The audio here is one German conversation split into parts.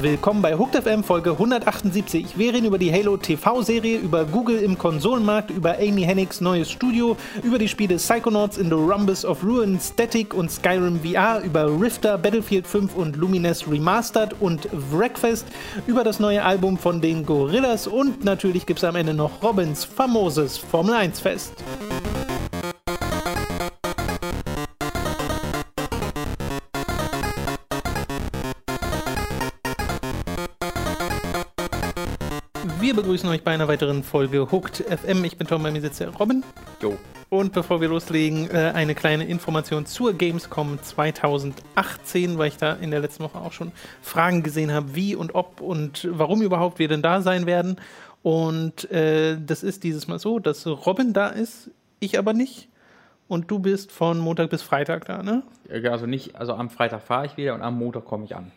Willkommen bei Hooked FM Folge 178. Wir reden über die Halo TV-Serie, über Google im Konsolenmarkt, über Amy Hennigs neues Studio, über die Spiele Psychonauts in the Rumbus of Ruin, Static und Skyrim VR, über Rifter, Battlefield 5 und Lumines Remastered und Wreckfest, über das neue Album von den Gorillas und natürlich gibt es am Ende noch Robins famoses Formel 1 Fest. Begrüßen euch bei einer weiteren Folge Hooked FM. Ich bin Tom, bei mir sitzt der Robin. Jo. Und bevor wir loslegen, äh, eine kleine Information zur Gamescom 2018, weil ich da in der letzten Woche auch schon Fragen gesehen habe, wie und ob und warum überhaupt wir denn da sein werden. Und äh, das ist dieses Mal so, dass Robin da ist, ich aber nicht. Und du bist von Montag bis Freitag da, ne? Ja, Also nicht, also am Freitag fahre ich wieder und am Montag komme ich an.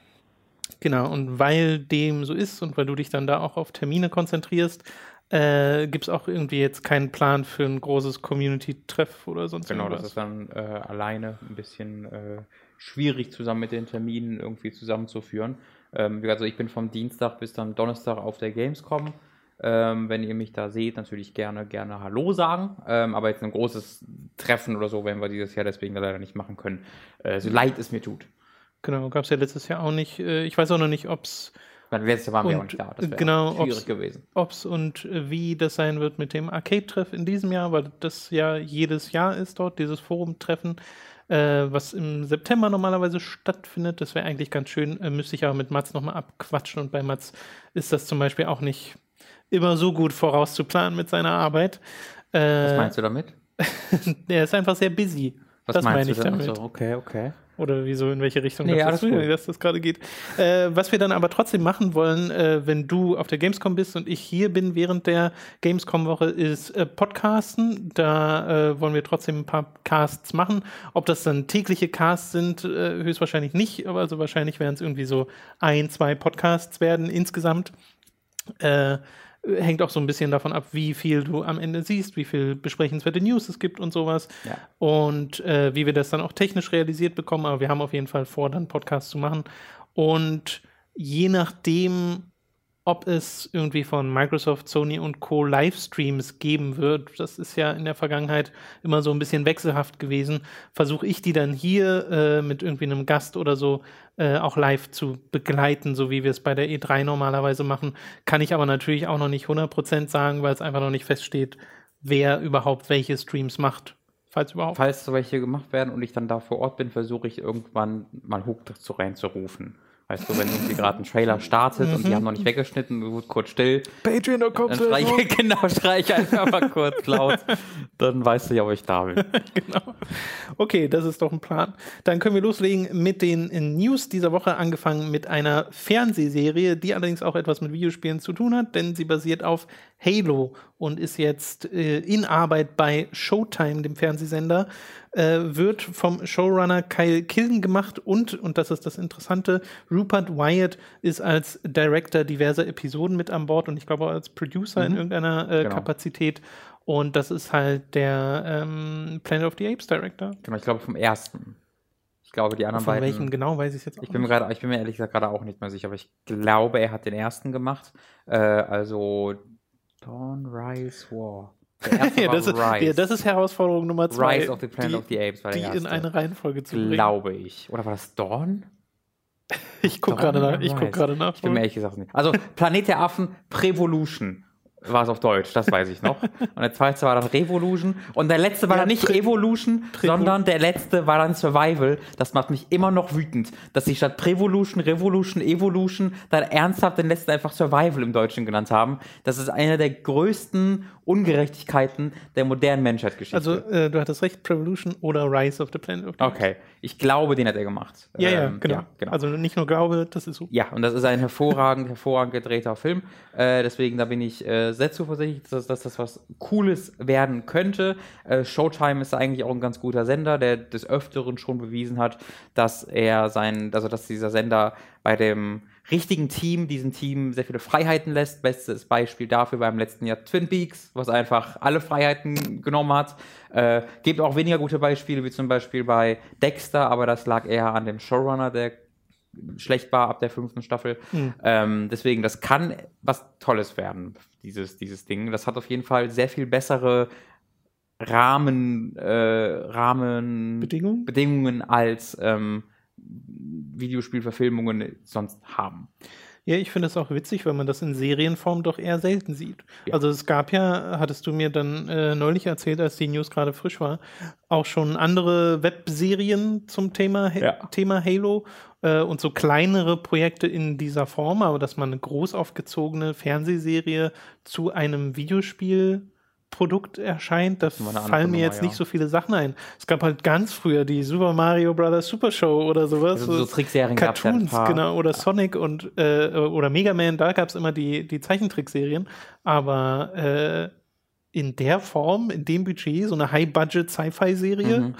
Genau, und weil dem so ist und weil du dich dann da auch auf Termine konzentrierst, äh, gibt es auch irgendwie jetzt keinen Plan für ein großes Community-Treff oder sonst Genau, irgendwas. das ist dann äh, alleine ein bisschen äh, schwierig zusammen mit den Terminen irgendwie zusammenzuführen. Ähm, wie gesagt, also ich bin vom Dienstag bis dann Donnerstag auf der Gamescom. Ähm, wenn ihr mich da seht, natürlich gerne, gerne Hallo sagen. Ähm, aber jetzt ein großes Treffen oder so werden wir dieses Jahr deswegen leider nicht machen können. Äh, so leid es mir tut. Genau, gab es ja letztes Jahr auch nicht. Äh, ich weiß auch noch nicht, ob es letztes Jahr waren wir auch nicht da. Das wäre genau, schwierig ob's- gewesen. ob's und äh, wie das sein wird mit dem Arcade-Treff in diesem Jahr, weil das ja jedes Jahr ist dort, dieses Forum-Treffen, äh, was im September normalerweise stattfindet. Das wäre eigentlich ganz schön, äh, müsste ich aber mit Mats nochmal abquatschen und bei Mats ist das zum Beispiel auch nicht immer so gut vorauszuplanen mit seiner Arbeit. Was Äh, meinst du damit? der ist einfach sehr busy. Was das meinst meine ich du damit. So, okay, okay. Oder wieso, in welche Richtung Nee, das, gut. dass das gerade geht. Äh, was wir dann aber trotzdem machen wollen, äh, wenn du auf der Gamescom bist und ich hier bin während der Gamescom-Woche, ist äh, Podcasten. Da äh, wollen wir trotzdem ein paar Casts machen. Ob das dann tägliche Casts sind, äh, höchstwahrscheinlich nicht, aber also wahrscheinlich werden es irgendwie so ein, zwei Podcasts werden insgesamt. Hängt auch so ein bisschen davon ab, wie viel du am Ende siehst, wie viel besprechenswerte News es gibt und sowas. Ja. Und äh, wie wir das dann auch technisch realisiert bekommen. Aber wir haben auf jeden Fall vor, dann Podcasts zu machen. Und je nachdem, ob es irgendwie von Microsoft, Sony und Co. Livestreams geben wird, das ist ja in der Vergangenheit immer so ein bisschen wechselhaft gewesen, versuche ich die dann hier äh, mit irgendwie einem Gast oder so äh, auch live zu begleiten, so wie wir es bei der E3 normalerweise machen. Kann ich aber natürlich auch noch nicht 100% sagen, weil es einfach noch nicht feststeht, wer überhaupt welche Streams macht. Falls überhaupt. Falls welche gemacht werden und ich dann da vor Ort bin, versuche ich irgendwann mal Hook dazu reinzurufen. Weißt du, wenn irgendwie gerade ein Trailer startet und die haben noch nicht weggeschnitten, wird kurz still, Patreon.com dann schrei ich, genau, schrei ich einfach mal kurz laut, dann weißt du ja, ob ich da bin. genau. Okay, das ist doch ein Plan. Dann können wir loslegen mit den News dieser Woche, angefangen mit einer Fernsehserie, die allerdings auch etwas mit Videospielen zu tun hat, denn sie basiert auf Halo und ist jetzt äh, in Arbeit bei Showtime, dem Fernsehsender, äh, wird vom Showrunner Kyle Killen gemacht und, und das ist das Interessante, Rupert Wyatt ist als Director diverser Episoden mit an Bord und ich glaube auch als Producer in irgendeiner äh, Genau. Kapazität. Und das ist halt der ähm, Planet of the Apes Director. Genau, ich glaube vom ersten. Ich glaube, die anderen Von beiden. welchem genau weiß ich jetzt auch Ich bin, mir nicht. gerade, ich bin mir ehrlich gesagt gerade auch nicht mehr sicher, aber ich glaube, er hat den ersten gemacht. Äh, also Dawn, Rise, War. Erste ja, das, ist, ja, das ist Herausforderung Nummer zwei. Rise of the Planet die, of the Apes war die der in erste. eine Reihenfolge zu bringen. Glaube ich. Oder war das Dawn? Ich gucke gerade nach. Ich guck Rise? gerade nach. Ich bin mir ehrlich gesagt nicht. Also Planet der Affen, Prevolution war es auf Deutsch, das weiß ich noch. Und der zweite war dann Revolution. Und der letzte war Ja, dann nicht Pre- Evolution, Prevo- sondern der letzte war dann Survival. Das macht mich immer noch wütend, dass sie statt Prevolution, Revolution, Evolution dann ernsthaft den letzten einfach Survival im Deutschen genannt haben. Das ist eine der größten Ungerechtigkeiten der modernen Menschheitsgeschichte. Also, äh, du hattest recht, Prevolution oder Rise of the Planet of the okay, ich glaube, den hat er gemacht. Ja, ja, Ähm, genau. genau. Also nicht nur glaube, das ist so. Ja, und das ist ein hervorragend, hervorragend gedrehter Film. Äh, deswegen, da bin ich äh, sehr zuversichtlich, dass, dass das was Cooles werden könnte. Äh, Showtime ist eigentlich auch ein ganz guter Sender, der des Öfteren schon bewiesen hat, dass er sein, also dass dieser Sender bei dem richtigen Team, diesem Team sehr viele Freiheiten lässt. Bestes Beispiel dafür war im letzten Jahr Twin Peaks, was einfach alle Freiheiten genommen hat. Äh, gibt auch weniger gute Beispiele, wie zum Beispiel bei Dexter, aber das lag eher an dem Showrunner, der schlecht war ab der fünften Staffel. Hm. Ähm, deswegen, das kann was Tolles werden, dieses, dieses Ding. Das hat auf jeden Fall sehr viel bessere Rahmen, äh, Rahmen Bedingungen? Bedingungen als ähm, Videospielverfilmungen sonst haben. Ja, ich finde es auch witzig, weil man das in Serienform doch eher selten sieht. Ja. Also es gab ja, hattest du mir dann äh, neulich erzählt, als die News gerade frisch war, auch schon andere Webserien zum Thema, Ha- Ja. Thema Halo äh, und so kleinere Projekte in dieser Form, aber dass man eine groß aufgezogene Fernsehserie zu einem Videospielprodukt erscheint, da fallen mir Nummer, jetzt ja. nicht so viele Sachen ein. Es gab halt ganz früher die Super Mario Brothers Super Show oder sowas. Also so Trickserien ja Cartoons, paar. genau, oder Sonic und äh, oder Mega Man, da gab es immer die, die Zeichentrickserien, aber äh, in der Form, in dem Budget, so eine High-Budget-Sci-Fi-Serie, Mhm.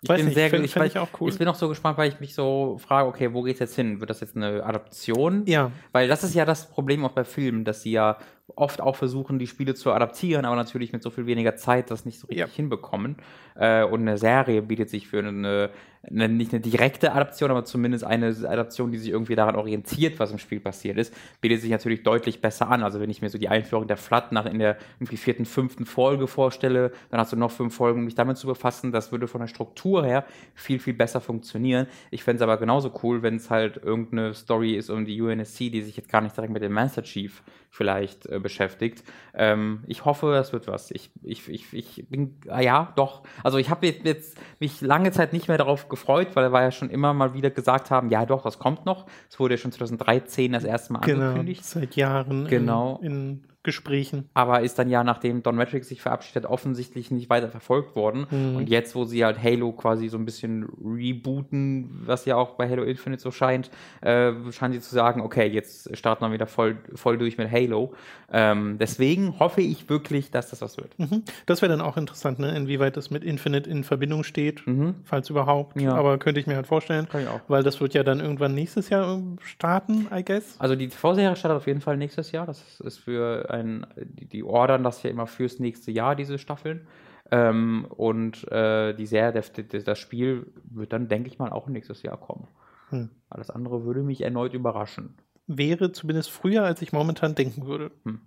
Ich Weiß bin nicht, sehr fänd- ich, weiß- ich auch cool. Ich bin auch so gespannt, weil ich mich so frage, okay, wo geht's jetzt hin? Wird das jetzt eine Adaption? ja, Weil das ist ja das Problem auch bei Filmen, dass sie ja oft auch versuchen, die Spiele zu adaptieren, aber natürlich mit so viel weniger Zeit das nicht so richtig Ja. hinbekommen. Äh, und eine Serie bietet sich für eine, eine, nicht eine direkte Adaption, aber zumindest eine Adaption, die sich irgendwie daran orientiert, was im Spiel passiert ist, bietet sich natürlich deutlich besser an. Also wenn ich mir so die Einführung der Flat nach in der irgendwie vierten, fünften Folge vorstelle, dann hast du noch fünf Folgen, um mich damit zu befassen. Das würde von der Struktur her viel, viel besser funktionieren. Ich fände es aber genauso cool, wenn es halt irgendeine Story ist um die UNSC, die sich jetzt gar nicht direkt mit dem Master Chief vielleicht äh, beschäftigt. Ähm, ich hoffe, das wird was. Ich, ich, ich, ich bin, ah ja, doch. Also ich habe jetzt, jetzt mich lange Zeit nicht mehr darauf gefreut, weil wir ja schon immer mal wieder gesagt haben, ja doch, das kommt noch. Es wurde ja schon 2013 das erste Mal genau, angekündigt. seit Jahren Genau. in, in Gesprächen. Aber ist dann ja, nachdem Don Matrix sich verabschiedet hat, offensichtlich nicht weiter verfolgt worden. Mhm. Und jetzt, wo sie halt Halo quasi so ein bisschen rebooten, was ja auch bei Halo Infinite so scheint, äh, scheinen sie zu sagen, okay, jetzt starten wir wieder voll, voll durch mit Halo. Ähm, deswegen hoffe ich wirklich, dass das was wird. Mhm. Das wäre dann auch interessant, ne? inwieweit das mit Infinite in Verbindung steht, Mhm. falls überhaupt. Ja. Aber könnte ich mir halt vorstellen, Kann ich auch. weil das wird ja dann irgendwann nächstes Jahr ähm, starten, I guess. Also die TV-Serie startet auf jeden Fall nächstes Jahr. Das ist für ein, die, die ordern das ja immer fürs nächste Jahr, diese Staffeln. Ähm, und äh, die Serie, der, das Spiel wird dann, denke ich mal, auch nächstes Jahr kommen. Hm. Alles andere würde mich erneut überraschen. wäre zumindest früher, als ich momentan denken würde. Hm.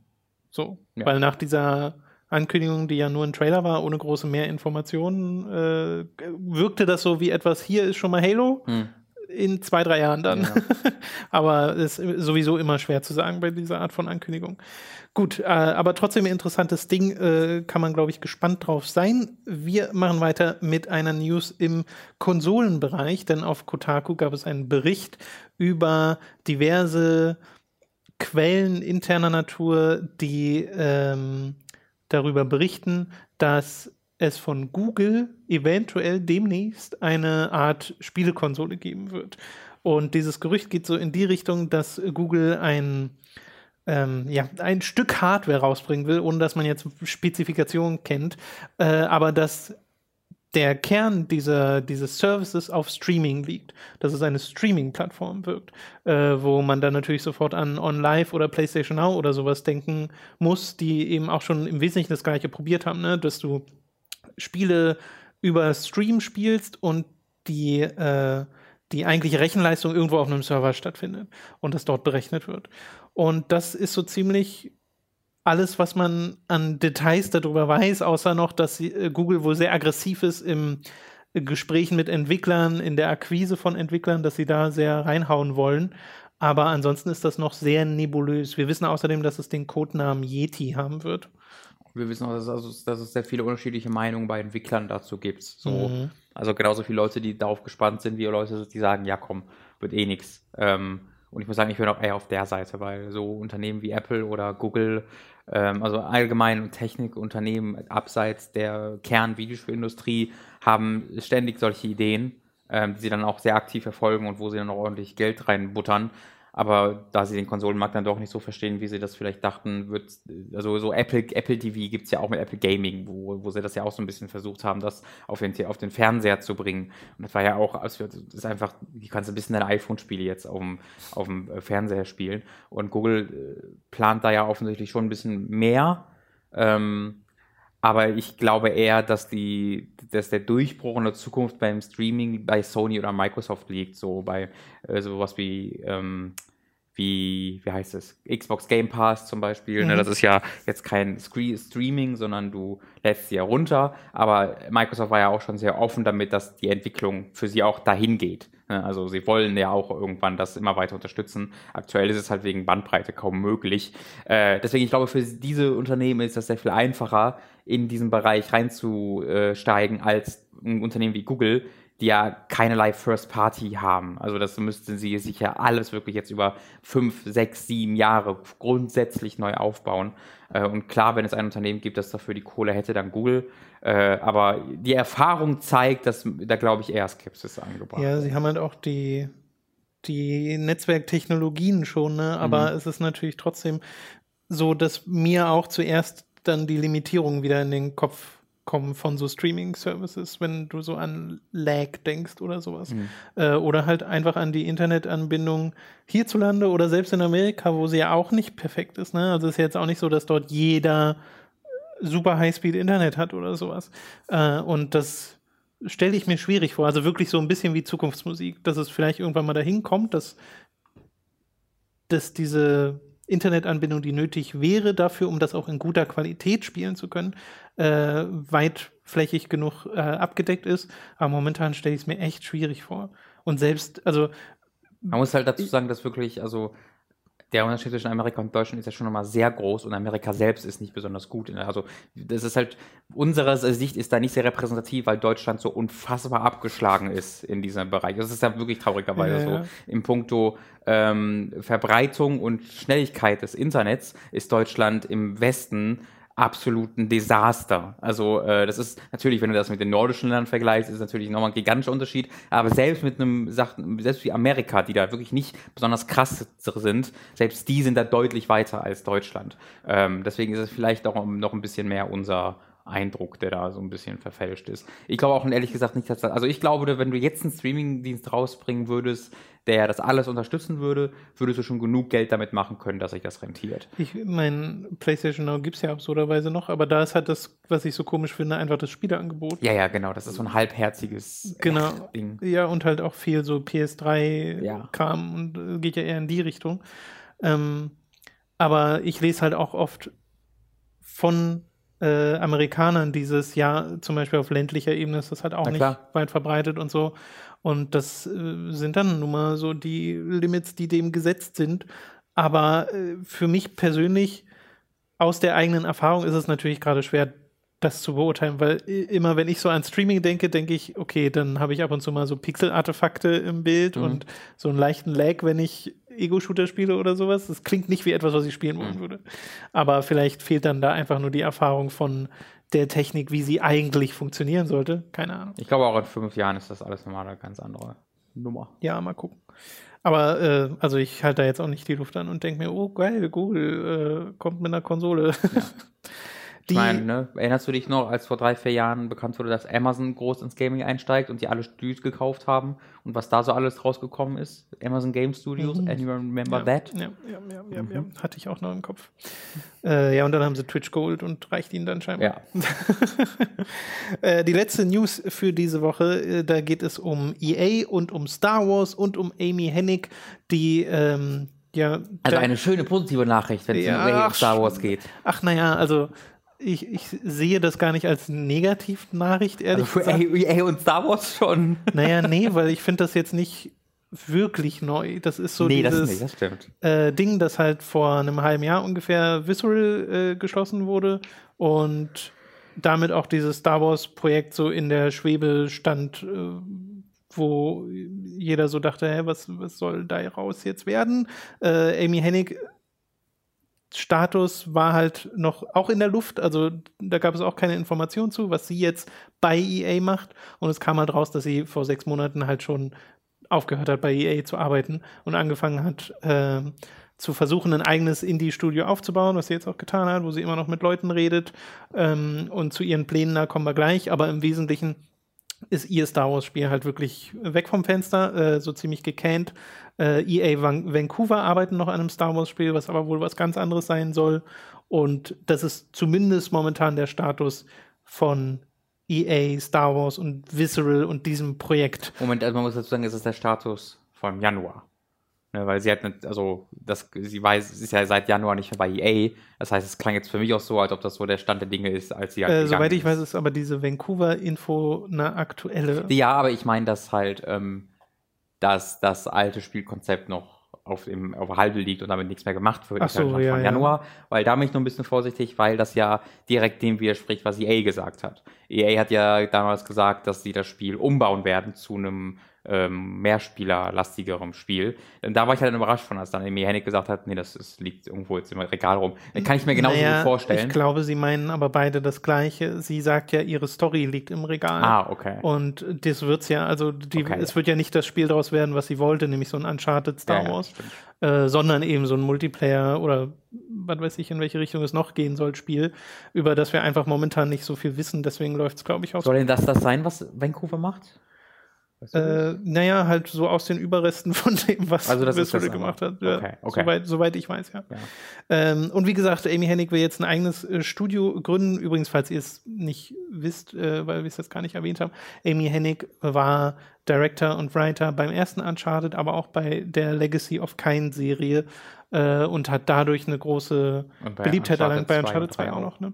So, Ja. weil nach dieser Ankündigung, die ja nur ein Trailer war, ohne große mehr Informationen, äh, wirkte das so wie etwas, hier ist schon mal Halo, Hm. In zwei, drei Jahren dann. Ja. aber es ist sowieso immer schwer zu sagen bei dieser Art von Ankündigung. Gut, äh, aber trotzdem ein interessantes Ding, äh, kann man, glaube ich, gespannt drauf sein. Wir machen weiter mit einer News im Konsolenbereich, denn auf Kotaku gab es einen Bericht über diverse Quellen interner Natur, die ähm, darüber berichten, dass es von Google eventuell demnächst eine Art Spielekonsole geben wird. Und dieses Gerücht geht so in die Richtung, dass Google ein, ähm, ja, ein Stück Hardware rausbringen will, ohne dass man jetzt Spezifikationen kennt, äh, aber dass der Kern dieser, dieses Services auf Streaming liegt, dass es eine Streaming-Plattform wirkt, äh, wo man dann natürlich sofort an OnLive oder PlayStation Now oder sowas denken muss, die eben auch schon im Wesentlichen das gleiche probiert haben, ne? dass du Spiele über Stream spielst und die, äh, die eigentliche Rechenleistung irgendwo auf einem Server stattfindet und das dort berechnet wird. Und das ist so ziemlich alles, was man an Details darüber weiß, außer noch, dass äh, Google wohl sehr aggressiv ist im äh, Gesprächen mit Entwicklern, in der Akquise von Entwicklern, dass sie da sehr reinhauen wollen. Aber ansonsten ist das noch sehr nebulös. Wir wissen außerdem, dass es den Codenamen Yeti haben wird. Wir wissen auch, dass, also, dass es sehr viele unterschiedliche Meinungen bei Entwicklern dazu gibt. So, Mhm. Also genauso viele Leute, die darauf gespannt sind, wie Leute, die sagen, ja komm, wird eh nix. Ähm, und ich muss sagen, ich bin auch eher auf der Seite, weil so Unternehmen wie Apple oder Google, ähm, also allgemein Technikunternehmen abseits der Kern-Videospielindustrie, haben ständig solche Ideen, ähm, die sie dann auch sehr aktiv verfolgen und wo sie dann auch ordentlich Geld reinbuttern. Aber da sie den Konsolenmarkt dann doch nicht so verstehen, wie sie das vielleicht dachten, wird, also so Apple, Apple TV gibt es ja auch mit Apple Gaming, wo, wo sie das ja auch so ein bisschen versucht haben, das auf den, auf den Fernseher zu bringen. Und das war ja auch, also das ist einfach, du kannst ein bisschen deine iPhone-Spiele jetzt auf dem, auf dem äh, Fernseher spielen. Und Google äh, plant da ja offensichtlich schon ein bisschen mehr. Ähm, aber ich glaube eher, dass die, dass der Durchbruch in der Zukunft beim Streaming bei Sony oder Microsoft liegt, so bei äh, sowas wie, ähm, wie, wie heißt es, Xbox Game Pass zum Beispiel. Ne? Mhm. Ne? Das ist ja jetzt kein Streaming, sondern du lädst sie ja runter. Aber Microsoft war ja auch schon sehr offen damit, dass die Entwicklung für sie auch dahin geht. Ne? Also sie wollen ja auch irgendwann das immer weiter unterstützen. Aktuell ist es halt wegen Bandbreite kaum möglich. Äh, deswegen, ich glaube, für diese Unternehmen ist das sehr viel einfacher, in diesen Bereich reinzusteigen, als ein Unternehmen wie Google, die ja keinerlei First Party haben. Also das müssten sie sich ja alles wirklich jetzt über fünf, sechs, sieben Jahre grundsätzlich neu aufbauen. Äh, und klar, wenn es ein Unternehmen gibt, das dafür die Kohle hätte, dann Google. Äh, aber die Erfahrung zeigt, dass da glaube ich eher Skepsis angebracht. Ja, sie haben halt auch die die Netzwerktechnologien schon, ne? aber mhm. es ist natürlich trotzdem so, dass mir auch zuerst dann die Limitierungen wieder in den Kopf kommen von so Streaming-Services, wenn du so an Lag denkst oder sowas. Mhm. Äh, oder halt einfach an die Internetanbindung hierzulande oder selbst in Amerika, wo sie ja auch nicht perfekt ist. Ne? Also es ist jetzt auch nicht so, dass dort jeder super Highspeed-Internet hat oder sowas. Äh, und das stelle ich mir schwierig vor. Also wirklich so ein bisschen wie Zukunftsmusik, dass es vielleicht irgendwann mal dahin kommt, dass, dass diese Internetanbindung, die nötig wäre dafür, um das auch in guter Qualität spielen zu können, äh, weitflächig genug äh, abgedeckt ist. Aber momentan stelle ich es mir echt schwierig vor. Und selbst, also. Man muss halt dazu sagen, dass wirklich, also der Unterschied zwischen Amerika und Deutschland ist ja schon nochmal sehr groß und Amerika selbst ist nicht besonders gut. Also das ist halt, unsere Sicht ist da nicht sehr repräsentativ, weil Deutschland so unfassbar abgeschlagen ist in diesem Bereich. Das ist ja wirklich traurigerweise ja, ja. so. Im Punkto ähm, Verbreitung und Schnelligkeit des Internets ist Deutschland im Westen absoluten Desaster. Also äh, das ist natürlich, wenn du das mit den nordischen Ländern vergleichst, ist natürlich nochmal ein gigantischer Unterschied. Aber selbst mit einem, selbst wie Amerika, die da wirklich nicht besonders krass sind, selbst die sind da deutlich weiter als Deutschland. Ähm, deswegen ist es vielleicht auch noch ein bisschen mehr unser Eindruck, der da so ein bisschen verfälscht ist. Ich glaube auch ehrlich gesagt nicht, dass das, also ich glaube, wenn du jetzt einen Streamingdienst rausbringen würdest, der das alles unterstützen würde, würdest du schon genug Geld damit machen können, dass sich das rentiert. Ich mein PlayStation Now gibt es ja absurderweise noch, aber da ist halt das, was ich so komisch finde, einfach das Spieleangebot. Ja, ja, genau, das ist so ein halbherziges genau. Ding. Ja, und halt auch viel so PS3-Kram ja. und äh, geht ja eher in die Richtung. Ähm, aber ich lese halt auch oft von äh, Amerikanern dieses Jahr, zum Beispiel auf ländlicher Ebene ist das halt auch nicht weit verbreitet und so. Und das äh, sind dann nun mal so die Limits, die dem gesetzt sind. Aber äh, für mich persönlich, aus der eigenen Erfahrung, ist es natürlich gerade schwer, das zu beurteilen, weil immer wenn ich so an Streaming denke, denke ich, okay, dann habe ich ab und zu mal so Pixel-Artefakte im Bild mhm. und so einen leichten Lag, wenn ich Ego-Shooter spiele oder sowas. Das klingt nicht wie etwas, was ich spielen wollen mhm. würde. Aber vielleicht fehlt dann da einfach nur die Erfahrung von der Technik, wie sie eigentlich funktionieren sollte. Keine Ahnung. Ich glaube, auch in fünf Jahren ist das alles nochmal eine ganz andere Nummer. Ja, mal gucken. Aber äh, also ich halte da jetzt auch nicht die Luft an und denke mir, oh geil, Google äh, kommt mit einer Konsole. Ja. Ich meine, ne? erinnerst du dich noch, als vor drei, vier Jahren bekannt wurde, dass Amazon groß ins Gaming einsteigt und die alle Studios gekauft haben und was da so alles rausgekommen ist? Amazon Game Studios, mhm. anyone remember ja, that? Ja, ja, ja, ja, mhm. ja, hatte ich auch noch im Kopf. Äh, ja, und dann haben sie Twitch Gold und reicht ihnen dann scheinbar. Ja. äh, die letzte News für diese Woche, äh, da geht es um EA und um Star Wars und um Amy Hennig, die ähm, ja, also eine schöne positive Nachricht, wenn es ja, um Star Wars geht. Ach naja, also ich, ich sehe das gar nicht als Negativnachricht, ehrlich also für gesagt. EA und Star Wars schon. Naja, nee, weil ich finde das jetzt nicht wirklich neu. Das ist so nee, dieses das, nee, das äh, Ding, das halt vor einem halben Jahr ungefähr Visceral äh, geschlossen wurde und damit auch dieses Star Wars Projekt so in der Schwebe stand, äh, wo jeder so dachte, hä, was, was soll da raus jetzt werden? Äh, Amy Hennig Status war halt noch auch in der Luft, also da gab es auch keine Informationen zu, was sie jetzt bei EA macht. Und es kam halt raus, dass sie vor sechs Monaten halt schon aufgehört hat, bei EA zu arbeiten und angefangen hat, äh, zu versuchen, ein eigenes Indie-Studio aufzubauen, was sie jetzt auch getan hat, wo sie immer noch mit Leuten redet. Ähm, und zu ihren Plänen, da kommen wir gleich, aber im Wesentlichen ist ihr Star Wars-Spiel halt wirklich weg vom Fenster, äh, so ziemlich gecannt. Äh, EA Van Vancouver arbeiten noch an einem Star Wars-Spiel, was aber wohl was ganz anderes sein soll. Und das ist zumindest momentan der Status von EA, Star Wars und Visceral und diesem Projekt. Moment, also man muss dazu sagen, es ist der Status vom Januar. Ne, weil sie hat, nicht, also das, sie weiß, sie ist ja seit Januar nicht mehr bei EA. Das heißt, es klang jetzt für mich auch so, als ob das so der Stand der Dinge ist, als sie halt Äh, soweit ich weiß, ist aber diese Vancouver-Info eine aktuelle. Ja, aber ich meine, dass halt, ähm, dass das alte Spielkonzept noch auf, dem, auf Halbe liegt und damit nichts mehr gemacht wird. Ach halt so, schon ja, von ja. Januar, weil da bin ich nur ein bisschen vorsichtig, weil das ja direkt dem widerspricht, was EA gesagt hat. EA hat ja damals gesagt, dass sie das Spiel umbauen werden zu einem ähm, mehrspielerlastigerem Spiel. Und da war ich halt überrascht von, als dann Amy Hennig gesagt hat, nee, das ist, liegt irgendwo jetzt im Regal rum. Das kann ich mir genauso Naja, gut vorstellen. Ich glaube, sie meinen aber beide das Gleiche. Sie sagt ja, ihre Story liegt im Regal. ah, okay. Und das wird's ja, also die, Okay. es wird ja nicht das Spiel daraus werden, was sie wollte, nämlich so ein Uncharted Star Ja, ja, Wars, stimmt. äh, sondern eben so ein Multiplayer oder was weiß ich, in welche Richtung es noch gehen soll, Spiel, über das wir einfach momentan nicht so viel wissen. Deswegen läuft's, glaube ich, aus. Soll denn das das sein, was Vancouver macht? Weißt du? Äh, naja, halt so aus den Überresten von dem, was Also das das gemacht hat. Ja, Okay, okay. Soweit, soweit ich weiß, ja. Ja. Ähm, und wie gesagt, Amy Hennig will jetzt ein eigenes äh, Studio gründen. Übrigens, falls ihr es nicht wisst, äh, weil wir es jetzt gar nicht erwähnt haben, Amy Hennig war Director und Writer beim ersten Uncharted, aber auch bei der Legacy of Kain Serie äh, und hat dadurch eine große Beliebtheit erlangt. Bei Uncharted 2 drei auch noch, ne?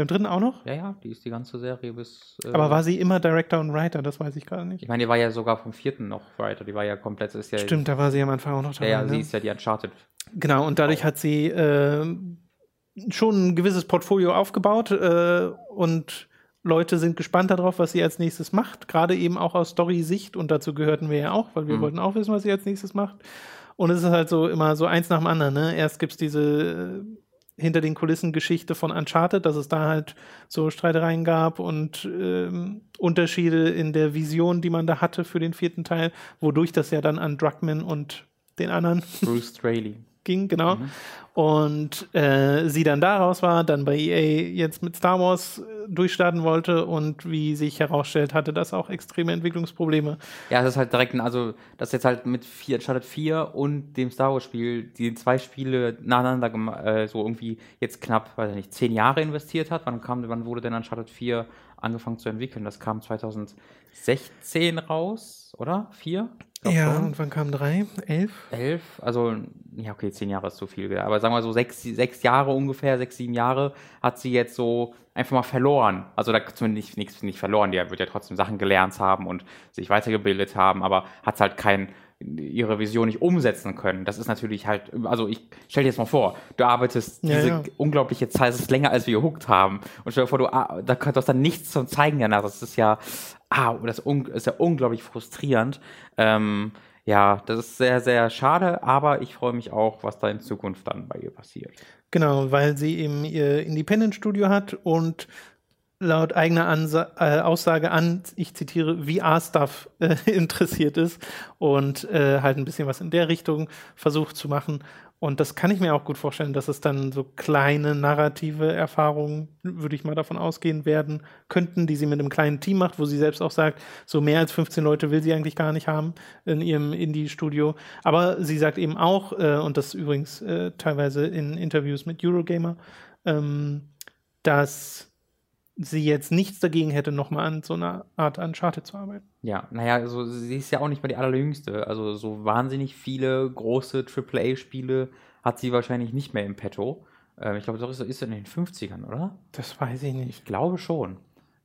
Beim dritten auch noch? Ja, ja, die ist die ganze Serie bis. äh, Aber war sie immer Director und Writer? Das weiß ich gerade nicht. Ich meine, die war ja sogar vom vierten noch weiter. Die war ja komplett. Ist ja, Stimmt, da war sie am Anfang auch noch Ja, dabei. ja, ne? sie ist ja die Uncharted. Genau, und dadurch hat sie äh, schon ein gewisses Portfolio aufgebaut äh, und Leute sind gespannt darauf, was sie als nächstes macht, gerade eben auch aus Story-Sicht und dazu gehörten wir ja auch, weil wir Mhm. wollten auch wissen, was sie als nächstes macht. Und es ist halt so immer so eins nach dem anderen. Ne? Erst gibt es diese hinter den Kulissen Geschichte von Uncharted, dass es da halt so Streitereien gab und ähm, Unterschiede in der Vision, die man da hatte für den vierten Teil, wodurch das ja dann an Druckmann und den anderen Bruce Straley. Ging, genau. Mhm. Und äh, sie dann daraus war, dann bei EA jetzt mit Star Wars äh, durchstarten wollte und wie sich herausstellt, hatte das auch extreme Entwicklungsprobleme. Ja, das ist halt direkt, ein, also das jetzt halt mit vier, Uncharted 4 und dem Star Wars Spiel, die zwei Spiele nacheinander äh, so irgendwie jetzt knapp, weiß ich nicht, zehn Jahre investiert hat. Wann kam, wann wurde denn Uncharted 4 angefangen zu entwickeln? Das kam 2016 raus, oder? Vier? Glaub Ja, schon. und wann kam drei? Elf? Elf, also, ja, okay, zehn Jahre ist zu viel, aber sagen wir so sechs, sechs Jahre ungefähr, sechs, sieben Jahre hat sie jetzt so einfach mal verloren. Also da zumindest nicht, nichts nicht verloren, die wird ja trotzdem Sachen gelernt haben und sich weitergebildet haben, aber hat halt kein ihre Vision nicht umsetzen können. Das ist natürlich halt, also ich stell dir jetzt mal vor, du arbeitest Ja, diese ja. unglaubliche Zeit, es ist länger als wir gehuckt haben. Und stell dir vor, du, ah, da kannst du dann nichts zum Zeigen danach. Das ist ja, ah, das ist un- ist ja unglaublich frustrierend. Ähm, ja, das ist sehr, sehr schade, aber ich freue mich auch, was da in Zukunft dann bei ihr passiert. Genau, weil sie eben ihr Independent-Studio hat und laut eigener Ansa äh, Aussage an, ich zitiere, VR-Stuff äh, interessiert ist und äh, halt ein bisschen was in der Richtung versucht zu machen. Und das kann ich mir auch gut vorstellen, dass es dann so kleine narrative Erfahrungen, würde ich mal davon ausgehen, werden könnten, die sie mit einem kleinen Team macht, wo sie selbst auch sagt, so mehr als 15 Leute will sie eigentlich gar nicht haben in ihrem Indie-Studio. Aber sie sagt eben auch, äh, und das übrigens äh, teilweise in Interviews mit Eurogamer, ähm, dass sie jetzt nichts dagegen hätte, nochmal an so einer Art Uncharted zu arbeiten. Ja, naja, also sie ist ja auch nicht mehr die allerjüngste. Also so wahnsinnig viele große AAA-Spiele hat sie wahrscheinlich nicht mehr im Petto. Ähm, ich glaube, das ist, ist in den 50ern, oder? Das weiß ich nicht. Ich glaube schon.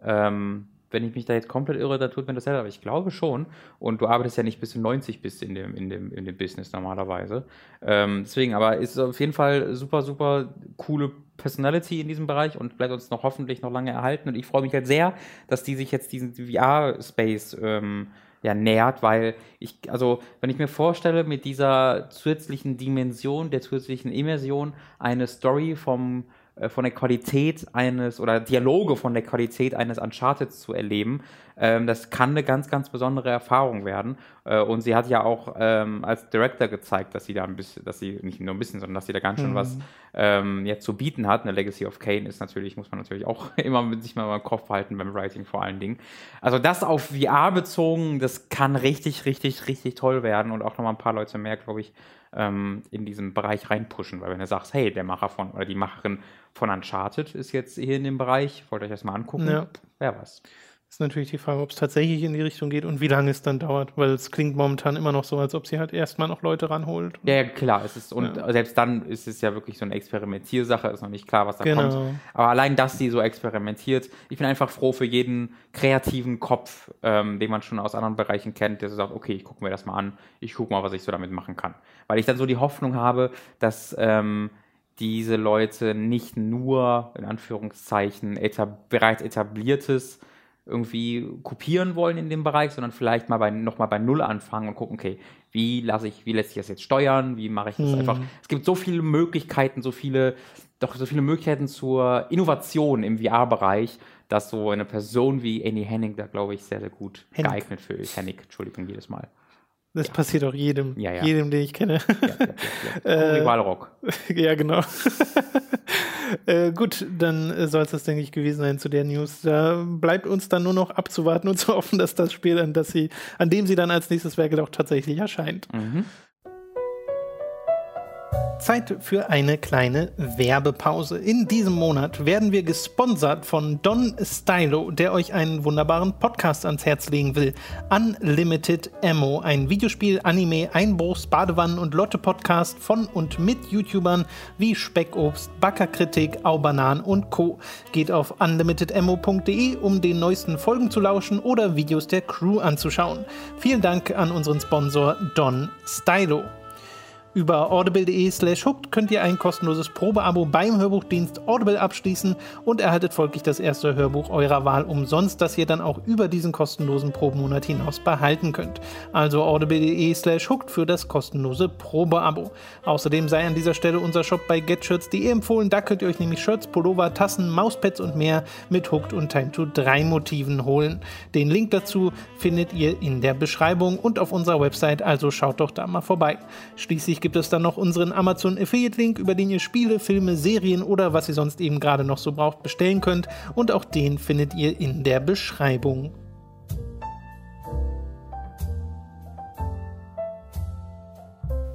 Ähm, wenn ich mich da jetzt komplett irre, dann tut mir das leid, aber ich glaube schon. Und du arbeitest ja nicht bis du 90 bist in dem, in dem, in dem Business normalerweise. Ähm, deswegen, aber ist auf jeden Fall super, super coole Personality in diesem Bereich und bleibt uns noch hoffentlich noch lange erhalten. Und ich freue mich halt sehr, dass die sich jetzt diesen VR-Space ähm, ja, nähert, weil ich, also, wenn ich mir vorstelle, mit dieser zusätzlichen Dimension, der zusätzlichen Immersion, eine Story vom von der Qualität eines oder Dialoge von der Qualität eines Uncharted zu erleben, ähm, das kann eine ganz, ganz besondere Erfahrung werden. Äh, und sie hat ja auch ähm, als Director gezeigt, dass sie da ein bisschen, dass sie nicht nur ein bisschen, sondern dass sie da ganz schön mhm. was ähm, jetzt zu bieten hat. Eine Legacy of Kane ist natürlich, muss man natürlich auch immer mit sich mal im Kopf halten beim Writing vor allen Dingen. Also das auf VR bezogen, das kann richtig, richtig, richtig toll werden und auch nochmal ein paar Leute mehr, glaube ich, ähm, in diesen Bereich reinpushen. Weil wenn du sagst, hey, der Macher von oder die Macherin von Uncharted ist jetzt hier in dem Bereich, wollt ihr euch das mal angucken? Ja. Wer weiß. Ist natürlich die Frage, ob es tatsächlich in die Richtung geht und wie lange es dann dauert, weil es klingt momentan immer noch so, als ob sie halt erstmal noch Leute ranholt. Ja, klar, es ist, und ja. selbst dann ist es ja wirklich so eine Experimentiersache, ist noch nicht klar, was da genau. kommt. Aber allein, dass sie so experimentiert, ich bin einfach froh für jeden kreativen Kopf, ähm, den man schon aus anderen Bereichen kennt, der so sagt, okay, ich gucke mir das mal an, ich gucke mal, was ich so damit machen kann. Weil ich dann so die Hoffnung habe, dass ähm, diese Leute nicht nur, in Anführungszeichen, etab bereits etabliertes irgendwie kopieren wollen in dem Bereich, sondern vielleicht mal bei, nochmal bei Null anfangen und gucken, okay, wie lasse ich, wie lässt sich das jetzt steuern, wie mache ich das hm. einfach. Es gibt so viele Möglichkeiten, so viele, doch so viele Möglichkeiten zur Innovation im VR-Bereich, dass so eine Person wie Annie Henning da, glaube ich, sehr, sehr gut Hennig. geeignet für ist. Hennig, Entschuldigung, jedes Mal. Das ja. passiert auch jedem, ja, ja. jedem, den ich kenne. Ja, ja, ja. Rock. ja, genau. äh, gut, dann soll es das, denke ich, gewesen sein zu der News. Da bleibt uns dann nur noch abzuwarten und zu hoffen, dass das Spiel, an, das sie, an dem sie dann als nächstes Werk auch tatsächlich erscheint. Mhm. Zeit für eine kleine Werbepause. In diesem Monat werden wir gesponsert von Don Stylo, der euch einen wunderbaren Podcast ans Herz legen will. Unlimited Ammo, ein Videospiel, Anime, Einbruchs, Badewannen und Lotte-Podcast von und mit YouTubern wie Speckobst, Backerkritik, Aubanan und Co. Geht auf unlimitedammo.de, um den neuesten Folgen zu lauschen oder Videos der Crew anzuschauen. Vielen Dank an unseren Sponsor Don Stylo. Über audible.de slash hooked könnt ihr ein kostenloses Probeabo beim Hörbuchdienst Audible abschließen und erhaltet folglich das erste Hörbuch eurer Wahl umsonst, das ihr dann auch über diesen kostenlosen Probemonat hinaus behalten könnt. Also audible.de slash hooked für das kostenlose Probeabo. Außerdem sei an dieser Stelle unser Shop bei getshirts.de empfohlen. Da könnt ihr euch nämlich Shirts, Pullover, Tassen, Mauspads und mehr mit Hooked und Time to 3 Motiven holen. Den Link dazu findet ihr in der Beschreibung und auf unserer Website, also schaut doch da mal vorbei. Schließlich gibt es dann noch unseren Amazon Affiliate Link, über den ihr Spiele, Filme, Serien oder was ihr sonst eben gerade noch so braucht bestellen könnt. Und auch den findet ihr in der Beschreibung.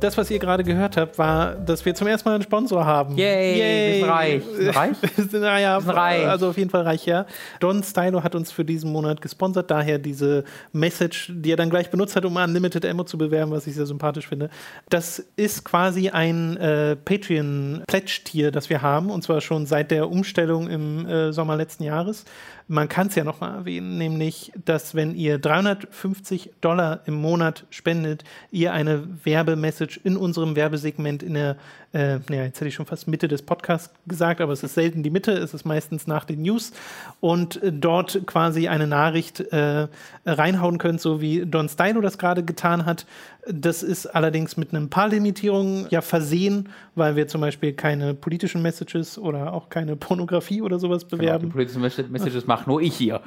Das, was ihr gerade gehört habt, war, dass wir zum ersten Mal einen Sponsor haben. Yay, Yay. wir sind reich. Sind reich? naja, sind reich. Also auf jeden Fall reich, ja. Don Stylo hat uns für diesen Monat gesponsert, daher diese Message, die er dann gleich benutzt hat, um Unlimited Ammo zu bewerben, was ich sehr sympathisch finde. Das ist quasi ein äh, Patreon-Pledge-Tier, das wir haben, und zwar schon seit der Umstellung im äh, Sommer letzten Jahres man kann es ja nochmal erwähnen, nämlich, dass wenn ihr 350 Dollar im Monat spendet, ihr eine Werbemessage in unserem Werbesegment in der, äh, ja, jetzt hätte ich schon fast Mitte des Podcasts gesagt, aber es ist selten die Mitte, es ist meistens nach den News und äh, dort quasi eine Nachricht äh, reinhauen könnt, so wie Don Stylo das gerade getan hat. Das ist allerdings mit ein paar Limitierungen ja versehen, weil wir zum Beispiel keine politischen Messages oder auch keine Pornografie oder sowas bewerben. Genau, die politischen Messages mache nur ich hier.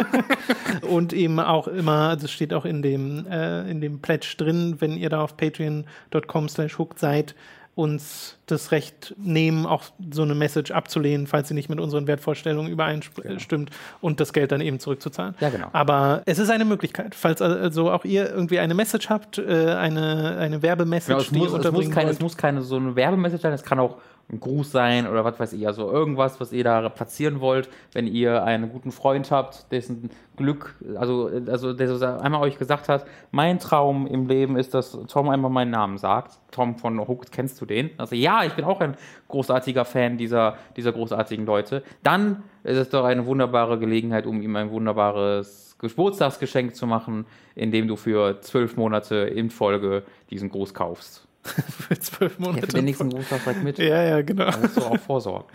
und eben auch immer, das steht auch in dem, äh, in dem Pledge drin, wenn ihr da auf patreon.com slash hooked seid, uns das Recht nehmen, auch so eine Message abzulehnen, falls sie nicht mit unseren Wertvorstellungen übereinstimmt genau. und das Geld dann eben zurückzuzahlen. Ja, genau. Aber es ist eine Möglichkeit, falls also auch ihr irgendwie eine Message habt, äh, eine, eine Werbemessage, genau, es, muss, es, muss keine, es muss keine so eine Werbemessage sein, es kann auch ein Gruß sein oder was weiß ich, also irgendwas, was ihr da platzieren wollt, wenn ihr einen guten Freund habt, dessen Glück, also, also der so einmal euch gesagt hat, mein Traum im Leben ist, dass Tom einmal meinen Namen sagt. Tom von Hooked, kennst du den? Also ja, ich bin auch ein großartiger Fan dieser, dieser großartigen Leute. Dann ist es doch eine wunderbare Gelegenheit, um ihm ein wunderbares Geburtstagsgeschenk zu machen, indem du für zwölf Monate in Folge diesen Gruß kaufst. für zwölf Monate. Ja, für den nächsten Geburtstag mit. Ja, ja, genau. Da musst du auch vorsorgen.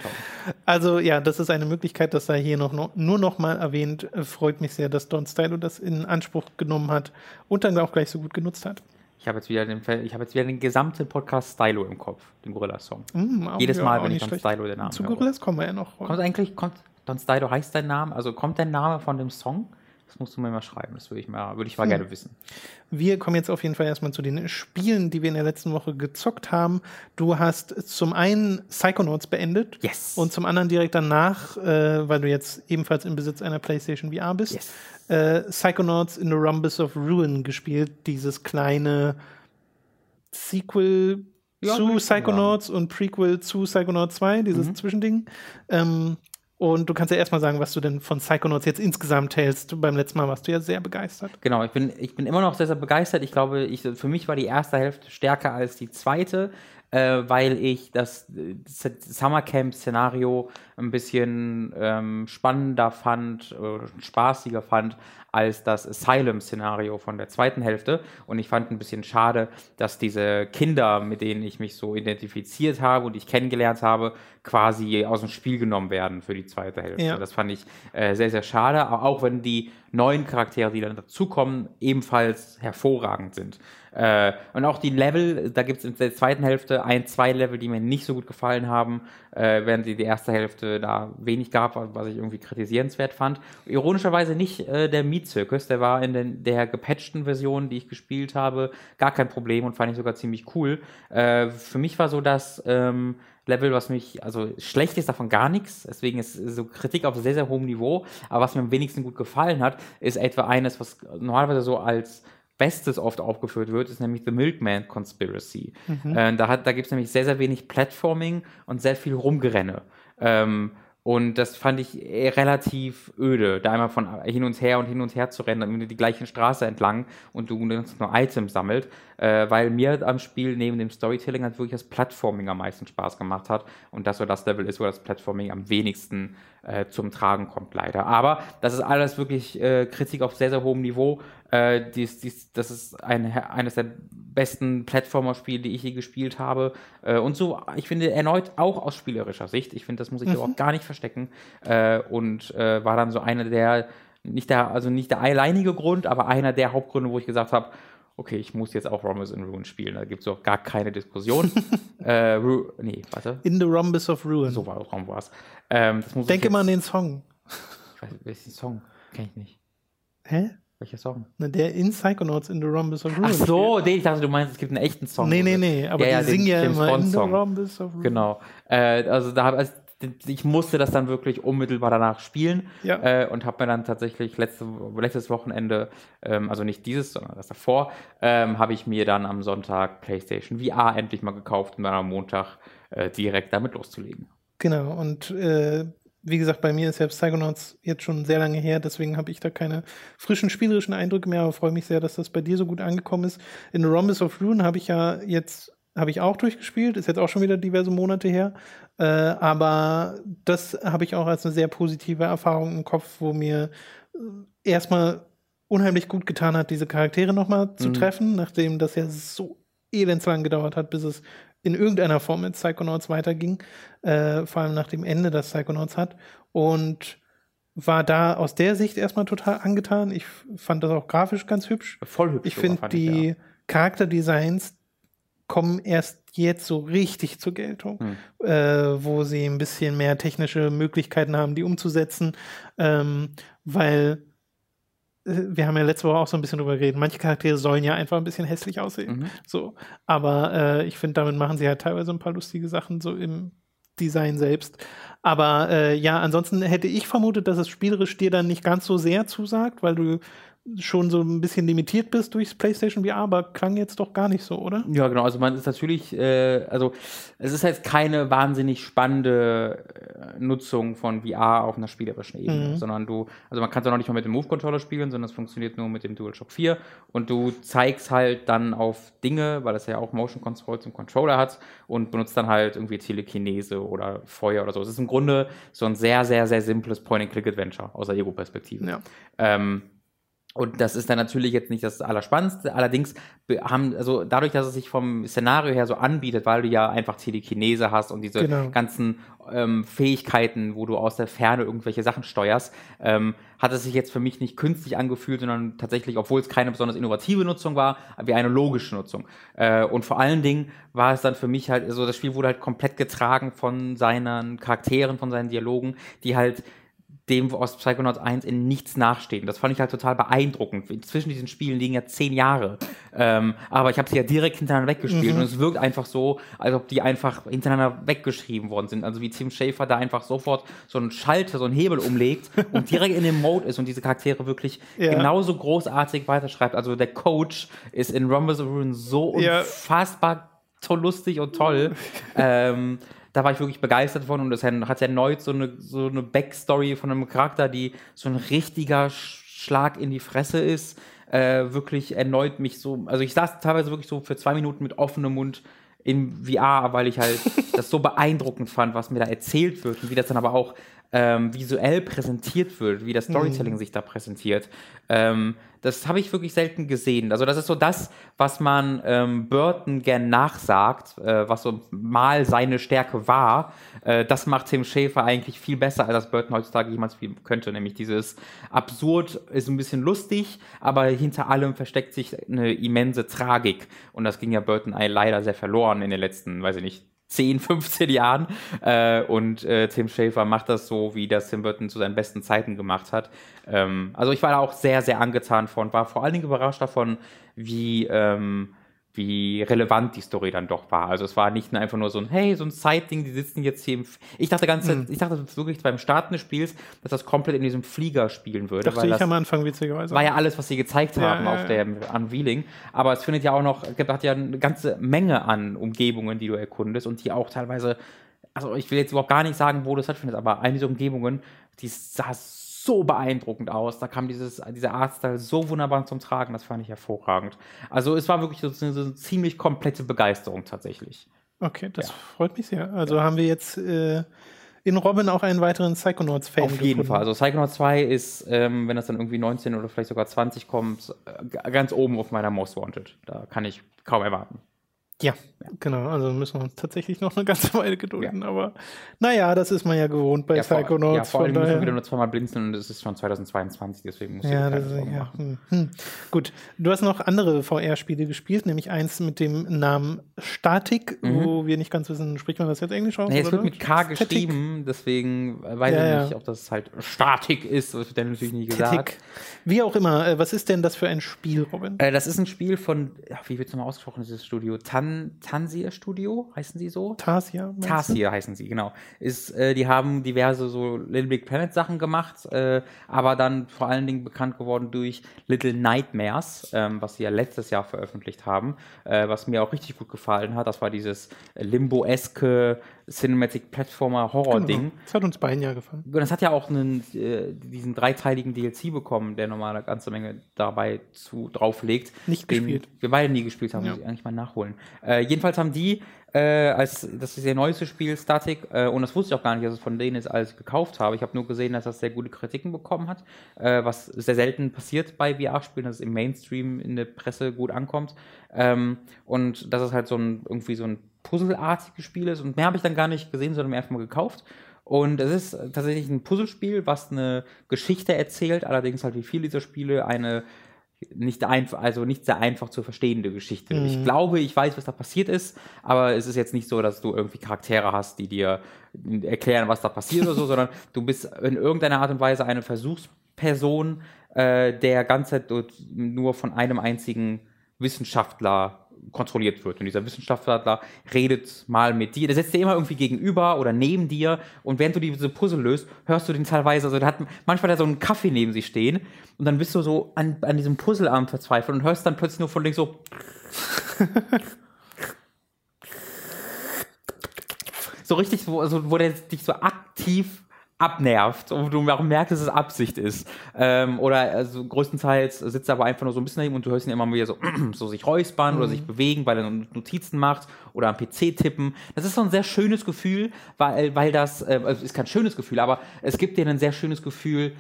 Also ja, das ist eine Möglichkeit, das sei hier noch, noch nur noch mal erwähnt. Freut mich sehr, dass Don Stylo das in Anspruch genommen hat und dann auch gleich so gut genutzt hat. Ich habe jetzt, wieder den, ich hab jetzt wieder den gesamten Podcast Stylo im Kopf, den Gorilla-Song. Mm, auch- Jedes ja, Mal, wenn ich Don. Stylo den Namen Zu höre. Gorillas kommen wir ja noch. Kommt eigentlich, kommt, Don Stylo heißt dein Name, also kommt der Name von dem Song? Das musst du mir mal schreiben, das würde ich mal, würde ich mal Hm. gerne wissen. Wir kommen jetzt auf jeden Fall erstmal zu den Spielen, die wir in der letzten Woche gezockt haben. Du hast zum einen Psychonauts beendet Yes. und zum anderen direkt danach, äh, weil du jetzt ebenfalls im Besitz einer PlayStation VR bist, Yes. äh, Psychonauts in the Rhombus of Ruin gespielt. Dieses kleine Sequel Ja, zu Psychonauts und Prequel zu Psychonauts 2, dieses Mhm. Zwischending. Ähm, und du kannst ja erstmal sagen, was du denn von Psychonauts jetzt insgesamt hältst. Beim letzten Mal warst du ja sehr begeistert. Genau, ich bin, ich bin immer noch sehr, sehr begeistert. Ich glaube, ich, für mich war die erste Hälfte stärker als die zweite, äh, weil ich das, Summercamp-Szenario ein bisschen ähm, spannender fand, äh, spaßiger fand als das Asylum-Szenario von der zweiten Hälfte. Und ich fand ein bisschen schade, dass diese Kinder, mit denen ich mich so identifiziert habe und ich kennengelernt habe, quasi aus dem Spiel genommen werden für die zweite Hälfte. Ja. Das fand ich äh, sehr, sehr schade, aber auch wenn die neuen Charaktere, die dann dazukommen, ebenfalls hervorragend sind. Äh, und auch die Level, da gibt es in der zweiten Hälfte ein, zwei Level, die mir nicht so gut gefallen haben, äh, während die, die erste Hälfte da wenig gab, was ich irgendwie kritisierenswert fand. Ironischerweise nicht äh, der Meat-Circus, der war in den, der gepatchten Version, die ich gespielt habe, gar kein Problem und fand ich sogar ziemlich cool. Äh, für mich war so das ähm, Level, was mich, also schlecht ist davon gar nichts, deswegen ist so Kritik auf sehr, sehr hohem Niveau, aber was mir am wenigsten gut gefallen hat, ist etwa eines, was normalerweise so als Bestes oft aufgeführt wird, ist nämlich The Milkman Conspiracy. Äh, da hat, da gibt es nämlich sehr, sehr wenig Platforming und sehr viel Rumgerenne. Ähm, und das fand ich eher relativ öde, da einmal von hin und her und hin und her zu rennen, die gleiche Straße entlang und du nur Items sammelt, äh, weil mir am Spiel neben dem Storytelling halt wirklich das Platforming am meisten Spaß gemacht hat und das so das Level ist, wo das Platforming am wenigsten äh, zum Tragen kommt, leider. Aber das ist alles wirklich äh, Kritik auf sehr, sehr hohem Niveau. Äh, dies, dies, das ist ein, eines der besten Plattformer-Spiele, die ich je gespielt habe. Äh, und so, ich finde, erneut auch aus spielerischer Sicht. Ich finde, das muss ich überhaupt gar nicht verstecken. Äh, und war dann so einer der, nicht der, also nicht der alleinige Grund, aber einer der Hauptgründe, wo ich gesagt habe, okay, ich muss jetzt auch Rhombus in Ruin spielen. Da gibt es auch gar keine Diskussion. äh, Ru nee, warte. In the Rhombus of Ruin. So war es. Ähm, Denke mal an den Song. Ich weiß, welchen Song? Kenn ich nicht. Hä? Welcher Song? Na, der in Psychonauts in the Rhombus of Ruin. Ach so, nee, ich dachte, du meinst, es gibt einen echten Song. Nee, nee, nee, aber Ja, ja, die den singen ja James immer in the. Rhombus of Ruin. Genau. Äh, also da also, ich musste das dann wirklich unmittelbar danach spielen Ja. äh, und habe mir dann tatsächlich letzte, letztes Wochenende, ähm, also nicht dieses, sondern das davor, ähm, habe ich mir dann am Sonntag PlayStation VR endlich mal gekauft, um dann am Montag äh, direkt damit loszulegen. Genau, und äh, wie gesagt, bei mir ist ja Psychonauts jetzt schon sehr lange her, deswegen habe ich da keine frischen spielerischen Eindrücke mehr, aber freue mich sehr, dass das bei dir so gut angekommen ist. In The Rhombus of Ruin habe ich ja jetzt, habe ich auch durchgespielt, ist jetzt auch schon wieder diverse Monate her, äh, aber das habe ich auch als eine sehr positive Erfahrung im Kopf, wo mir äh, erstmal unheimlich gut getan hat, diese Charaktere nochmal zu Mhm. treffen, nachdem das ja so elendslang gedauert hat, bis es in irgendeiner Form mit Psychonauts weiterging, äh, vor allem nach dem Ende, das Psychonauts hat. Und war da aus der Sicht erstmal total angetan. Ich fand das auch grafisch ganz hübsch. Voll hübsch. Ich finde, die ja. Charakterdesigns kommen erst jetzt so richtig zur Geltung, Hm. äh, wo sie ein bisschen mehr technische Möglichkeiten haben, die umzusetzen, ähm, weil äh, wir haben ja letzte Woche auch so ein bisschen drüber geredet. Manche Charaktere sollen ja einfach ein bisschen hässlich aussehen. Mhm. So, aber äh, ich finde, damit machen sie halt teilweise ein paar lustige Sachen so im Design selbst. Aber äh, ja, ansonsten hätte ich vermutet, dass es spielerisch dir dann nicht ganz so sehr zusagt, weil du schon so ein bisschen limitiert bist durchs PlayStation VR, aber klang jetzt doch gar nicht so, oder? Ja, genau. Also man ist natürlich, äh, also es ist jetzt keine wahnsinnig spannende äh, Nutzung von VR auf einer spielerischen Ebene, Mhm. sondern du, also man kann es auch noch nicht mal mit dem Move-Controller spielen, sondern es funktioniert nur mit dem DualShock 4 und du zeigst halt dann auf Dinge, weil es ja auch Motion Controls im Controller hat und benutzt dann halt irgendwie Telekinese oder Feuer oder so. Es ist im Grunde so ein sehr, sehr, sehr simples Point-and-Click-Adventure aus der Ego-Perspektive. Ja. Ähm, Und das ist dann natürlich jetzt nicht das Allerspannendste. Allerdings haben, also dadurch, dass es sich vom Szenario her so anbietet, weil du ja einfach Telekinese hast und diese Genau. ganzen ähm, Fähigkeiten, wo du aus der Ferne irgendwelche Sachen steuerst, ähm, hat es sich jetzt für mich nicht künstlich angefühlt, sondern tatsächlich, obwohl es keine besonders innovative Nutzung war, wie eine logische Nutzung. Äh, und vor allen Dingen war es dann für mich halt, also das Spiel wurde halt komplett getragen von seinen Charakteren, von seinen Dialogen, die halt dem aus Psychonauts 1 in nichts nachstehen. Das fand ich halt total beeindruckend. Zwischen diesen Spielen liegen ja zehn Jahre. Ähm, aber ich habe sie ja direkt hintereinander weggespielt und es wirkt einfach so, als ob die einfach hintereinander weggeschrieben worden sind. Also wie Tim Schafer da einfach sofort so einen Schalter, so einen Hebel umlegt und direkt in dem Mode ist und diese Charaktere wirklich Ja. genauso großartig weiterschreibt. Also der Coach ist in Rumbles of Ruin so Ja. unfassbar lustig und toll. ähm, da war ich wirklich begeistert von und es hat erneut so eine, so eine Backstory von einem Charakter, die so ein richtiger Sch- Schlag in die Fresse ist. Äh, wirklich erneut mich so, also ich saß teilweise wirklich so für zwei Minuten mit offenem Mund in VR, weil ich halt das so beeindruckend fand, was mir da erzählt wird und wie das dann aber auch ähm, visuell präsentiert wird, wie das Storytelling sich da präsentiert. Ähm, das habe ich wirklich selten gesehen. Also das ist so das, was man ähm, Burton gern nachsagt, äh, was so mal seine Stärke war. Äh, das macht Tim Schafer eigentlich viel besser, als das Burton heutzutage jemals spielen könnte. Nämlich dieses absurd ist ein bisschen lustig, aber hinter allem versteckt sich eine immense Tragik. Und das ging ja Burton leider sehr verloren in den letzten, weiß ich nicht, 10, 15 Jahren. Äh, und äh, Tim Schafer macht das so, wie das Tim Burton zu seinen besten Zeiten gemacht hat. Ähm, also ich war da auch sehr, sehr angetan von, war vor allen Dingen überrascht davon, wie, ähm, wie relevant die Story dann doch war. Also es war nicht nur einfach nur so ein, hey, so ein Side-Ding, die sitzen jetzt hier im... F ich dachte ganz, Mhm. ich dachte wirklich beim Starten des Spiels, dass das komplett in diesem Flieger spielen würde. Dachte weil ich das, am Anfang witzigerweise. war ja alles, was sie gezeigt Ja, haben ja, auf der Unveiling. Aber es findet ja auch noch, gibt- hat ja eine ganze Menge an Umgebungen, die du erkundest und die auch teilweise, also ich will jetzt überhaupt gar nicht sagen, wo das stattfindet, aber eine dieser Umgebungen, die sah so beeindruckend aus. Da kam dieses, dieser Artstyle so wunderbar zum Tragen, das fand ich hervorragend. Also es war wirklich so eine, so eine ziemlich komplette Begeisterung tatsächlich. Okay, das Ja. freut mich sehr. Also haben wir jetzt äh, in Robin auch einen weiteren Psychonauts-Fan Auf jeden gefunden. Fall. Also Psychonaut 2 ist, ähm, wenn das dann irgendwie 19 oder vielleicht sogar 20 kommt, äh, ganz oben auf meiner Most Wanted. Da kann ich kaum erwarten. Ja, genau. Also müssen wir uns tatsächlich noch eine ganze Weile gedulden. Aber naja, das ist man ja gewohnt bei ja, Psychonauts. ja, vor allem müssen wir wieder nur zweimal blinzeln und es ist schon 2022, deswegen muss ich Ja, das ist, ja. machen. Hm. Hm. Gut, du hast noch andere VR-Spiele gespielt, nämlich eins mit dem Namen Statik, wo wir nicht ganz wissen, spricht man das jetzt Englisch aus? Mhm. Nee, es wird mit K Static? geschrieben, deswegen weiß Ja, ich ja. nicht, ob das halt Statik ist. Das wird ja natürlich nie gesagt. Static. Wie auch immer, äh, was ist denn das für ein Spiel, Robin? Äh, das ist ein Spiel von, ja, wie wird es nochmal ausgesprochen, dieses Studio? Tan Tansier Studio, heißen sie so? Du? Tarsier heißen sie, genau. Ist, äh, die haben diverse so Little Big Planet Sachen gemacht, äh, aber dann vor allen Dingen bekannt geworden durch Little Nightmares, ähm, was sie ja letztes Jahr veröffentlicht haben, äh, was mir auch richtig gut gefallen hat. Das war dieses Limbo-eske Cinematic Platformer Horror-Ding. Genau. Das hat uns beiden ja gefallen. Und das hat ja auch einen, äh, diesen dreiteiligen DLC bekommen, der nochmal eine ganze Menge dabei zu, drauflegt. Nicht den gespielt. Wir beide nie gespielt haben, Ja. muss ich eigentlich mal nachholen. Äh, jedenfalls haben die, äh, als das ist ihr neuestes Spiel, Static, äh, und das wusste ich auch gar nicht, dass es von denen als ich gekauft habe. Ich habe nur gesehen, dass das sehr gute Kritiken bekommen hat, äh, was sehr selten passiert bei VR-Spielen, dass es im Mainstream in der Presse gut ankommt. Ähm, und dass es halt so ein, irgendwie so ein Puzzle-artiges Spiel ist. Und mehr habe ich dann gar nicht gesehen, sondern mir einfach mal gekauft. Und es ist tatsächlich ein Puzzlespiel, was eine Geschichte erzählt, allerdings halt wie viele dieser Spiele eine nicht einfach, also nicht sehr einfach zu verstehende Geschichte. Ich glaube, ich weiß, was da passiert ist, aber es ist jetzt nicht so, dass du irgendwie Charaktere hast, die dir erklären, was da passiert oder so, sondern du bist in irgendeiner Art und Weise eine Versuchsperson, äh, der ganze Zeit nur von einem einzigen Wissenschaftler kontrolliert wird. Und dieser Wissenschaftler redet mal mit dir, der setzt dir immer irgendwie gegenüber oder neben dir und während du diese Puzzle löst, hörst du den teilweise, also der hat manchmal er so einen Kaffee neben sich stehen und dann bist du so an, an diesem Puzzle am verzweifeln und hörst dann plötzlich nur von links so so richtig, wo, also, wo der dich so aktiv abnervt und du merkst, dass es Absicht ist. Ähm, oder also größtenteils sitzt er aber einfach nur so ein bisschen daneben und du hörst ihn immer wieder so, so sich räuspern oder sich bewegen, weil er Notizen macht oder am PC tippen. Das ist so ein sehr schönes Gefühl, weil, weil das, äh, also ist kein schönes Gefühl, aber es gibt dir ein sehr schönes Gefühl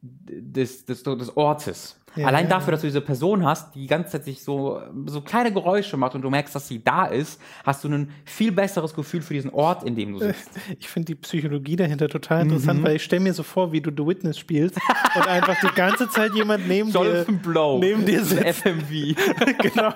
des, des, des Ortes. Ja, Allein dafür, dass du diese Person hast, die die ganze Zeit sich so, so kleine Geräusche macht und du merkst, dass sie da ist, hast du ein viel besseres Gefühl für diesen Ort, in dem du sitzt. Ich finde die Psychologie dahinter total interessant, weil ich stelle mir so vor, wie du The Witness spielst und einfach die ganze Zeit jemand neben dir, Blow. neben dir sitzt. FMV. genau,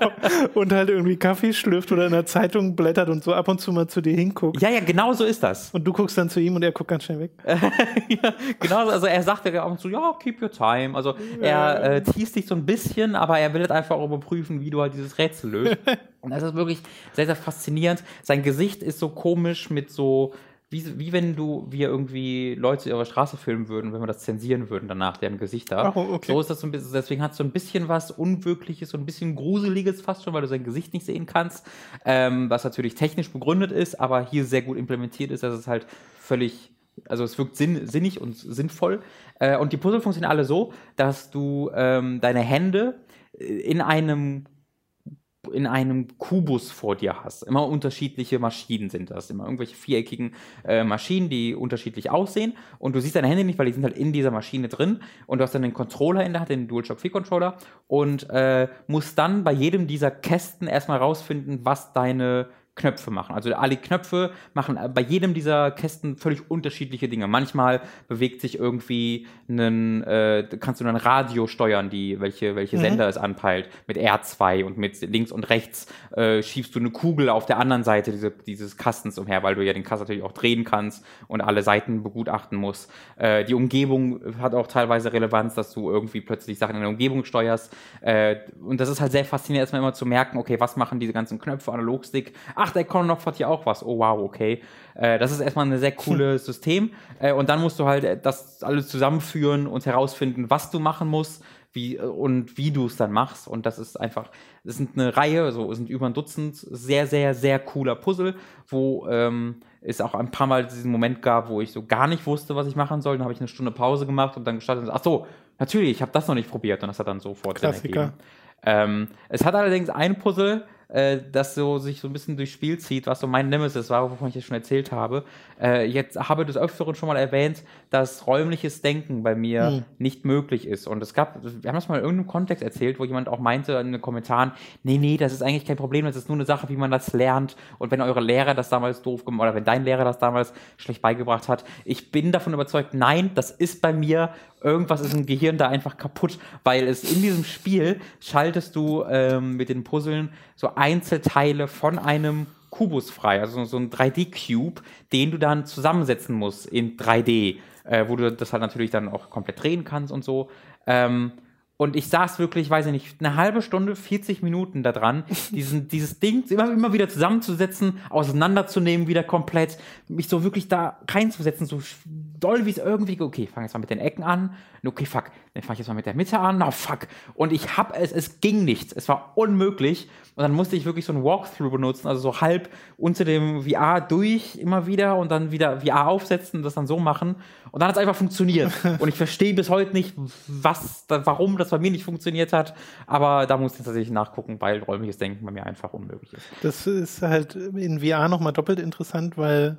und halt irgendwie Kaffee schlürft oder in der Zeitung blättert und so ab und zu mal zu dir hinguckt. ja, ja, genau so ist das. Und du guckst dann zu ihm und er guckt ganz schnell weg. ja, genau, also er sagt ja ab und zu, ja, keep your time. Also er äh, teast dich so ein bisschen, aber er will halt einfach auch überprüfen, wie du halt dieses Rätsel löst. und das ist wirklich sehr, sehr faszinierend. Sein Gesicht ist so komisch mit so, wie, wie wenn du, wir irgendwie Leute auf der Straße filmen würden, wenn wir das zensieren würden danach, deren Gesichter. Oh, okay. So ist das so ein bisschen, deswegen hat es so ein bisschen was Unwirkliches, so ein bisschen Gruseliges fast schon, weil du sein Gesicht nicht sehen kannst. Ähm, was natürlich technisch begründet ist, aber hier sehr gut implementiert ist, dass es halt völlig also es wirkt sinn, sinnig und sinnvoll. Äh, und die Puzzle funktionieren alle so, dass du ähm, deine Hände äh, in einem in einem Kubus vor dir hast. Immer unterschiedliche Maschinen sind das. Immer irgendwelche viereckigen äh, Maschinen, die unterschiedlich aussehen. Und du siehst deine Hände nicht, weil die sind halt in dieser Maschine drin. Und du hast dann den Controller in der Hand, den DualShock 4 Controller. Und äh, musst dann bei jedem dieser Kästen erstmal rausfinden, was deine Knöpfe machen. Also alle Knöpfe machen bei jedem dieser Kästen völlig unterschiedliche Dinge. Manchmal bewegt sich irgendwie ein, äh, kannst du ein Radio steuern, die, welche, welche Sender es anpeilt, mit R2 und mit links und rechts äh, schiebst du eine Kugel auf der anderen Seite diese, dieses Kastens umher, weil du ja den Kasten natürlich auch drehen kannst und alle Seiten begutachten musst. Äh, die Umgebung hat auch teilweise Relevanz, dass du irgendwie plötzlich Sachen in der Umgebung steuerst. Äh, und das ist halt sehr faszinierend, erstmal immer zu merken, okay, was machen diese ganzen Knöpfe, Analogstick? Ach, der Econox hat hier auch was. Oh, wow, okay. Äh, das ist erstmal ein sehr cooles System. Äh, und dann musst du halt äh, das alles zusammenführen und herausfinden, was du machen musst wie, äh, und wie du es dann machst. Und das ist einfach, es sind eine Reihe, es sind über ein Dutzend sehr, sehr, sehr cooler Puzzle, wo ähm, es auch ein paar Mal diesen Moment gab, wo ich so gar nicht wusste, was ich machen soll. Dann habe ich eine Stunde Pause gemacht und dann gestartet so, ach so, natürlich, ich habe das noch nicht probiert. Und das hat dann sofort Sinn Klassiker. ergeben. Ähm, es hat allerdings ein Puzzle, äh, das so sich so ein bisschen durchs Spiel zieht, was so mein Nemesis war, wovon ich ja schon erzählt habe. Äh, jetzt habe ich des Öfteren schon mal erwähnt, dass räumliches Denken bei mir Hm. nicht möglich ist. Und es gab, wir haben das mal in irgendeinem Kontext erzählt, wo jemand auch meinte in den Kommentaren, nee, nee, das ist eigentlich kein Problem, das ist nur eine Sache, wie man das lernt. Und wenn eure Lehrer das damals doof gemacht oder wenn dein Lehrer das damals schlecht beigebracht hat, ich bin davon überzeugt, nein, das ist bei mir irgendwas ist im Gehirn da einfach kaputt, weil es in diesem Spiel schaltest du ähm, mit den Puzzeln so Einzelteile von einem Kubus frei, also so ein 3D-Cube, den du dann zusammensetzen musst in 3D, äh, wo du das halt natürlich dann auch komplett drehen kannst und so. Ähm, und ich saß wirklich, weiß ich nicht, eine halbe Stunde, 40 Minuten da dran, diesen, dieses Ding immer, immer wieder zusammenzusetzen, auseinanderzunehmen, wieder komplett, mich so wirklich da reinzusetzen, so doll wie es irgendwie, okay, fang jetzt mal mit den Ecken an, okay, fuck, dann fang ich jetzt mal mit der Mitte an, na fuck. Und ich hab es, es ging nichts, es war unmöglich. Und dann musste ich wirklich so ein Walkthrough benutzen, also so halb unter dem VR durch immer wieder und dann wieder VR aufsetzen und das dann so machen. Und dann hat es einfach funktioniert. und ich verstehe bis heute nicht, was, warum das bei mir nicht funktioniert hat. Aber da muss ich tatsächlich nachgucken, weil räumliches Denken bei mir einfach unmöglich ist. Das ist halt in VR nochmal doppelt interessant, weil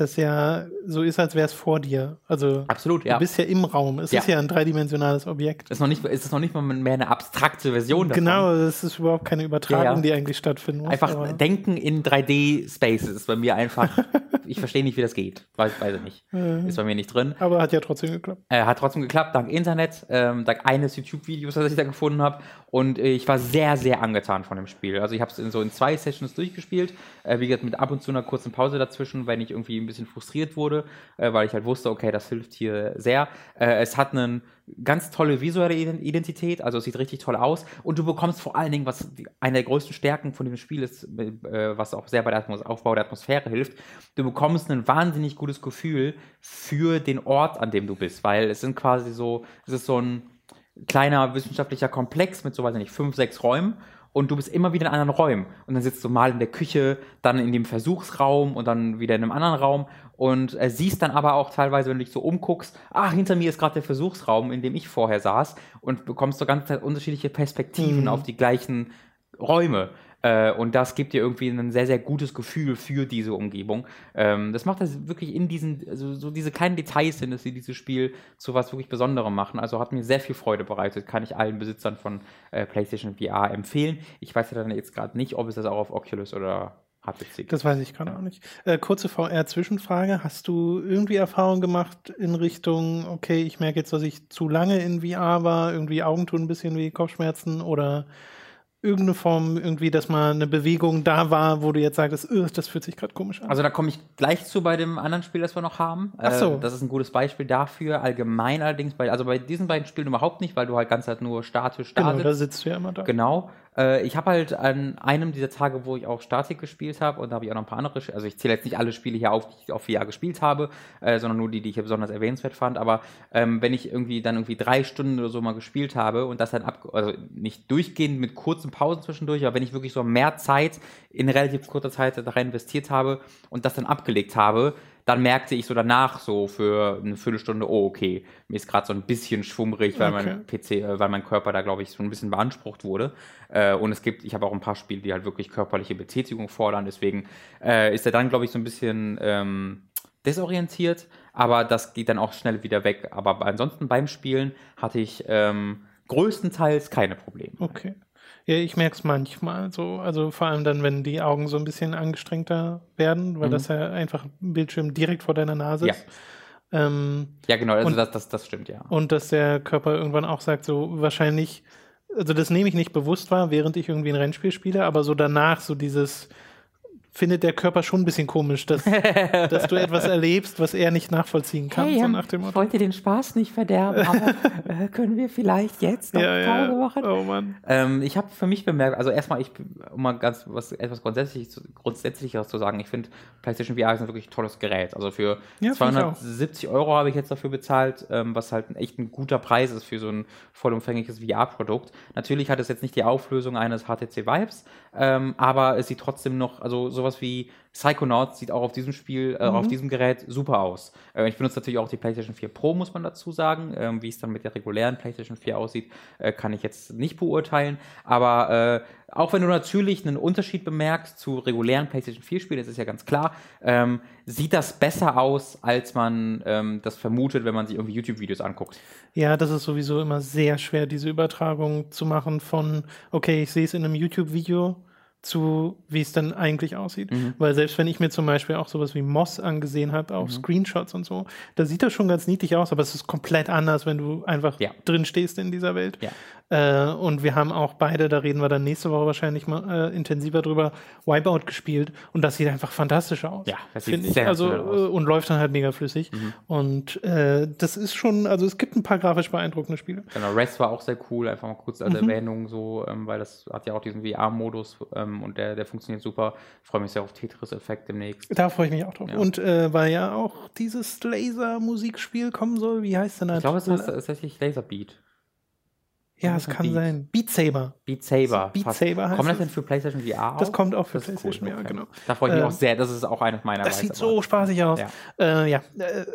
das ja so ist, als wäre es vor dir. Also Absolut, ja. du bist ja im Raum. Es Ja. ist ja ein dreidimensionales Objekt. ist noch nicht, ist es noch nicht mal mehr eine abstrakte Version davon. Genau, das ist überhaupt keine Übertragung, Ja, ja. die eigentlich stattfinden muss. Einfach denken in 3D-Spaces ist bei mir einfach, ich verstehe nicht, wie das geht. Weiß, weiß ich nicht. Ist bei mir nicht drin. aber hat ja trotzdem geklappt. Äh, hat trotzdem geklappt, dank Internet, ähm, dank eines YouTube-Videos, das ich da gefunden habe. Und äh, ich war sehr, sehr angetan von dem Spiel. Also ich habe es in so in zwei Sessions durchgespielt. Äh, wie gesagt, mit ab und zu einer kurzen Pause dazwischen, wenn ich irgendwie bisschen frustriert wurde, äh, weil ich halt wusste, okay, das hilft hier sehr. Äh, es hat eine ganz tolle visuelle Ident- Identität, also es sieht richtig toll aus. Und du bekommst vor allen Dingen, was eine der größten Stärken von dem Spiel ist, äh, was auch sehr bei der Atmos Aufbau der Atmosphäre hilft, du bekommst ein wahnsinnig gutes Gefühl für den Ort, an dem du bist, weil es sind quasi so, es ist so ein kleiner wissenschaftlicher Komplex mit so, weiß ich nicht, fünf, sechs Räumen und du bist immer wieder in anderen Räumen. Und dann sitzt du mal in der Küche, dann in dem Versuchsraum und dann wieder in einem anderen Raum und äh, siehst dann aber auch teilweise, wenn du dich so umguckst, ah, hinter mir ist gerade der Versuchsraum, in dem ich vorher saß und bekommst so ganz unterschiedliche Perspektiven Mhm. auf die gleichen Räume. Äh, und das gibt dir irgendwie ein sehr, sehr gutes Gefühl für diese Umgebung. Ähm, das macht das wirklich in diesen, also so diese kleinen Details sind, dass sie dieses Spiel zu was wirklich Besonderem machen. Also hat mir sehr viel Freude bereitet, kann ich allen Besitzern von äh, PlayStation VR empfehlen. Ich weiß ja dann jetzt gerade nicht, ob es das auch auf Oculus oder Das weiß ich gerade auch nicht. Äh, kurze VR-Zwischenfrage. Hast du irgendwie Erfahrung gemacht in Richtung, okay, ich merke jetzt, dass ich zu lange in VR war, irgendwie Augen tun ein bisschen wie Kopfschmerzen oder irgendeine Form irgendwie, dass mal eine Bewegung da war, wo du jetzt sagst, das fühlt sich gerade komisch an? Also da komme ich gleich zu bei dem anderen Spiel, das wir noch haben. Ach so. Äh, das ist ein gutes Beispiel dafür. Allgemein allerdings, bei, also bei diesen beiden Spielen überhaupt nicht, weil du halt ganz halt nur statisch da genau, sitzt. da sitzt du ja immer da. Genau. Äh, ich habe halt an einem dieser Tage, wo ich auch Statik gespielt habe, und da habe ich auch noch ein paar andere, also ich zähle jetzt nicht alle Spiele hier auf, die ich auf VR gespielt habe, äh, sondern nur die, die ich hier besonders erwähnenswert fand. Aber ähm, wenn ich irgendwie dann irgendwie drei Stunden oder so mal gespielt habe und das dann ab, also nicht durchgehend mit kurzen Pausen zwischendurch, aber wenn ich wirklich so mehr Zeit in relativ kurzer Zeit da rein investiert habe und das dann abgelegt habe, dann merkte ich so danach so für eine Viertelstunde, oh, okay, mir ist gerade so ein bisschen schwummrig, weil Okay. mein PC, äh, weil mein Körper da, glaube ich, so ein bisschen beansprucht wurde. Äh, und es gibt, ich habe auch ein paar Spiele, die halt wirklich körperliche Betätigung fordern, deswegen äh, ist er dann, glaube ich, so ein bisschen ähm, desorientiert, aber das geht dann auch schnell wieder weg. Aber ansonsten beim Spielen hatte ich ähm, größtenteils keine Probleme. Okay. Ja, ich merke es manchmal so, also vor allem dann, wenn die Augen so ein bisschen angestrengter werden, weil Mhm. das ja einfach ein Bildschirm direkt vor deiner Nase Ja. ist. Ähm, Ja, genau, also Und- das, das, das stimmt, ja. und dass der Körper irgendwann auch sagt, so wahrscheinlich, also das nehme ich nicht bewusst wahr, während ich irgendwie ein Rennspiel spiele, aber so danach so dieses findet der Körper schon ein bisschen komisch, dass, dass du etwas erlebst, was er nicht nachvollziehen kann, so nach dem Motto. wollte den Spaß nicht verderben, aber äh, können wir vielleicht jetzt noch Ja, ja. Pause machen? Oh Mann. Ähm, ich habe für mich bemerkt, also erstmal, ich, um mal ganz was etwas Grundsätzliches, Grundsätzlicheres zu sagen, ich finde PlayStation VR ist ein wirklich tolles Gerät. Also für Ja, find ich auch. 270 Euro habe ich jetzt dafür bezahlt, ähm, was halt ein, echt ein guter Preis ist für so ein vollumfängliches VR-Produkt. Natürlich hat es jetzt nicht die Auflösung eines HTC Vives, ähm, aber es sieht trotzdem noch, also sowas wie Psychonauts sieht auch auf diesem Spiel, äh, auf diesem Gerät super aus. Äh, ich benutze natürlich auch die PlayStation 4 Pro, muss man dazu sagen. Ähm, wie es dann mit der regulären PlayStation 4 aussieht, äh, kann ich jetzt nicht beurteilen. Aber äh, auch wenn du natürlich einen Unterschied bemerkst zu regulären PlayStation 4 Spielen, das ist ja ganz klar, ähm, sieht das besser aus, als man ähm, das vermutet, wenn man sich irgendwie YouTube-Videos anguckt. Ja, das ist sowieso immer sehr schwer, diese Übertragung zu machen von, okay, ich sehe es in einem YouTube-Video zu, wie es dann eigentlich aussieht. Mhm. Weil selbst wenn ich mir zum Beispiel auch sowas wie Moss angesehen habe, Mhm. auch Screenshots und so, da sieht das schon ganz niedlich aus, aber es ist komplett anders, wenn du einfach Ja. drin stehst in dieser Welt. Ja. Äh, und wir haben auch beide, da reden wir dann nächste Woche wahrscheinlich mal äh, intensiver drüber, Wipeout gespielt und das sieht einfach fantastisch aus. Ja, das sieht finde ich. sehr Also aus. Mhm. äh, und läuft dann halt mega flüssig. Und äh, das ist schon, also es gibt ein paar grafisch beeindruckende Spiele. Genau, Rest war auch sehr cool, einfach mal kurz Mhm. als Erwähnung so, ähm, weil das hat ja auch diesen VR-Modus ähm, und der, der funktioniert super. Ich freue mich sehr auf Tetris-Effekt demnächst. Da freue ich mich auch drauf. Ja. Und äh, weil ja auch dieses Laser-Musikspiel kommen soll, wie heißt denn das? Ich glaube, es heißt tatsächlich Laserbeat. Ja, es kann Beat. sein. Beat Saber. Beat Saber. Beat. Saber heißt Kommt das denn für PlayStation VR Das auch? kommt auch für Das PlayStation VR, genau. Da freue ich mich Ähm, auch sehr. Das ist auch eines meiner Das sieht Weiße- so spaßig aus. Ja. Äh, ja. Äh,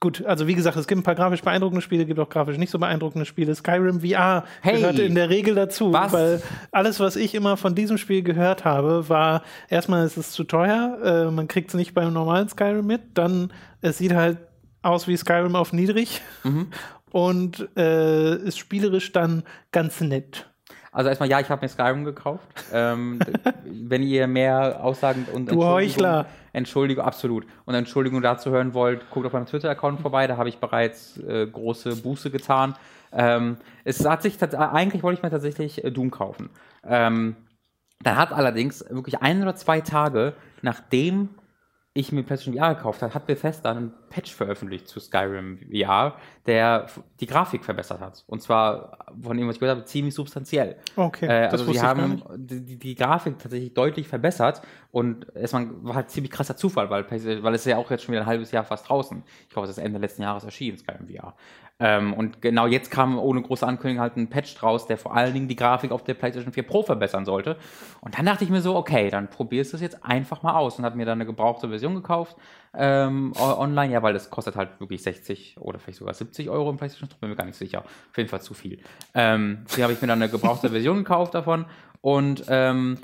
gut, also wie gesagt, es gibt ein paar grafisch beeindruckende Spiele, gibt auch grafisch nicht so beeindruckende Spiele. Skyrim VR Hey! gehört in der Regel dazu, Was? weil alles, was ich immer von diesem Spiel gehört habe, war erstmal ist es zu teuer, äh, man kriegt es nicht beim normalen Skyrim mit, dann es sieht halt aus wie Skyrim auf niedrig Mhm. Und äh, ist spielerisch dann ganz nett. Also erstmal, ja, ich habe mir Skyrim gekauft. ähm, wenn ihr mehr Aussagen und Du Heuchler. Entschuldigung, absolut. Und Entschuldigung dazu hören wollt, guckt auf meinem Twitter-Account vorbei, da habe ich bereits äh, große Buße getan. Ähm, es hat sich tats- eigentlich wollte ich mir tatsächlich äh, Doom kaufen. Ähm, dann hat allerdings wirklich ein oder zwei Tage, nachdem ich mir PlayStation VR gekauft habe, hat Bethesda einen Patch veröffentlicht zu Skyrim VR, der die Grafik verbessert hat. Und zwar, von dem, was ich gehört habe, ziemlich substanziell. Okay, Äh, also sie haben die, die- Grafik tatsächlich deutlich verbessert und es war halt ziemlich krasser Zufall, weil, weil es ja auch jetzt schon wieder ein halbes Jahr fast draußen. Ich glaube, es ist Ende letzten Jahres erschienen, Skyrim VR. Ähm, und genau jetzt kam ohne große Ankündigung halt ein Patch draus, der vor allen Dingen die Grafik auf der PlayStation 4 Pro verbessern sollte. Und dann dachte ich mir so, okay, dann probierst du es jetzt einfach mal aus und habe mir dann eine gebrauchte Version gekauft ähm, online, ja, weil das kostet halt wirklich 60 oder vielleicht sogar 70 Euro im PlayStation Store, bin mir gar nicht sicher. Auf jeden Fall zu viel. Ähm, hier habe ich mir dann eine gebrauchte Version gekauft davon und ähm,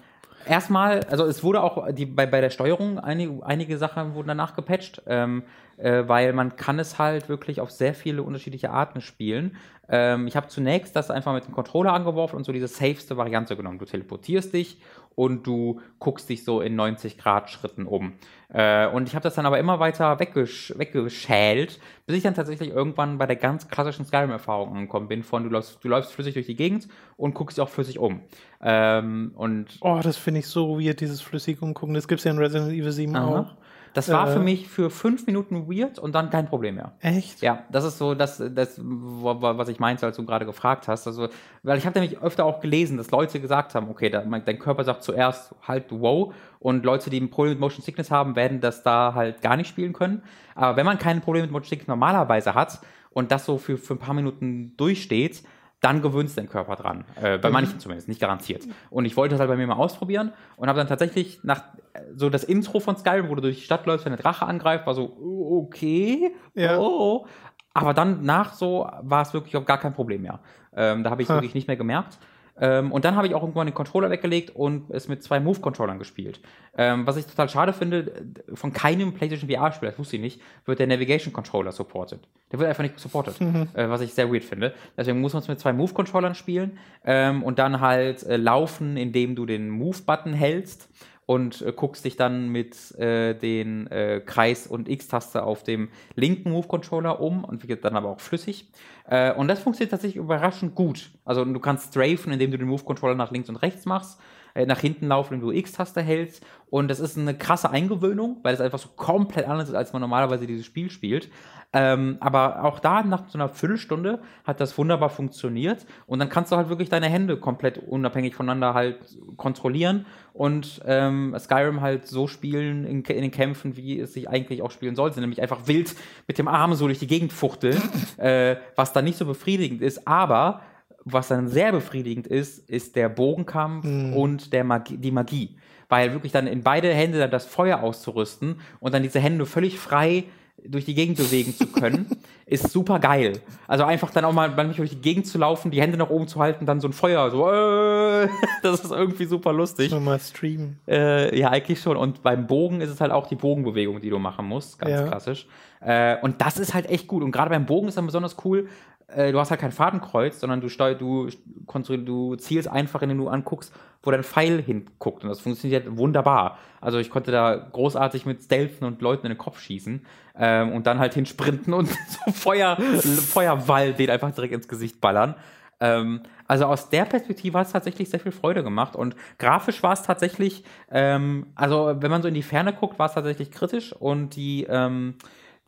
Erstmal, also es wurde auch die, bei, bei der Steuerung einige, einige Sachen wurden danach gepatcht, ähm, äh, weil man kann es halt wirklich auf sehr viele unterschiedliche Arten spielen. Ähm, ich habe zunächst das einfach mit dem Controller angeworfen und so diese safeste Variante genommen. Du teleportierst dich und du guckst dich so in 90 Grad Schritten um. Äh, und ich habe das dann aber immer weiter weggesch weggeschält, bis ich dann tatsächlich irgendwann bei der ganz klassischen Skyrim-Erfahrung angekommen bin, von du läufst, du läufst flüssig durch die Gegend und guckst dich auch flüssig um. Ähm, und oh, das finde ich so weird, dieses flüssig umgucken. Das gibt es ja in Resident Evil 7 Aha. auch. Das war Äh. für mich für fünf Minuten weird und dann kein Problem mehr. Echt? Ja, das ist so das, das was ich meinte, als du gerade gefragt hast. Also, weil ich habe nämlich öfter auch gelesen, dass Leute gesagt haben, okay, da, dein Körper sagt zuerst halt wow und Leute, die ein Problem mit Motion Sickness haben, werden das da halt gar nicht spielen können. Aber wenn man kein Problem mit Motion Sickness normalerweise hat und das so für, für ein paar Minuten durchsteht, dann gewöhnst den Körper dran. Äh, bei manchen zumindest, nicht garantiert. Und ich wollte das halt bei mir mal ausprobieren und habe dann tatsächlich nach äh, so das Intro von Skyrim, wo du durch die Stadt läufst, wenn der Drache angreift, war so, oh, okay, Ja. oh. Aber dann nach so war es wirklich auch gar kein Problem mehr. Ähm, da habe ich es wirklich nicht mehr gemerkt. Ähm, und dann habe ich auch irgendwann den Controller weggelegt und es mit zwei Move-Controllern gespielt. Ähm, was ich total schade finde, von keinem PlayStation VR-Spiel, das wusste ich nicht, wird der Navigation Controller supported. Der wird einfach nicht supported, äh, was ich sehr weird finde. Deswegen muss man es mit zwei Move-Controllern spielen ähm, und dann halt äh, laufen, indem du den Move-Button hältst und äh, guckst dich dann mit äh, den äh, Kreis- und X-Taste auf dem linken Move-Controller um und wird dann aber auch flüssig. Äh, und das funktioniert tatsächlich überraschend gut. Also du kannst strafen, indem du den Move-Controller nach links und rechts machst, äh, nach hinten laufen, indem du X-Taste hältst. Und das ist eine krasse Eingewöhnung, weil es einfach so komplett anders ist, als man normalerweise dieses Spiel spielt. Ähm, aber auch da, nach so einer Viertelstunde, hat das wunderbar funktioniert. Und dann kannst du halt wirklich deine Hände komplett unabhängig voneinander halt kontrollieren und ähm, Skyrim halt so spielen in, in den Kämpfen, wie es sich eigentlich auch spielen sollte. Nämlich einfach wild mit dem Arm so durch die Gegend fuchteln, äh, was dann nicht so befriedigend ist. Aber was dann sehr befriedigend ist, ist der Bogenkampf und der Magie, die Magie. Weil wirklich dann in beide Hände dann das Feuer auszurüsten und dann diese Hände völlig frei durch die Gegend bewegen zu können, ist super geil. Also einfach dann auch mal manchmal durch die Gegend zu laufen, die Hände nach oben zu halten, dann so ein Feuer, so, äh, das ist irgendwie super lustig. Mal streamen. Äh, ja, eigentlich schon. Und beim Bogen ist es halt auch die Bogenbewegung, die du machen musst, ganz Ja. klassisch. Äh, und das ist halt echt gut. Und gerade beim Bogen ist dann besonders cool, äh, du hast halt kein Fadenkreuz, sondern du, steu du, du zielst einfach, indem du anguckst, wo dein Pfeil hinguckt. Und das funktioniert wunderbar. Also ich konnte da großartig mit Stealthen und Leuten in den Kopf schießen ähm, und dann halt hinsprinten und so Feuer, Feuerwall den einfach direkt ins Gesicht ballern. Ähm, also aus der Perspektive hat es tatsächlich sehr viel Freude gemacht und grafisch war es tatsächlich, ähm, also wenn man so in die Ferne guckt, war es tatsächlich kritisch und die, ähm,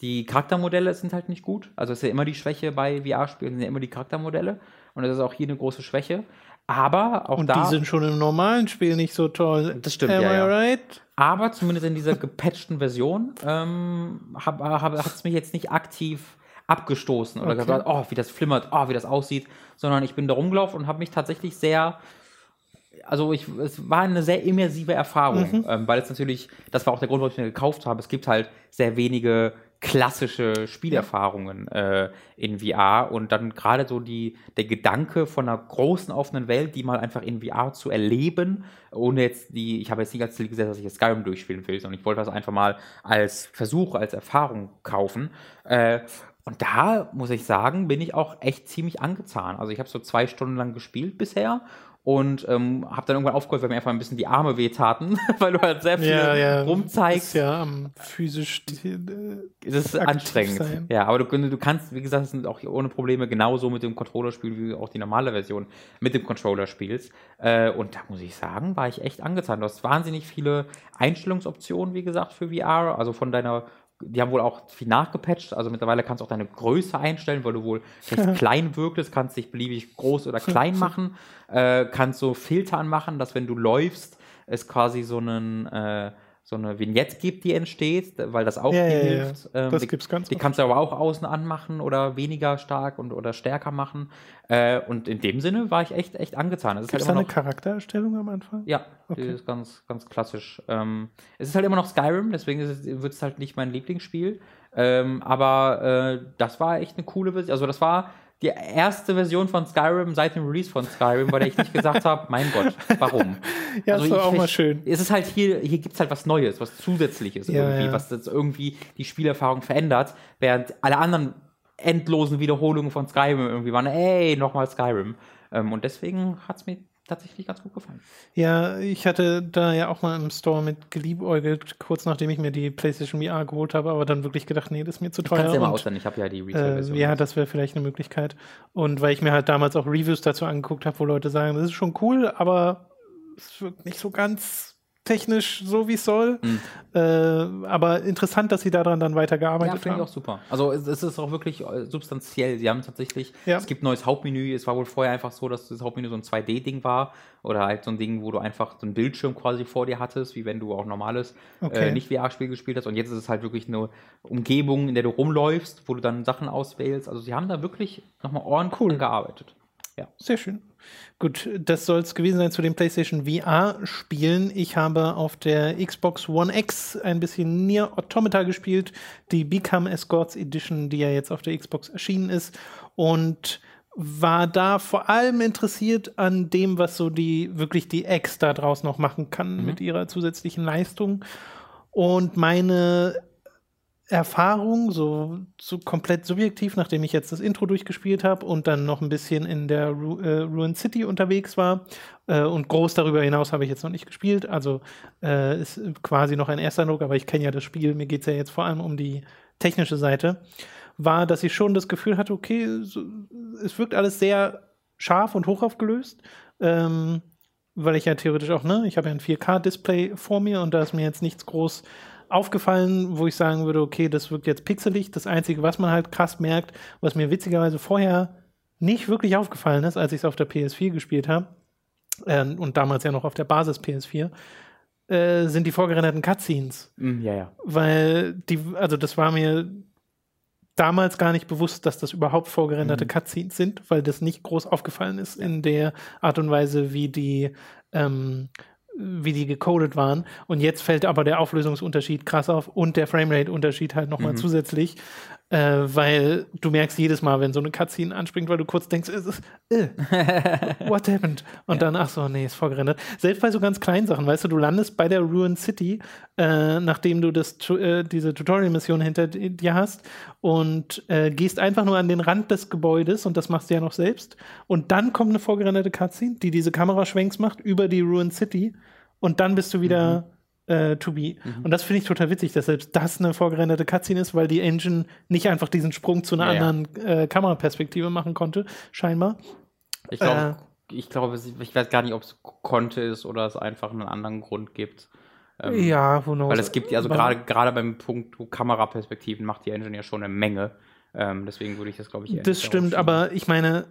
die Charaktermodelle sind halt nicht gut. Also es ist ja immer die Schwäche bei VR-Spielen, sind ja immer die Charaktermodelle und das ist auch hier eine große Schwäche. Aber auch Und da. die sind schon im normalen Spiel nicht so toll. Das stimmt, Am ja, ja. right? Aber zumindest in dieser gepatchten Version ähm, hab, hab, hat es mich jetzt nicht aktiv abgestoßen oder Okay. gesagt, oh, wie das flimmert, oh, wie das aussieht, sondern ich bin da rumgelaufen und habe mich tatsächlich sehr, also ich, es war eine sehr immersive Erfahrung, ähm, weil es natürlich, das war auch der Grund, warum ich mir gekauft habe, es gibt halt sehr wenige klassische Spielerfahrungen äh, in VR und dann gerade so die, der Gedanke von einer großen offenen Welt, die mal einfach in VR zu erleben, ohne jetzt die, ich habe jetzt nicht als Ziel gesetzt, dass ich jetzt Skyrim durchspielen will, sondern ich wollte das einfach mal als Versuch, als Erfahrung kaufen. Äh, und da muss ich sagen, bin ich auch echt ziemlich angezahnt. Also ich habe so zwei Stunden lang gespielt bisher und ähm, habe dann irgendwann aufgehört, weil mir einfach ein bisschen die Arme wehtaten, weil du halt sehr viel Ja, ja. rumzeigst. Ist ja am physisch. äh, Das ist anstrengend. sein. Ja, aber du, du kannst, wie gesagt, es sind auch ohne Probleme genauso mit dem Controller spielen, wie auch die normale Version mit dem Controller spielst. Äh, und da muss ich sagen, war ich echt angetan. Du hast wahnsinnig viele Einstellungsoptionen, wie gesagt, für VR. Also von deiner, die haben wohl auch viel nachgepatcht. Also mittlerweile kannst du auch deine Größe einstellen, weil du wohl recht klein wirktest, kannst dich beliebig groß oder klein machen. Äh, kannst so Filter anmachen, dass wenn du läufst, es quasi so einen äh, so eine Vignette gibt, die entsteht, weil das auch Ja, viel ja, ja. hilft. Ähm, Das die, gibt's ganz Die oft. kannst du aber auch außen anmachen oder weniger stark und oder stärker machen. Äh, und in dem Sinne war ich echt, echt angetan. Gibt es halt da eine Charaktererstellung am Anfang? ja, die Okay. ist ganz, ganz klassisch. Ähm, es ist halt immer noch Skyrim, deswegen wird es halt nicht mein Lieblingsspiel. Ähm, aber äh, das war echt eine coole Version. Also das war die erste Version von Skyrim seit dem Release von Skyrim, bei der ich nicht gesagt habe, mein Gott, warum? Ja, also ist doch ich auch mal schön. Es ist halt hier, hier gibt es halt was Neues, was Zusätzliches Ja, irgendwie, ja. was das irgendwie die Spielerfahrung verändert, während alle anderen endlosen Wiederholungen von Skyrim irgendwie waren, ey, nochmal Skyrim. Ähm, und deswegen hat es mir tatsächlich ganz gut gefallen. Ja, ich hatte da ja auch mal im Store mit geliebäugelt, kurz nachdem ich mir die PlayStation VR geholt habe, aber dann wirklich gedacht, nee, das ist mir zu teuer. Kannst du ja mal ich habe ja die Äh, Retail-Version. ja, das wäre vielleicht eine Möglichkeit. Und weil ich mir halt damals auch Reviews dazu angeguckt habe, wo Leute sagen, das ist schon cool, aber es wirkt nicht so ganz technisch so, wie es soll. Mhm. Äh, aber interessant, dass sie daran dann Ja, weitergearbeitet finde ich haben. auch super. Also es, es ist auch wirklich äh, substanziell. Sie haben tatsächlich, Ja. es gibt ein neues Hauptmenü. Es war wohl vorher einfach so, dass das Hauptmenü so ein 2D-Ding war oder halt so ein Ding, wo du einfach so einen Bildschirm quasi vor dir hattest, wie wenn du auch normales Okay. äh, nicht-VR-Spiel gespielt hast. Und jetzt ist es halt wirklich eine Umgebung, in der du rumläufst, wo du dann Sachen auswählst. Also sie haben da wirklich nochmal ordentlich Cool. dran gearbeitet. Sehr schön. Gut, das soll es gewesen sein zu den PlayStation VR-Spielen. Ich habe auf der Xbox One X ein bisschen Nier Automata gespielt, die Become Escorts Edition, die ja jetzt auf der Xbox erschienen ist. Und war da vor allem interessiert an dem, was so die wirklich die X da draus noch machen kann mit ihrer zusätzlichen Leistung. Und meine Erfahrung, so, so komplett subjektiv, nachdem ich jetzt das Intro durchgespielt habe und dann noch ein bisschen in der Ru äh, Ruin City unterwegs war. Äh, und groß darüber hinaus habe ich jetzt noch nicht gespielt. Also äh, ist quasi noch ein erster Eindruck, aber ich kenne ja das Spiel. Mir geht es ja jetzt vor allem um die technische Seite. War, dass ich schon das Gefühl hatte, okay, so, es wirkt alles sehr scharf und hoch aufgelöst. Ähm, weil ich ja theoretisch auch, ne, ich habe ja ein 4K-Display vor mir und da ist mir jetzt nichts groß aufgefallen, wo ich sagen würde, okay, das wirkt jetzt pixelig. Das Einzige, was man halt krass merkt, was mir witzigerweise vorher nicht wirklich aufgefallen ist, als ich es auf der PS4 gespielt habe, äh, und damals ja noch auf der Basis PS4, äh, sind die vorgerenderten Cutscenes. Mm, ja, ja. Weil die, also das war mir damals gar nicht bewusst, dass das überhaupt vorgerenderte Mhm. Cutscenes sind, weil das nicht groß aufgefallen ist in der Art und Weise, wie die, ähm, wie die gecodet waren. Und jetzt fällt aber der Auflösungsunterschied krass auf und der Framerate-Unterschied halt nochmal Mhm. zusätzlich, äh, weil du merkst jedes Mal, wenn so eine Cutscene anspringt, weil du kurz denkst, es ist, äh, what happened? Und dann, ach so, nee, ist vorgerendert. Selbst bei so ganz kleinen Sachen, weißt du, du landest bei der Ruin City, äh, nachdem du das, äh, diese Tutorial-Mission hinter di- dir hast und äh, gehst einfach nur an den Rand des Gebäudes und das machst du ja noch selbst. Und dann kommt eine vorgerenderte Cutscene, die diese Kameraschwenks macht über die Ruin City und dann bist du wieder äh, to be. Und das finde ich total witzig, dass selbst das eine vorgerenderte Cutscene ist, weil die Engine nicht einfach diesen Sprung zu einer Ja, ja. anderen äh, Kameraperspektive machen konnte, scheinbar. Ich glaube, ich glaube, es- ich weiß gar nicht, ob es konnte ist oder es einfach einen anderen Grund gibt. Ähm, ja, who knows. Weil es gibt ja, also gerade gerade beim Punkt Kameraperspektiven macht die Engine ja schon eine Menge. Ähm, deswegen würde ich das, glaube ich, eher Das stimmt, aber ich meine, äh,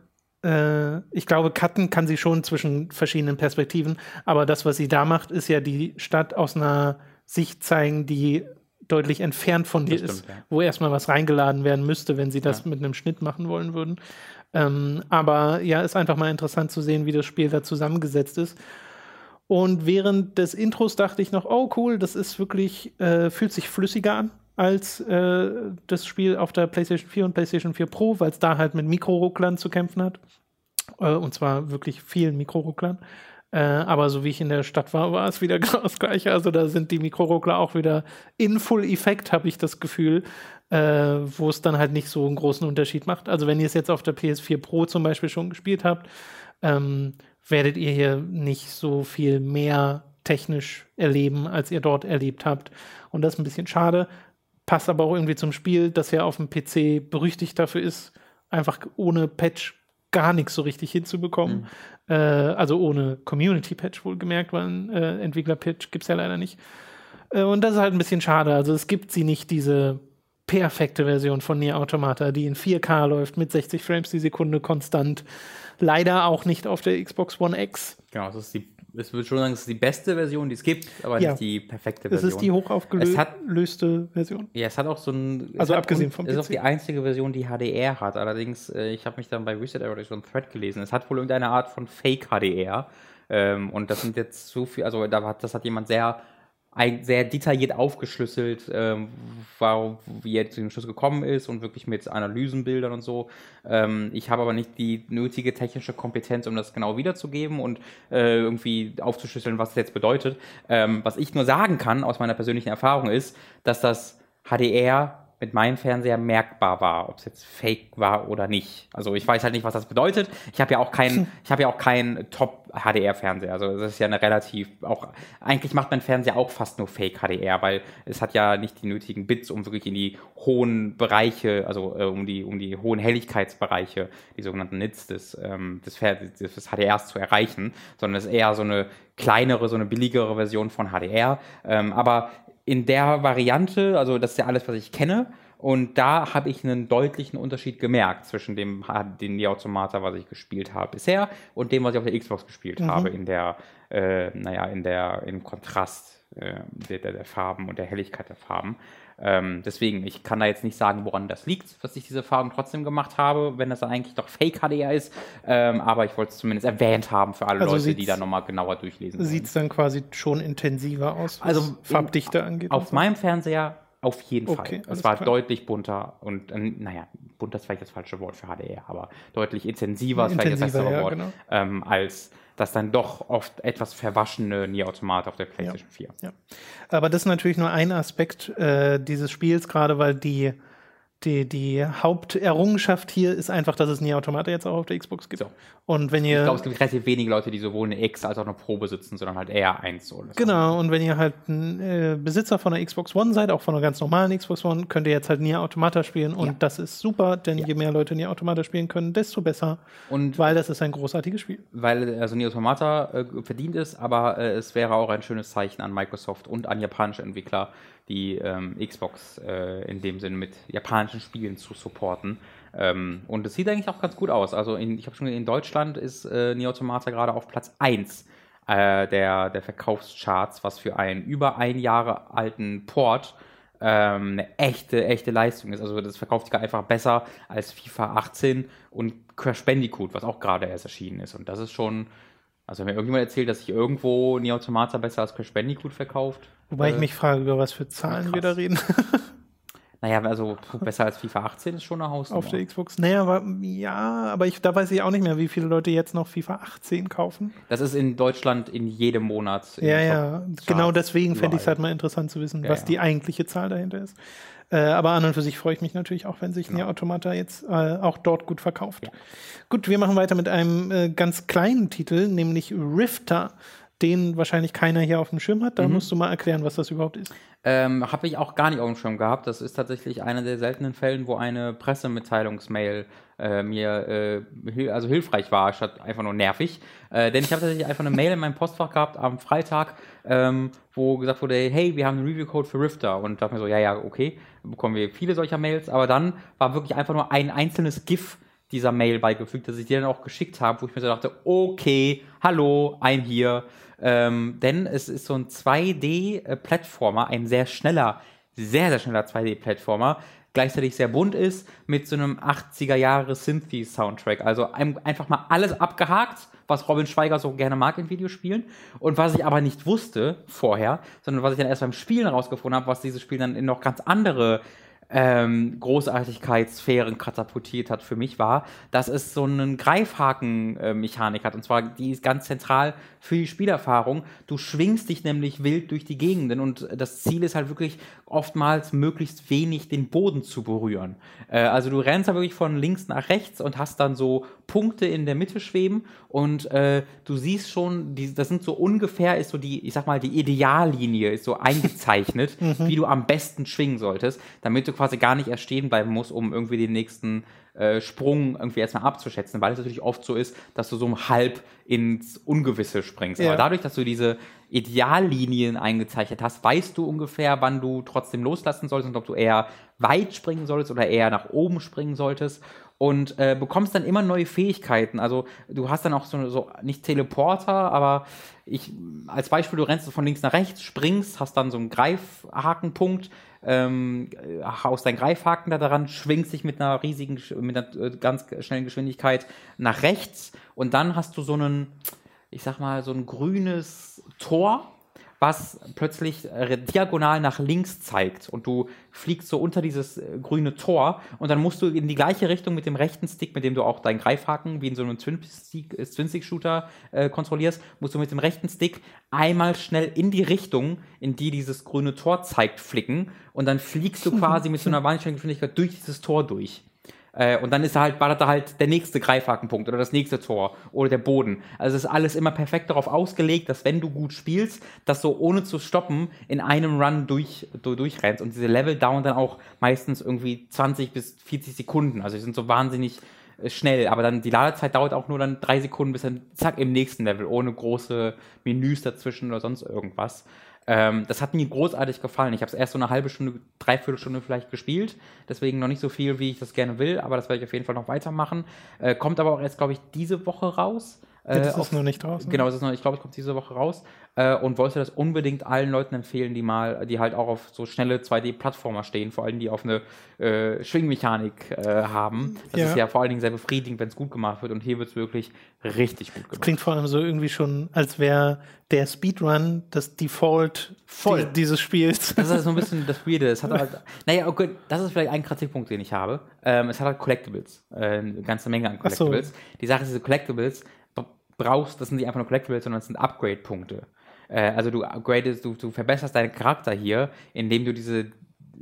ich glaube, cutten kann sie schon zwischen verschiedenen Perspektiven, aber das, was sie da macht, ist ja die Stadt aus einer Sicht zeigen, die deutlich entfernt von dir Das ist, stimmt, ja. wo erstmal was reingeladen werden müsste, wenn sie das Ja. mit einem Schnitt machen wollen würden. Ähm, aber ja, ist einfach mal interessant zu sehen, wie das Spiel da zusammengesetzt ist. Und während des Intros dachte ich noch, oh cool, das ist wirklich, äh, fühlt sich flüssiger an als äh, das Spiel auf der PlayStation 4 und PlayStation 4 Pro, weil es da halt mit Mikrorucklern zu kämpfen hat. Äh, und zwar wirklich vielen Mikrorucklern. Äh, aber so wie ich in der Stadt war, war es wieder genau das Gleiche. Also da sind die Mikroruckler auch wieder in Full Effekt, habe ich das Gefühl, äh, wo es dann halt nicht so einen großen Unterschied macht. Also wenn ihr es jetzt auf der PS4 Pro zum Beispiel schon gespielt habt, ähm, werdet ihr hier nicht so viel mehr technisch erleben, als ihr dort erlebt habt. Und das ist ein bisschen schade. Passt aber auch irgendwie zum Spiel, das ja auf dem PC berüchtigt dafür ist, einfach ohne Patch gar nichts so richtig hinzubekommen. Äh, also ohne Community-Patch wohlgemerkt, weil ein äh, Entwickler-Patch gibt es ja leider nicht. Äh, und das ist halt ein bisschen schade. Also es gibt sie nicht, diese perfekte Version von Nier Automata, die in 4K läuft mit 60 Frames die Sekunde konstant. Leider auch nicht auf der Xbox One X. Genau, das ist die, ich würde schon sagen, es ist die beste Version, die es gibt, aber Ja. nicht die perfekte Version. ist die Es hochaufgelöste Version. Ja, es hat auch so ein. es Also abgesehen vom Es ist auch die einzige Version, die HDR hat. Allerdings, äh, ich habe mich dann bei Reset Error so einen Thread gelesen. Es hat wohl irgendeine Art von Fake HDR. Ähm, und das sind jetzt so viel, also das hat jemand sehr sehr detailliert aufgeschlüsselt, ähm, warum, wie er zu dem Schluss gekommen ist und wirklich mit Analysenbildern und so. Ähm, ich habe aber nicht die nötige technische Kompetenz, um das genau wiederzugeben und äh, irgendwie aufzuschlüsseln, was das jetzt bedeutet. Ähm, was ich nur sagen kann aus meiner persönlichen Erfahrung ist, dass das HDR mit meinem Fernseher merkbar war, ob es jetzt Fake war oder nicht. Also ich weiß halt nicht, was das bedeutet. Ich habe ja auch keinen, ich habe ja auch keinen Top HDR Fernseher. Also das ist ja eine relativ auch eigentlich macht mein Fernseher auch fast nur Fake HDR, weil es hat ja nicht die nötigen Bits, um wirklich in die hohen Bereiche, also äh, um die um die hohen Helligkeitsbereiche, die sogenannten Nits des ähm, des, des HDRs zu erreichen, sondern es ist eher so eine kleinere, so eine billigere Version von HDR. Ähm, aber in der Variante, also das ist ja alles, was ich kenne, und da habe ich einen deutlichen Unterschied gemerkt zwischen dem, den Nier Automata, was ich gespielt habe bisher, und dem, was ich auf der Xbox gespielt mhm. habe, in der, äh, naja, in der, im Kontrast äh, der, der, Farben und der Helligkeit der Farben. Ähm, deswegen, ich kann da jetzt nicht sagen, woran das liegt, dass ich diese Farben trotzdem gemacht habe, wenn das eigentlich doch Fake HDR ist. Ähm, aber ich wollte es zumindest erwähnt haben für alle also Leute, die da nochmal genauer durchlesen. Sieht es dann quasi schon intensiver aus, was also Farbdichte angeht? Auf meinem Fernseher auf jeden okay, Fall. Es war klar. deutlich bunter und, äh, naja, bunter ist vielleicht das falsche Wort für HDR, aber deutlich intensiver, ist vielleicht das bessere ja, Wort, genau. ähm, als das dann doch oft etwas verwaschene Nier Automata auf der PlayStation ja, 4. Ja. Aber das ist natürlich nur ein Aspekt äh, dieses Spiels, gerade weil die die, die Haupterrungenschaft hier ist einfach, dass es nie Automata jetzt auch auf der Xbox gibt. So. Und wenn ihr. Ich glaube, es gibt relativ wenige Leute, die sowohl eine X als auch eine Pro besitzen, sondern halt eher eins. So genau, und wenn ihr halt ein äh, Besitzer von einer Xbox One seid, auch von einer ganz normalen Xbox One, könnt ihr jetzt halt nie Automata spielen. Und ja. das ist super, denn ja. je mehr Leute nie Automata spielen können, desto besser. Und weil das ist ein großartiges Spiel. Weil also Nier Automata äh, verdient ist, aber äh, es wäre auch ein schönes Zeichen an Microsoft und an japanische Entwickler, die ähm, Xbox äh, in dem Sinne mit japanischen Spielen zu supporten. Ähm, und es sieht eigentlich auch ganz gut aus. Also in, ich habe schon in Deutschland ist äh, Neo Automata gerade auf Platz 1 äh, der, der Verkaufscharts, was für einen über ein Jahre alten Port ähm, eine echte, echte Leistung ist. Also das verkauft sich einfach besser als FIFA 18 und Crash Bandicoot, was auch gerade erst erschienen ist. Und das ist schon, also wenn mir irgendjemand erzählt, dass sich irgendwo Neo Automata besser als Crash Bandicoot verkauft, Wobei äh, ich mich frage, über was für Zahlen krass. wir da reden. Naja, also besser als FIFA 18 ist schon eine Hausnummer. Auf der Xbox. Naja, aber, ja, aber ich, da weiß ich auch nicht mehr, wie viele Leute jetzt noch FIFA 18 kaufen. Das ist in Deutschland in jedem Monat. ja, ja, genau deswegen fände ich es halt mal interessant zu wissen, ja, was ja. die eigentliche Zahl dahinter ist. Äh, aber an und für sich freue ich mich natürlich auch, wenn sich genau. Nier Automata jetzt äh, auch dort gut verkauft. Ja. Gut, wir machen weiter mit einem äh, ganz kleinen Titel, nämlich Rifter den wahrscheinlich keiner hier auf dem Schirm hat. Da mhm. musst du mal erklären, was das überhaupt ist. Ähm, Habe ich auch gar nicht auf dem Schirm gehabt. Das ist tatsächlich einer der seltenen Fällen, wo eine Pressemitteilungsmail äh, mir äh, also hilfreich war, statt einfach nur nervig. Äh, denn ich habe tatsächlich einfach eine Mail in meinem Postfach gehabt am Freitag, ähm, wo gesagt wurde, hey, wir haben einen Review-Code für Rifter. Und dachte mir so, ja, ja, okay, bekommen wir viele solcher Mails. Aber dann war wirklich einfach nur ein einzelnes GIF dieser Mail beigefügt, das ich dir dann auch geschickt habe, wo ich mir so dachte, okay, hallo, I'm here. Ähm, denn es ist so ein 2D-Plattformer, ein sehr schneller, sehr, sehr schneller 2D-Plattformer, gleichzeitig sehr bunt ist, mit so einem 80er Jahre Synthy-Soundtrack. Also einfach mal alles abgehakt, was Robin Schweiger so gerne mag in Videospielen. Und was ich aber nicht wusste vorher, sondern was ich dann erst beim Spielen rausgefunden habe, was dieses Spiel dann in noch ganz andere ähm, Großartigkeitssphären katapultiert hat für mich, war, dass es so einen Greifhaken-Mechanik hat. Und zwar, die ist ganz zentral für die Spielerfahrung. Du schwingst dich nämlich wild durch die Gegenden und das Ziel ist halt wirklich oftmals möglichst wenig den Boden zu berühren. Äh, also du rennst da wirklich von links nach rechts und hast dann so Punkte in der Mitte schweben und äh, du siehst schon, die, das sind so ungefähr, ist so die, ich sag mal, die Ideallinie ist so eingezeichnet, mhm. wie du am besten schwingen solltest, damit du quasi gar nicht erst stehen bleiben musst, um irgendwie den nächsten äh, Sprung irgendwie erstmal abzuschätzen, weil es natürlich oft so ist, dass du so halb ins Ungewisse springst. Ja. Aber dadurch, dass du diese Ideallinien eingezeichnet hast, weißt du ungefähr, wann du trotzdem loslassen solltest und ob du eher weit springen solltest oder eher nach oben springen solltest und äh, bekommst dann immer neue Fähigkeiten. Also du hast dann auch so, so nicht Teleporter, aber ich als Beispiel, du rennst von links nach rechts, springst, hast dann so einen Greifhakenpunkt, ähm, haust deinen Greifhaken da daran, schwingst dich mit einer riesigen, mit einer äh, ganz schnellen Geschwindigkeit nach rechts. Und dann hast du so einen, ich sag mal, so ein grünes Tor, was plötzlich äh, diagonal nach links zeigt und du fliegst so unter dieses äh, grüne Tor und dann musst du in die gleiche Richtung mit dem rechten Stick, mit dem du auch deinen Greifhaken wie in so einem Twin-Stick-Shooter äh, kontrollierst, musst du mit dem rechten Stick einmal schnell in die Richtung, in die dieses grüne Tor zeigt, flicken und dann fliegst du quasi mit so einer wahnsinnigen Geschwindigkeit durch dieses Tor durch. Äh, und dann ist da halt, war da halt der nächste Greifhakenpunkt oder das nächste Tor oder der Boden. Also es ist alles immer perfekt darauf ausgelegt, dass wenn du gut spielst, dass du ohne zu stoppen in einem Run durch, du durchrennst. Und diese Level dauern dann auch meistens irgendwie 20 bis 40 Sekunden. Also die sind so wahnsinnig äh, schnell, aber dann die Ladezeit dauert auch nur dann drei Sekunden bis dann zack im nächsten Level, ohne große Menüs dazwischen oder sonst irgendwas. Ähm, das hat mir großartig gefallen. Ich habe es erst so eine halbe Stunde, dreiviertel Stunde vielleicht gespielt. Deswegen noch nicht so viel, wie ich das gerne will, aber das werde ich auf jeden Fall noch weitermachen. Äh, kommt aber auch erst, glaube ich, diese Woche raus. Ja, das Äh, ist noch nicht draußen. Genau, es ist noch, ich glaube, es kommt diese Woche raus. Äh, und wollte das unbedingt allen Leuten empfehlen, die mal, die halt auch auf so schnelle 2D-Plattformer stehen, vor allem die auf eine äh, Schwingmechanik äh, haben. Das Ja. ist ja vor allen Dingen sehr befriedigend, wenn es gut gemacht wird. Und hier wird es wirklich richtig gut gemacht. Klingt vor allem so irgendwie schon, als wäre der Speedrun das Default Voll. di- dieses Spiels. Das ist halt so ein bisschen das Weirde. Es hat halt, naja, okay, das ist vielleicht ein Kritikpunkt, den ich habe. Ähm, es hat halt Collectibles. Äh, eine ganze Menge an Ach so. Collectibles. Die Sache ist, diese Collectibles brauchst, das sind nicht einfach nur Collectibles, sondern das sind Upgrade-Punkte. Äh, also du upgradest, du, du verbesserst deinen Charakter hier, indem du diese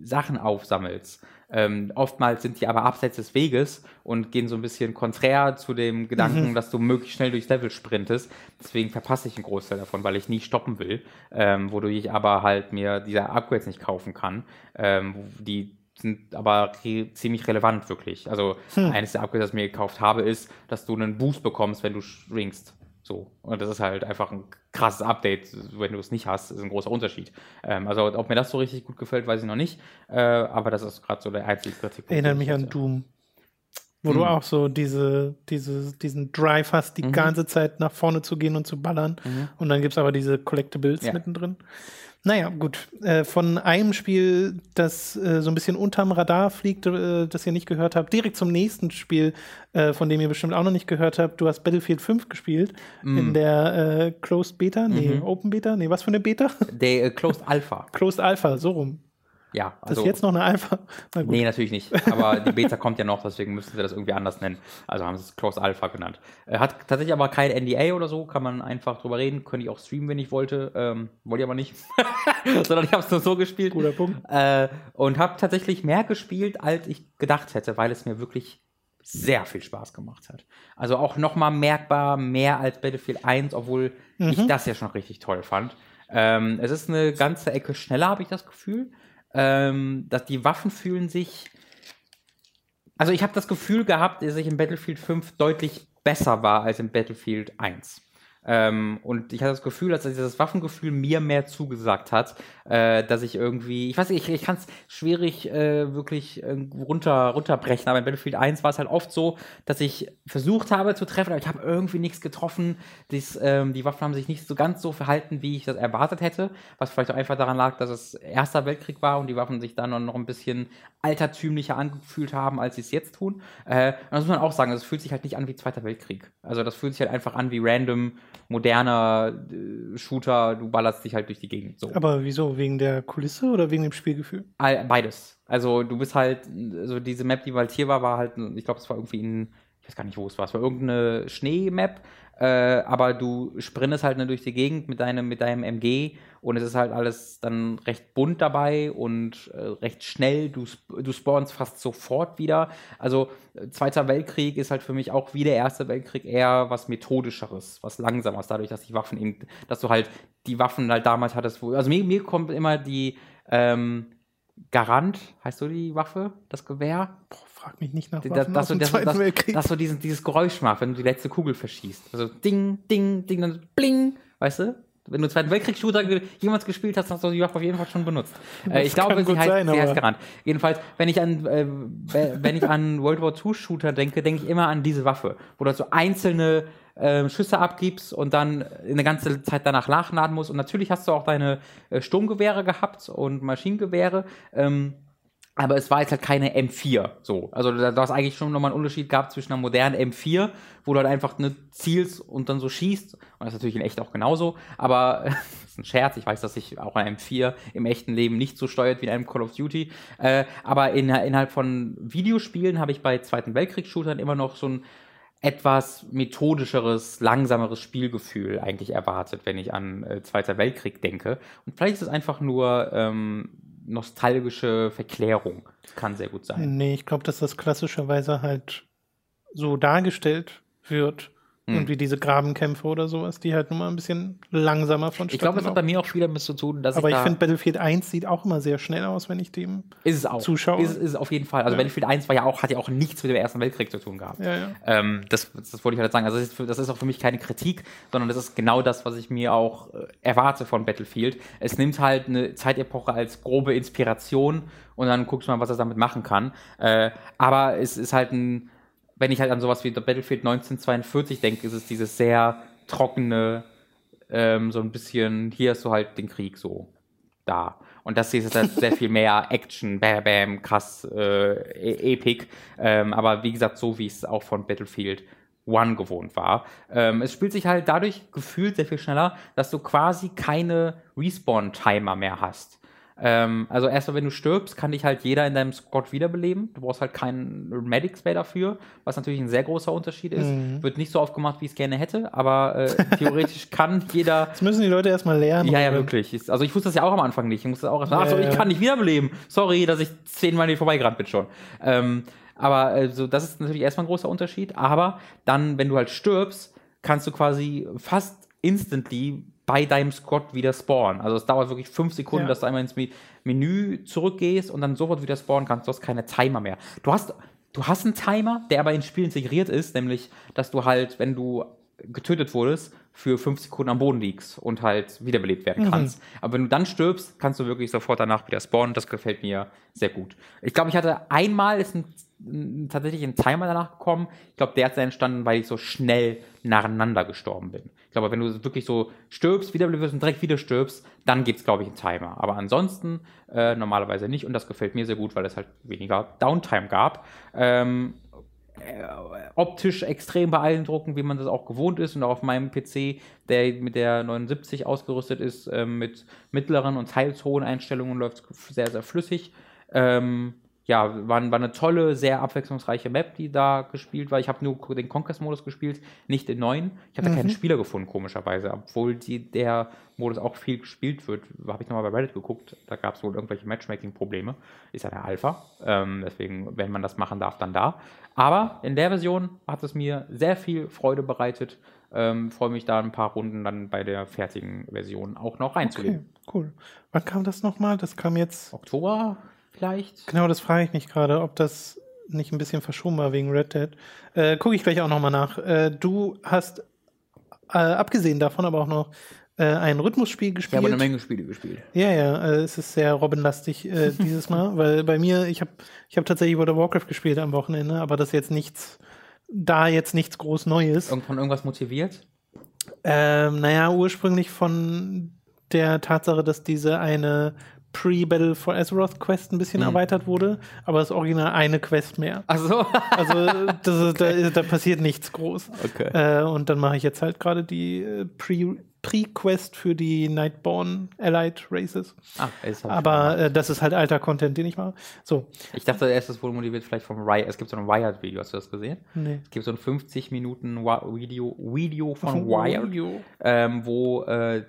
Sachen aufsammelst. Ähm, oftmals sind die aber abseits des Weges und gehen so ein bisschen konträr zu dem Gedanken, dass du möglichst schnell durchs Level sprintest. Deswegen verpasse ich einen Großteil davon, weil ich nie stoppen will, ähm, wodurch ich aber halt mir diese Upgrades nicht kaufen kann. Ähm, die sind aber re ziemlich relevant wirklich. Also eines der Upgrades, das ich mir gekauft habe, ist, dass du einen Boost bekommst, wenn du schwingst. So. Und das ist halt einfach ein krasses Update. Wenn du es nicht hast, ist ein großer Unterschied. Ähm, also, ob mir das so richtig gut gefällt, weiß ich noch nicht. Äh, aber das ist gerade so der einzige Kritikpunkt. Erinnert mich ich an. Doom. Wo du Hm. auch so diese, diese, diesen Drive hast, die Mhm. ganze Zeit nach vorne zu gehen und zu ballern. Und dann gibt es aber diese Collectibles Ja. mittendrin. Naja, gut. Äh, von einem Spiel, das äh, so ein bisschen unterm Radar fliegt, äh, das ihr nicht gehört habt, direkt zum nächsten Spiel, äh, von dem ihr bestimmt auch noch nicht gehört habt. Du hast Battlefield 5 gespielt Mm. in der äh, Closed Beta, nee, Mhm. Open Beta, nee, was für eine Beta? Der äh, Closed Alpha. Closed Alpha, so rum. Ja, Das also. ist jetzt noch eine Alpha. Na gut. Nee, natürlich nicht. Aber die Beta kommt ja noch, deswegen müssen sie das irgendwie anders nennen. Also haben sie es Closed Alpha genannt. Äh, Hat tatsächlich aber kein NDA oder so, kann man einfach drüber reden. Könnte ich auch streamen, wenn ich wollte. Ähm, wollte ich aber nicht. Sondern ich habe es nur so gespielt. Guter Punkt. Äh, und habe tatsächlich mehr gespielt, als ich gedacht hätte, weil es mir wirklich sehr viel Spaß gemacht hat. Also auch nochmal merkbar mehr als Battlefield 1, obwohl ich das ja schon richtig toll fand. Ähm, es ist eine ganze Ecke schneller, habe ich das Gefühl. Ähm, dass die Waffen fühlen sich. Also ich habe das Gefühl gehabt, dass ich in Battlefield 5 deutlich besser war als in Battlefield 1. Ähm, und ich hatte das Gefühl, dass dieses Waffengefühl mir mehr zugesagt hat, äh, dass ich irgendwie, ich weiß nicht, ich, ich kann es schwierig äh, wirklich äh, runter, runterbrechen, aber in Battlefield 1 war es halt oft so, dass ich versucht habe zu treffen, aber ich habe irgendwie nichts getroffen. Dies, ähm, die Waffen haben sich nicht so ganz so verhalten, wie ich das erwartet hätte, was vielleicht auch einfach daran lag, dass es Erster Weltkrieg war und die Waffen sich dann noch ein bisschen altertümlicher angefühlt haben, als sie es jetzt tun. Äh, und das muss man auch sagen, es fühlt sich halt nicht an wie Zweiter Weltkrieg. Also das fühlt sich halt einfach an wie random, moderner äh, Shooter, du ballerst dich halt durch die Gegend. So. Aber wieso? Wegen der Kulisse oder wegen dem Spielgefühl? All- Beides. Also du bist halt, also diese Map, die bald hier war, war halt, ich glaube, es war irgendwie in, ich weiß gar nicht, wo es war, es war irgendeine Schneemap, äh, aber du sprintest halt nur durch die Gegend mit deinem, mit deinem MG und es ist halt alles dann recht bunt dabei und äh, recht schnell. Du, du spawnst fast sofort wieder. Also äh, Zweiter Weltkrieg ist halt für mich auch wie der Erste Weltkrieg eher was methodischeres, was langsameres, dadurch, dass die Waffen eben, dass du halt die Waffen halt damals hattest, wo, also mir, mir kommt immer die ähm, Garant, heißt so die Waffe, das Gewehr? Boah, frag mich nicht nach Das, Waffen das, aus so, dem das, Zweiten das, Weltkrieg. das so diesen, dieses Geräusch macht, wenn du die letzte Kugel verschießt. Also ding, ding, ding, dann bling, weißt du? Wenn du Zweiten Weltkrieg-Shooter jemals gespielt hast, hast du die Waffe auf jeden Fall schon benutzt. Äh, ich kann glaube, sie heißt, sein, sie heißt Garant. Jedenfalls, wenn ich an, äh, wenn ich an World War II-Shooter denke, denke ich immer an diese Waffe, wo du so einzelne äh, Schüsse abgibst und dann eine ganze Zeit danach nachladen musst. Und natürlich hast du auch deine äh, Sturmgewehre gehabt und Maschinengewehre. Ähm, aber es war jetzt halt keine M4. So. Also da, da hast eigentlich schon nochmal einen Unterschied gehabt zwischen einer modernen M4, wo du halt einfach ne, zielst und dann so schießt. Und das ist natürlich in echt auch genauso. Aber ein Scherz. Ich weiß, dass sich auch ein M4 im echten Leben nicht so steuert wie in einem Call of Duty. Äh, aber in, innerhalb von Videospielen habe ich bei Zweiten Weltkriegsshootern immer noch so ein etwas methodischeres, langsameres Spielgefühl eigentlich erwartet, wenn ich an äh, Zweiter Weltkrieg denke. Und vielleicht ist es einfach nur ähm, nostalgische Verklärung. Kann sehr gut sein. Nee, ich glaube, dass das klassischerweise halt so dargestellt wird, hm. Irgendwie diese Grabenkämpfe oder sowas, die halt nur mal ein bisschen langsamer von Ich glaube, das hat bei mir auch wieder mit zu tun, dass Aber ich, ich finde, Battlefield 1 sieht auch immer sehr schnell aus, wenn ich dem ist es auch. zuschaue. Ist, ist es auf jeden Fall. Also ja. Battlefield 1 war ja auch, hat ja auch nichts mit dem Ersten Weltkrieg zu tun gehabt. Ja, ja. Ähm, das, das wollte ich halt sagen. Also das ist, das ist auch für mich keine Kritik, sondern das ist genau das, was ich mir auch äh, erwarte von Battlefield. Es nimmt halt eine Zeitepoche als grobe Inspiration und dann guckst du mal, was er damit machen kann. Äh, aber es ist halt ein wenn ich halt an sowas wie The Battlefield 1942 denke, ist es dieses sehr trockene, ähm, so ein bisschen, hier hast du halt den Krieg so da. Und das hier ist halt sehr viel mehr Action, bam, bam, krass, äh, e-, epic. Ähm, aber wie gesagt, so wie es auch von Battlefield One gewohnt war. Ähm, es spielt sich halt dadurch gefühlt sehr viel schneller, dass du quasi keine Respawn-Timer mehr hast. Ähm, also erstmal, wenn du stirbst, kann dich halt jeder in deinem Squad wiederbeleben. Du brauchst halt keinen Medic Spray dafür, was natürlich ein sehr großer Unterschied ist. Mhm. Wird nicht so oft gemacht, wie ich es gerne hätte, aber äh, theoretisch kann jeder. Das müssen die Leute erstmal lernen. Ja, ja, wirklich. Also ich wusste das ja auch am Anfang nicht. Ich musste auch erstmal, ja, achso, ich kann nicht wiederbeleben. Sorry, dass ich zehnmal nicht vorbeigerannt bin schon. Ähm, aber also, das ist natürlich erstmal ein großer Unterschied. Aber dann, wenn du halt stirbst, kannst du quasi fast instantly bei deinem Squad wieder spawnen. Also es dauert wirklich fünf Sekunden, ja. dass du einmal ins Menü zurückgehst und dann sofort wieder spawnen kannst. Du hast keine Timer mehr. Du hast, du hast einen Timer, der aber ins Spiel integriert ist, nämlich, dass du halt, wenn du getötet wurdest, für fünf Sekunden am Boden liegst und halt wiederbelebt werden mhm. kannst. Mhm. Aber wenn du dann stirbst, kannst du wirklich sofort danach wieder spawnen. Das gefällt mir sehr gut. Ich glaube, ich hatte einmal ist ein, ein, tatsächlich ein Timer danach gekommen. Ich glaube, der ist entstanden, weil ich so schnell nacheinander gestorben bin. Ich glaube, wenn du wirklich so stirbst, wiederbelebt wirst und direkt wieder stirbst, dann gibt es, glaube ich, einen Timer. Aber ansonsten äh, normalerweise nicht und das gefällt mir sehr gut, weil es halt weniger Downtime gab. Ähm, äh, optisch extrem beeindruckend, wie man das auch gewohnt ist. Und auch auf meinem PC, der mit der 79 ausgerüstet ist, äh, mit mittleren und teils hohen Einstellungen, läuft es sehr, sehr flüssig. Ähm, ja, war, war, eine tolle, sehr abwechslungsreiche Map, die da gespielt war. Ich habe nur den Conquest-Modus gespielt, nicht den neuen. Ich habe mhm. keinen Spieler gefunden, komischerweise, obwohl die, der Modus auch viel gespielt wird. Habe ich nochmal bei Reddit geguckt, da gab es wohl irgendwelche Matchmaking-Probleme. Ist ja der Alpha, ähm, deswegen, wenn man das machen darf, dann da. Aber in der Version hat es mir sehr viel Freude bereitet. Ähm, Freue mich da ein paar Runden dann bei der fertigen Version auch noch reinzulegen. Okay, cool. Wann kam das nochmal? Das kam jetzt. Oktober? Vielleicht. Genau, das frage ich mich gerade, ob das nicht ein bisschen verschoben war wegen Red Dead. Äh, Gucke ich gleich auch nochmal nach. Äh, du hast äh, abgesehen davon aber auch noch äh, ein Rhythmusspiel gespielt. Ich habe eine Menge Spiele gespielt. Ja, ja, äh, es ist sehr Robin-lastig äh, dieses Mal, weil bei mir, ich habe ich hab tatsächlich World of Warcraft gespielt am Wochenende, aber das ist jetzt nichts, da jetzt nichts groß Neues. Irgend von irgendwas motiviert? Ähm, naja, ursprünglich von der Tatsache, dass diese eine Pre-Battle for Azeroth Quest ein bisschen hm. erweitert wurde, aber das Original eine Quest mehr. Ach so. also das ist, okay. da, da, passiert nichts groß. Okay. Äh, und dann mache ich jetzt halt gerade die äh, Pre Pre-Quest für die Nightborn Allied Races. Ah, das Aber äh, das ist halt alter Content, den ich mache. So. Ich dachte erst, das wurde motiviert vielleicht vom Riot. Es gibt so ein Wired-Video, hast du das gesehen? Nee. Es gibt so ein 50 Minuten Video, Video von Wired, ähm, wo äh,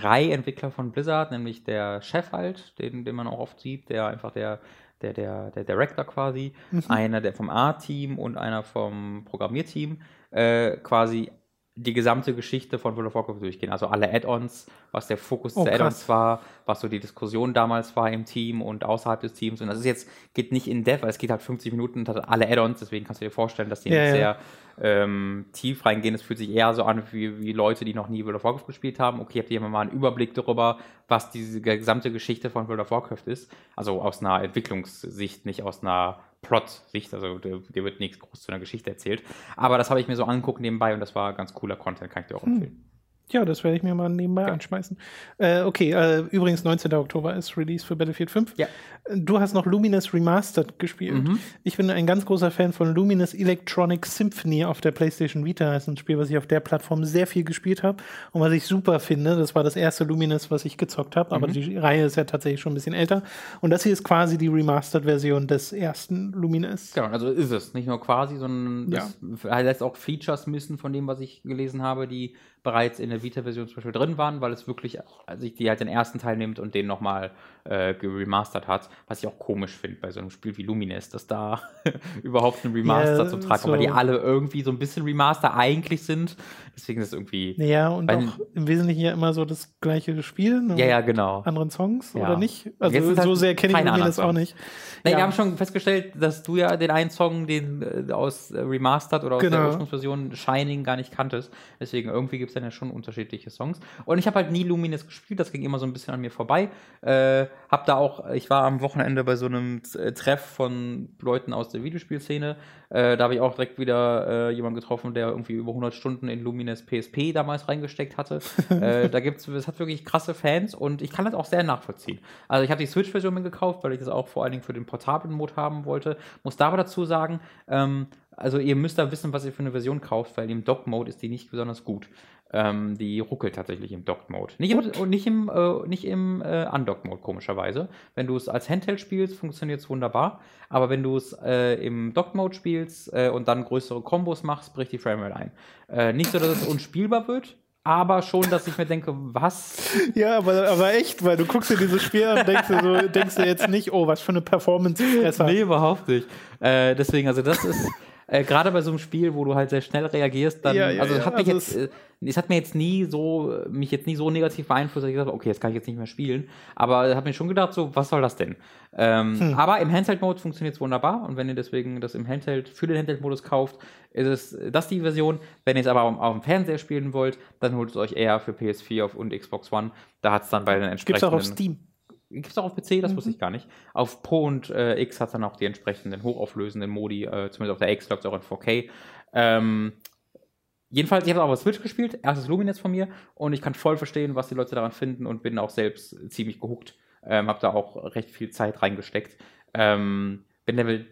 drei Entwickler von Blizzard, nämlich der Chef halt, den, den man auch oft sieht, der einfach der, der, der, der Director quasi, mhm. einer der vom A-Team und einer vom Programmierteam, äh, quasi die gesamte Geschichte von World of Warcraft durchgehen. Also alle Add-ons, was der Fokus oh, der Add-ons war, was so die Diskussion damals war im Team und außerhalb des Teams. Und das ist jetzt, geht nicht in Dev, weil es geht halt 50 Minuten und hat alle Add-ons, deswegen kannst du dir vorstellen, dass die ja, ja. sehr ähm, tief reingehen. Es fühlt sich eher so an wie, wie Leute, die noch nie World of Warcraft gespielt haben. Okay, habt ihr mal einen Überblick darüber, was diese gesamte Geschichte von World of Warcraft ist? Also aus einer Entwicklungssicht, nicht aus einer Plot-Sicht. Also dir wird nichts groß zu einer Geschichte erzählt. Aber das habe ich mir so angeguckt nebenbei und das war ganz cooler Content, kann ich dir auch hm. Ja, das werde ich mir mal nebenbei ja. anschmeißen. Äh, okay, äh, übrigens 19. Oktober ist Release für Battlefield 5. Ja. Du hast noch Luminous Remastered gespielt. Mhm. Ich bin ein ganz großer Fan von Luminous Electronic Symphony auf der PlayStation Vita. Das ist ein Spiel, was ich auf der Plattform sehr viel gespielt habe und was ich super finde. Das war das erste Luminous, was ich gezockt habe, aber mhm. die Reihe ist ja tatsächlich schon ein bisschen älter. Und das hier ist quasi die Remastered-Version des ersten Luminous. Genau, also ist es. Nicht nur quasi, sondern ja. es lässt auch Features missen von dem, was ich gelesen habe, die bereits in der Vita-Version zum Beispiel drin waren, weil es wirklich also sich die halt den ersten Teil nimmt und den nochmal äh, geremastert hat, was ich auch komisch finde bei so einem Spiel wie Lumines, dass da überhaupt ein Remaster yeah, zum Tragen kommt, weil die alle irgendwie so ein bisschen Remaster eigentlich sind. Deswegen ist es irgendwie. Ja, und auch im Wesentlichen ja immer so das gleiche Spiel. Ne? Ja, ja, genau. Anderen Songs ja. oder nicht? Also so halt sehr kenne ich Lumines auch nicht. Nein, ja. wir haben schon festgestellt, dass du ja den einen Song, den äh, aus äh, Remastered oder aus genau. der Ursprungsversion Shining gar nicht kanntest. Deswegen irgendwie gibt es dann ja schon unterschiedliche Songs. Und ich habe halt nie Lumines gespielt, das ging immer so ein bisschen an mir vorbei. Äh, hab da auch, ich war am Wochenende bei so einem äh, Treff von Leuten aus der Videospielszene. Äh, da habe ich auch direkt wieder äh, jemanden getroffen, der irgendwie über 100 Stunden in Lumines PSP damals reingesteckt hatte. äh, da gibt's, es hat wirklich krasse Fans und ich kann das auch sehr nachvollziehen. Also ich habe die Switch-Version gekauft, weil ich das auch vor allen Dingen für den portablen Mode haben wollte. Muss da aber dazu sagen, ähm, also ihr müsst da wissen, was ihr für eine Version kauft, weil im Dock-Mode ist die nicht besonders gut. Ähm, die ruckelt tatsächlich im Docked-Mode. Nicht im, nicht im, äh, nicht im äh, Undocked-Mode, komischerweise. Wenn du es als Handheld spielst, funktioniert es wunderbar. Aber wenn du es äh, im Docked-Mode spielst äh, und dann größere Kombos machst, bricht die Framerate ein. Äh, nicht so, dass es unspielbar wird, aber schon, dass ich mir denke, was? Ja, aber, aber echt, weil du guckst dir dieses Spiel an und denkst dir, so, denkst dir jetzt nicht, oh, was für eine performance -Fresser. Nee, überhaupt nicht. Äh, deswegen, also das ist äh, gerade bei so einem Spiel, wo du halt sehr schnell reagierst, dann, ja, ja, also, ja, hat mich also jetzt, äh, es hat mir jetzt nie so, mich jetzt nie so negativ beeinflusst, dass ich gesagt habe, okay, jetzt kann ich jetzt nicht mehr spielen. Aber ich habe mir schon gedacht, so, was soll das denn? Ähm, hm. Aber im Handheld-Mode funktioniert es wunderbar und wenn ihr deswegen das im Handheld, für den Handheld-Modus kauft, ist es das die Version. Wenn ihr es aber auf, auf, dem Fernseher spielen wollt, dann holt es euch eher für PS4 und Xbox One. Da hat es dann bei den entsprechenden. Gibt's auch auf Steam. Gibt es auch auf PC, das mhm. wusste ich gar nicht. Auf Pro und äh, X hat dann auch die entsprechenden hochauflösenden Modi, äh, zumindest auf der X läuft es auch in 4K. Ähm, jedenfalls, ich habe auch auf Switch gespielt, erstes Luminous von mir und ich kann voll verstehen, was die Leute daran finden und bin auch selbst ziemlich gehuckt. Ähm, habe da auch recht viel Zeit reingesteckt. Ähm, bin Level,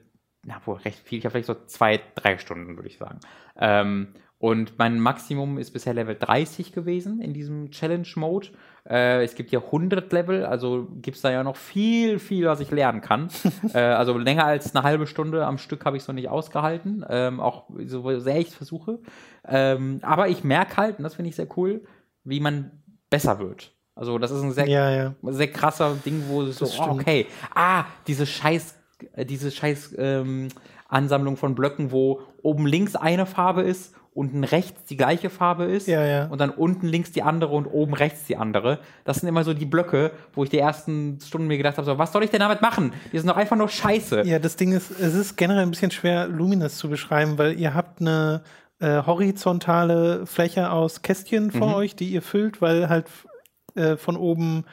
na wohl recht viel, ich habe vielleicht so zwei, drei Stunden, würde ich sagen. Ähm, und mein Maximum ist bisher Level 30 gewesen in diesem Challenge-Mode. Äh, es gibt ja 100 Level, also gibt es da ja noch viel, viel, was ich lernen kann. äh, also länger als eine halbe Stunde am Stück habe ich es noch nicht ausgehalten, ähm, auch so sehr ich es versuche. Ähm, aber ich merke halt, und das finde ich sehr cool, wie man besser wird. Also das ist ein sehr, ja, ja. sehr krasser Ding, wo es so, oh, okay, ah, diese scheiß, äh, diese scheiß ähm, Ansammlung von Blöcken, wo oben links eine Farbe ist unten rechts die gleiche Farbe ist ja, ja. und dann unten links die andere und oben rechts die andere. Das sind immer so die Blöcke, wo ich die ersten Stunden mir gedacht habe, so, was soll ich denn damit machen? Die sind doch einfach nur scheiße. Ja, das Ding ist, es ist generell ein bisschen schwer, Luminous zu beschreiben, weil ihr habt eine äh, horizontale Fläche aus Kästchen vor mhm. euch, die ihr füllt, weil halt äh, von oben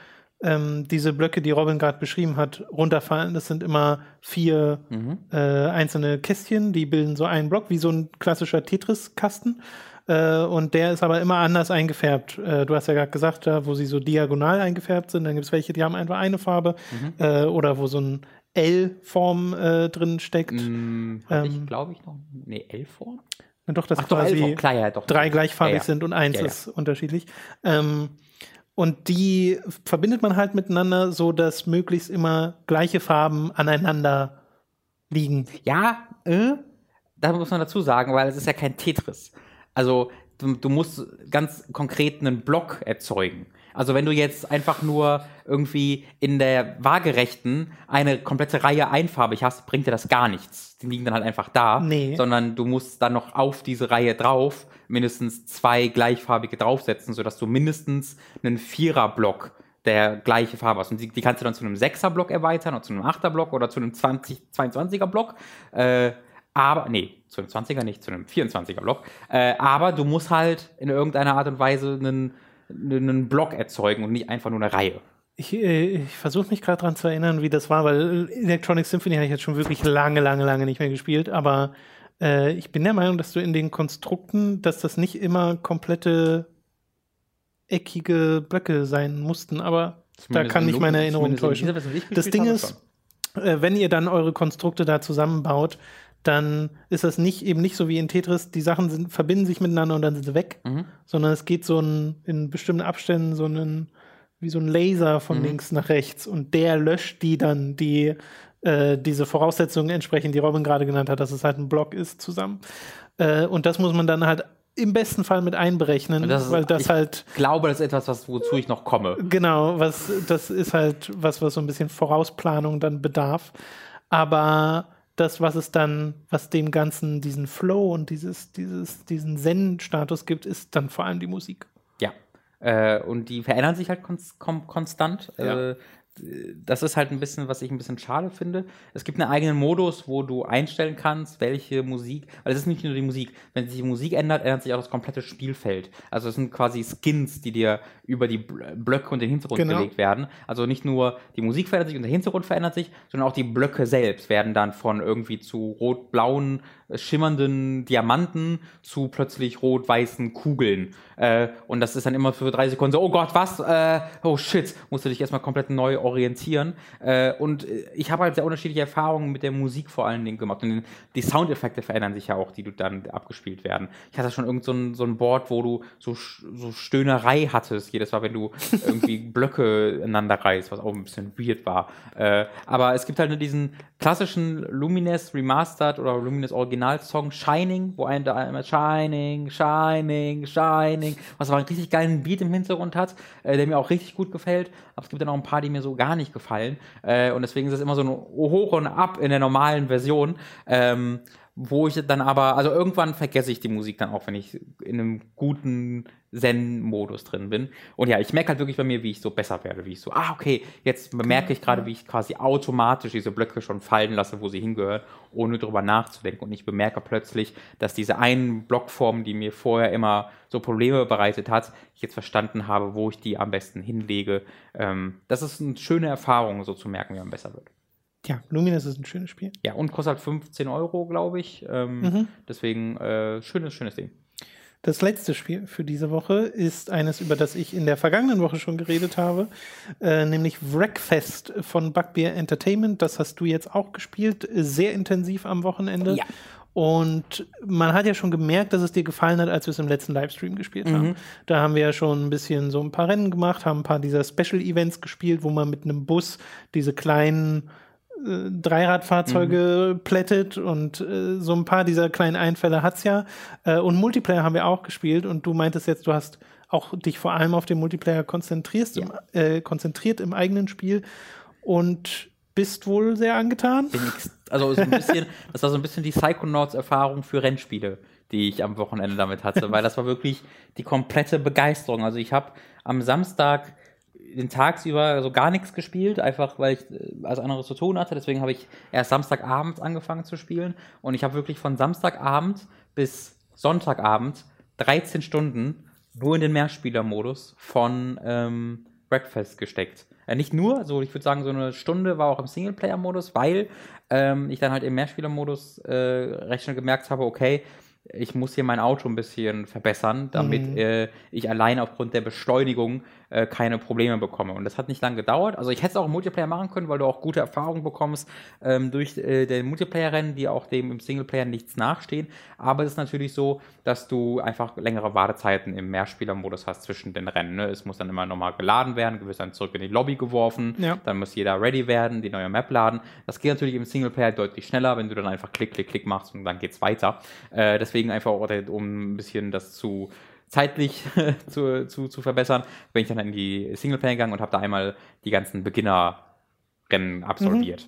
ähm, diese Blöcke, die Robin gerade beschrieben hat, runterfallen. Das sind immer vier mhm. äh, einzelne Kästchen, die bilden so einen Block, wie so ein klassischer Tetris-Kasten. Äh, und der ist aber immer anders eingefärbt. Äh, du hast ja gerade gesagt, da wo sie so diagonal eingefärbt sind, dann gibt es welche, die haben einfach eine Farbe mhm. Äh, oder wo so ein L-Form äh, drin steckt. Mm, ähm, ich glaube ich noch. Nee, L-Form? Doch, das Ach, quasi doch, Klar, ja, doch. drei gleichfarbig ja, ja. sind und eins ist unterschiedlich. Ähm, und die verbindet man halt miteinander, so dass möglichst immer gleiche Farben aneinander liegen. Ja, äh, da muss man dazu sagen, weil es ist ja kein Tetris. Also du, du musst ganz konkret einen Block erzeugen. Also wenn du jetzt einfach nur irgendwie in der waagerechten eine komplette Reihe einfarbig hast, bringt dir das gar nichts. Die liegen dann halt einfach da. Nee. Sondern du musst dann noch auf diese Reihe drauf mindestens zwei gleichfarbige draufsetzen, sodass du mindestens einen Vierer-Block der gleiche Farbe hast. Und die, die, kannst du dann zu einem Sechser-Block erweitern oder zu einem Achter-Block oder zu einem 20, 22er-Block. Äh, aber, nee, zu einem 20er nicht, zu einem 24er-Block. Äh, aber du musst halt in irgendeiner Art und Weise einen einen Block erzeugen und nicht einfach nur eine Reihe. Ich, äh, ich versuche mich gerade daran zu erinnern, wie das war, weil Electronic Symphony habe ich jetzt schon wirklich lange, lange, lange nicht mehr gespielt, aber äh, ich bin der Meinung, dass du in den Konstrukten, dass das nicht immer komplette eckige Blöcke sein mussten, aber da Zumindest kann in mich meine Erinnerung täuschen. Das Ding habe, ist, äh, wenn ihr dann eure Konstrukte da zusammenbaut, dann ist das nicht eben nicht so wie in Tetris, die Sachen sind, verbinden sich miteinander und dann sind sie weg, Mhm. sondern es geht so ein, in bestimmten Abständen so einen, wie so ein Laser Mhm. von links nach rechts und der löscht die dann, die äh, diese Voraussetzungen entsprechen, die Robin gerade genannt hat, dass es halt ein Block ist zusammen. Äh, und das muss man dann halt im besten Fall mit einberechnen, das ist- weil das ich- halt Ich glaube, das ist etwas, was, wozu ich noch komme. Genau, was, das ist halt was, was so ein bisschen Vorausplanung dann bedarf. Aber das, was es dann, was dem Ganzen diesen Flow und dieses, dieses, diesen Zen-Status gibt, ist dann vor allem die Musik. Äh, und die verändern sich halt konst kon konstant. Ja. Äh, das ist halt ein bisschen, was ich ein bisschen schade finde. Es gibt einen eigenen Modus, wo du einstellen kannst, welche Musik, weil es ist nicht nur die Musik. Wenn sich die Musik ändert, ändert sich auch das komplette Spielfeld. Also es sind quasi Skins, die dir über die Bl- Blöcke und den Hintergrund Genau. gelegt werden. Also nicht nur die Musik verändert sich und der Hintergrund verändert sich, sondern auch die Blöcke selbst werden dann von irgendwie zu rot-blauen, schimmernden Diamanten zu plötzlich rot-weißen Kugeln. Äh, und das ist dann immer für drei Sekunden so, oh Gott, was? Äh, oh shit, musst du dich erstmal komplett neu orientieren. Äh, und ich habe halt sehr unterschiedliche Erfahrungen mit der Musik vor allen Dingen gemacht. Und die Soundeffekte verändern sich ja auch, die du dann abgespielt werden. Ich hatte schon irgend so ein, so ein Board, wo du so, so Stöhnerei hattest, jedes Mal, wenn du irgendwie Blöcke ineinander reißt, was auch ein bisschen weird war. Äh, aber es gibt halt nur diesen klassischen Lumines Remastered oder Lumines Original-Song Shining, wo ein da einmal Shining, Shining, Shining, was aber einen richtig geilen Beat im Hintergrund hat, äh, der mir auch richtig gut gefällt. Aber es gibt dann auch ein paar, die mir so gar nicht gefallen. Äh, und deswegen ist es immer so ein Hoch und Ab in der normalen Version. Ähm, wo ich dann aber, also irgendwann vergesse ich die Musik dann auch, wenn ich in einem guten Zen-Modus drin bin. Und ja, ich merke halt wirklich bei mir, wie ich so besser werde, wie ich so, ah, okay, jetzt bemerke ich gerade, wie ich quasi automatisch diese Blöcke schon fallen lasse, wo sie hingehören, ohne drüber nachzudenken. Und ich bemerke plötzlich, dass diese einen Blockform, die mir vorher immer so Probleme bereitet hat, ich jetzt verstanden habe, wo ich die am besten hinlege. Ähm, das ist eine schöne Erfahrung, so zu merken, wie man besser wird. Ja, Luminous ist ein schönes Spiel. Ja, und kostet halt 15 Euro, glaube ich. Ähm, Mhm. Deswegen äh, schönes, schönes Ding. Das letzte Spiel für diese Woche ist eines, über das ich in der vergangenen Woche schon geredet habe, äh, nämlich Wreckfest von Bugbear Entertainment. Das hast du jetzt auch gespielt, sehr intensiv am Wochenende. Ja. Und man hat ja schon gemerkt, dass es dir gefallen hat, als wir es im letzten Livestream gespielt Mhm. haben. Da haben wir ja schon ein bisschen so ein paar Rennen gemacht, haben ein paar dieser Special Events gespielt, wo man mit einem Bus diese kleinen äh, Dreiradfahrzeuge Mhm. plättet und äh, so ein paar dieser kleinen Einfälle hat's ja. Äh, und Multiplayer haben wir auch gespielt und du meintest jetzt, du hast auch dich vor allem auf den Multiplayer konzentrierst, im, äh, konzentriert im eigenen Spiel und bist wohl sehr angetan. Also so ein bisschen, das war so ein bisschen die Psychonauts-Erfahrung für Rennspiele, die ich am Wochenende damit hatte, weil das war wirklich die komplette Begeisterung. Also ich habe am Samstag den tagsüber so gar nichts gespielt, einfach weil ich äh, was anderes zu tun hatte. Deswegen habe ich erst Samstagabend angefangen zu spielen und ich habe wirklich von Samstagabend bis Sonntagabend 13 Stunden nur in den Mehrspielermodus von ähm, Breakfast gesteckt. Äh, nicht nur, so ich würde sagen, so eine Stunde war auch im Singleplayer-Modus, weil ähm, ich dann halt im Mehrspieler-Modus äh, recht schnell gemerkt habe, okay, ich muss hier mein Auto ein bisschen verbessern, damit Mhm. äh, ich allein aufgrund der Beschleunigung äh, keine Probleme bekomme. Und das hat nicht lange gedauert. Also ich hätte es auch im Multiplayer machen können, weil du auch gute Erfahrungen bekommst ähm, durch äh, den Multiplayer-Rennen, die auch dem im Singleplayer nichts nachstehen. Aber es ist natürlich so, dass du einfach längere Wartezeiten im Mehrspieler-Modus hast zwischen den Rennen. Ne? Es muss dann immer nochmal geladen werden, du wirst dann zurück in die Lobby geworfen, Ja. dann muss jeder ready werden, die neue Map laden. Das geht natürlich im Singleplayer deutlich schneller, wenn du dann einfach klick, klick, klick machst und dann geht's weiter. Äh, deswegen einfach, um ein bisschen das zu zeitlich zu, zu, zu verbessern, bin ich dann in die Singleplayer gegangen und habe da einmal die ganzen Beginner-Rennen absolviert.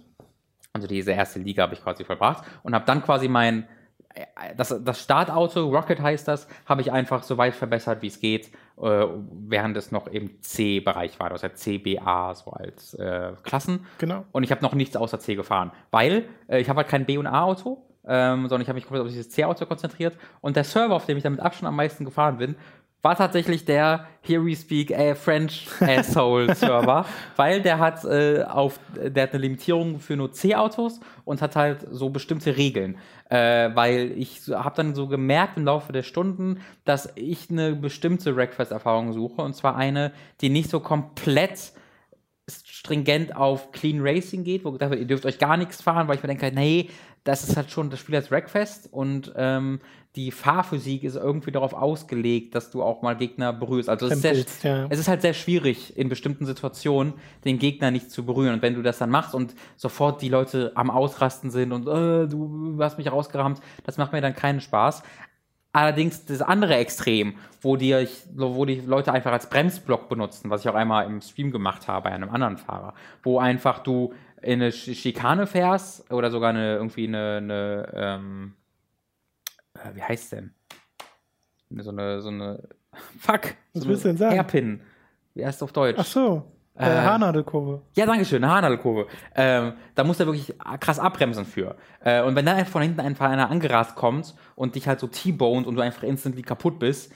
Also diese erste Liga habe ich quasi vollbracht und habe dann quasi mein das, das Startauto, Rocket heißt das, habe ich einfach so weit verbessert, wie es geht, äh, während es noch im C-Bereich war, das heißt CBA so als äh, Klassen. Genau. Und ich habe noch nichts außer C gefahren, weil äh, ich habe halt kein B- und A-Auto, ähm, sondern ich habe mich komplett auf dieses C-Auto konzentriert. Und der Server, auf dem ich damit Abstand am meisten gefahren bin, war tatsächlich der Here We Speak äh, French Asshole Server, weil der hat äh, auf, der hat eine Limitierung für nur C-Autos und hat halt so bestimmte Regeln. Äh, weil ich habe dann so gemerkt im Laufe der Stunden, dass ich eine bestimmte Wreckfest-Erfahrung suche und zwar eine, die nicht so komplett stringent auf Clean Racing geht, wo gesagt wird, ihr dürft euch gar nichts fahren, weil ich mir denke, nee, das ist halt schon das Spiel als Wreckfest und ähm, die Fahrphysik ist irgendwie darauf ausgelegt, dass du auch mal Gegner berührst. Also es ist, sehr, ja. es ist, halt sehr schwierig, in bestimmten Situationen den Gegner nicht zu berühren. Und wenn du das dann machst und sofort die Leute am Ausrasten sind und äh, du hast mich rausgerammt, das macht mir dann keinen Spaß. Allerdings das andere Extrem, wo die, wo die Leute einfach als Bremsblock benutzen, was ich auch einmal im Stream gemacht habe bei einem anderen Fahrer, wo einfach du in eine Schikane fährst oder sogar eine irgendwie eine, eine ähm, äh, wie heißt denn? So eine, so eine, fuck, was so willst du denn sagen? Hairpin. Wie heißt es auf Deutsch? Ach so, äh, äh, Haarnadelkurve. Ja, danke schön, eine Haarnadelkurve. Ähm, da muss er wirklich krass abbremsen für. Äh, und wenn dann von hinten einfach einer angerast kommt und dich halt so T-boned und du einfach instantly kaputt bist,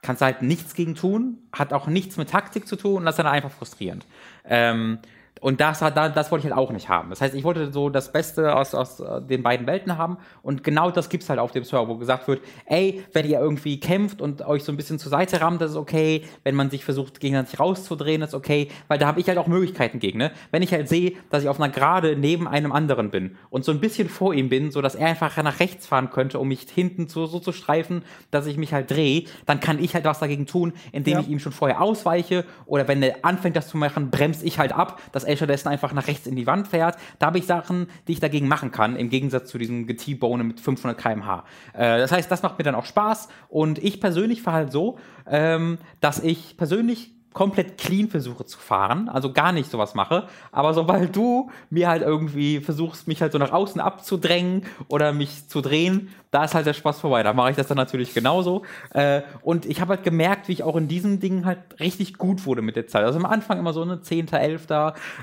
kannst du halt nichts gegen tun, hat auch nichts mit Taktik zu tun und das ist dann einfach frustrierend. Ähm, und das, das wollte ich halt auch nicht haben. Das heißt, ich wollte so das Beste aus, aus äh, den beiden Welten haben. Und genau das gibt es halt auf dem Server, wo gesagt wird, ey, wenn ihr irgendwie kämpft und euch so ein bisschen zur Seite rammt, das ist okay. Wenn man sich versucht, gegenseitig rauszudrehen, das ist okay. Weil da habe ich halt auch Möglichkeiten gegen. Ne? Wenn ich halt sehe, dass ich auf einer Gerade neben einem anderen bin und so ein bisschen vor ihm bin, so dass er einfach nach rechts fahren könnte, um mich hinten zu, so zu streifen, dass ich mich halt drehe, dann kann ich halt was dagegen tun, indem ja. ich ihm schon vorher ausweiche. Oder wenn er anfängt, das zu machen, bremse ich halt ab, dass er stattdessen einfach nach rechts in die Wand fährt. Da habe ich Sachen, die ich dagegen machen kann, im Gegensatz zu diesem T-Bone mit 500 km/h. Äh, das heißt, das macht mir dann auch Spaß und ich persönlich fahre halt so, ähm, dass ich persönlich komplett clean versuche zu fahren, also gar nicht sowas mache, aber sobald du mir halt irgendwie versuchst, mich halt so nach außen abzudrängen oder mich zu drehen, da ist halt der Spaß vorbei. Da mache ich das dann natürlich genauso. Äh, und ich habe halt gemerkt, wie ich auch in diesen Dingen halt richtig gut wurde mit der Zeit. Also am Anfang immer so eine 10., 11.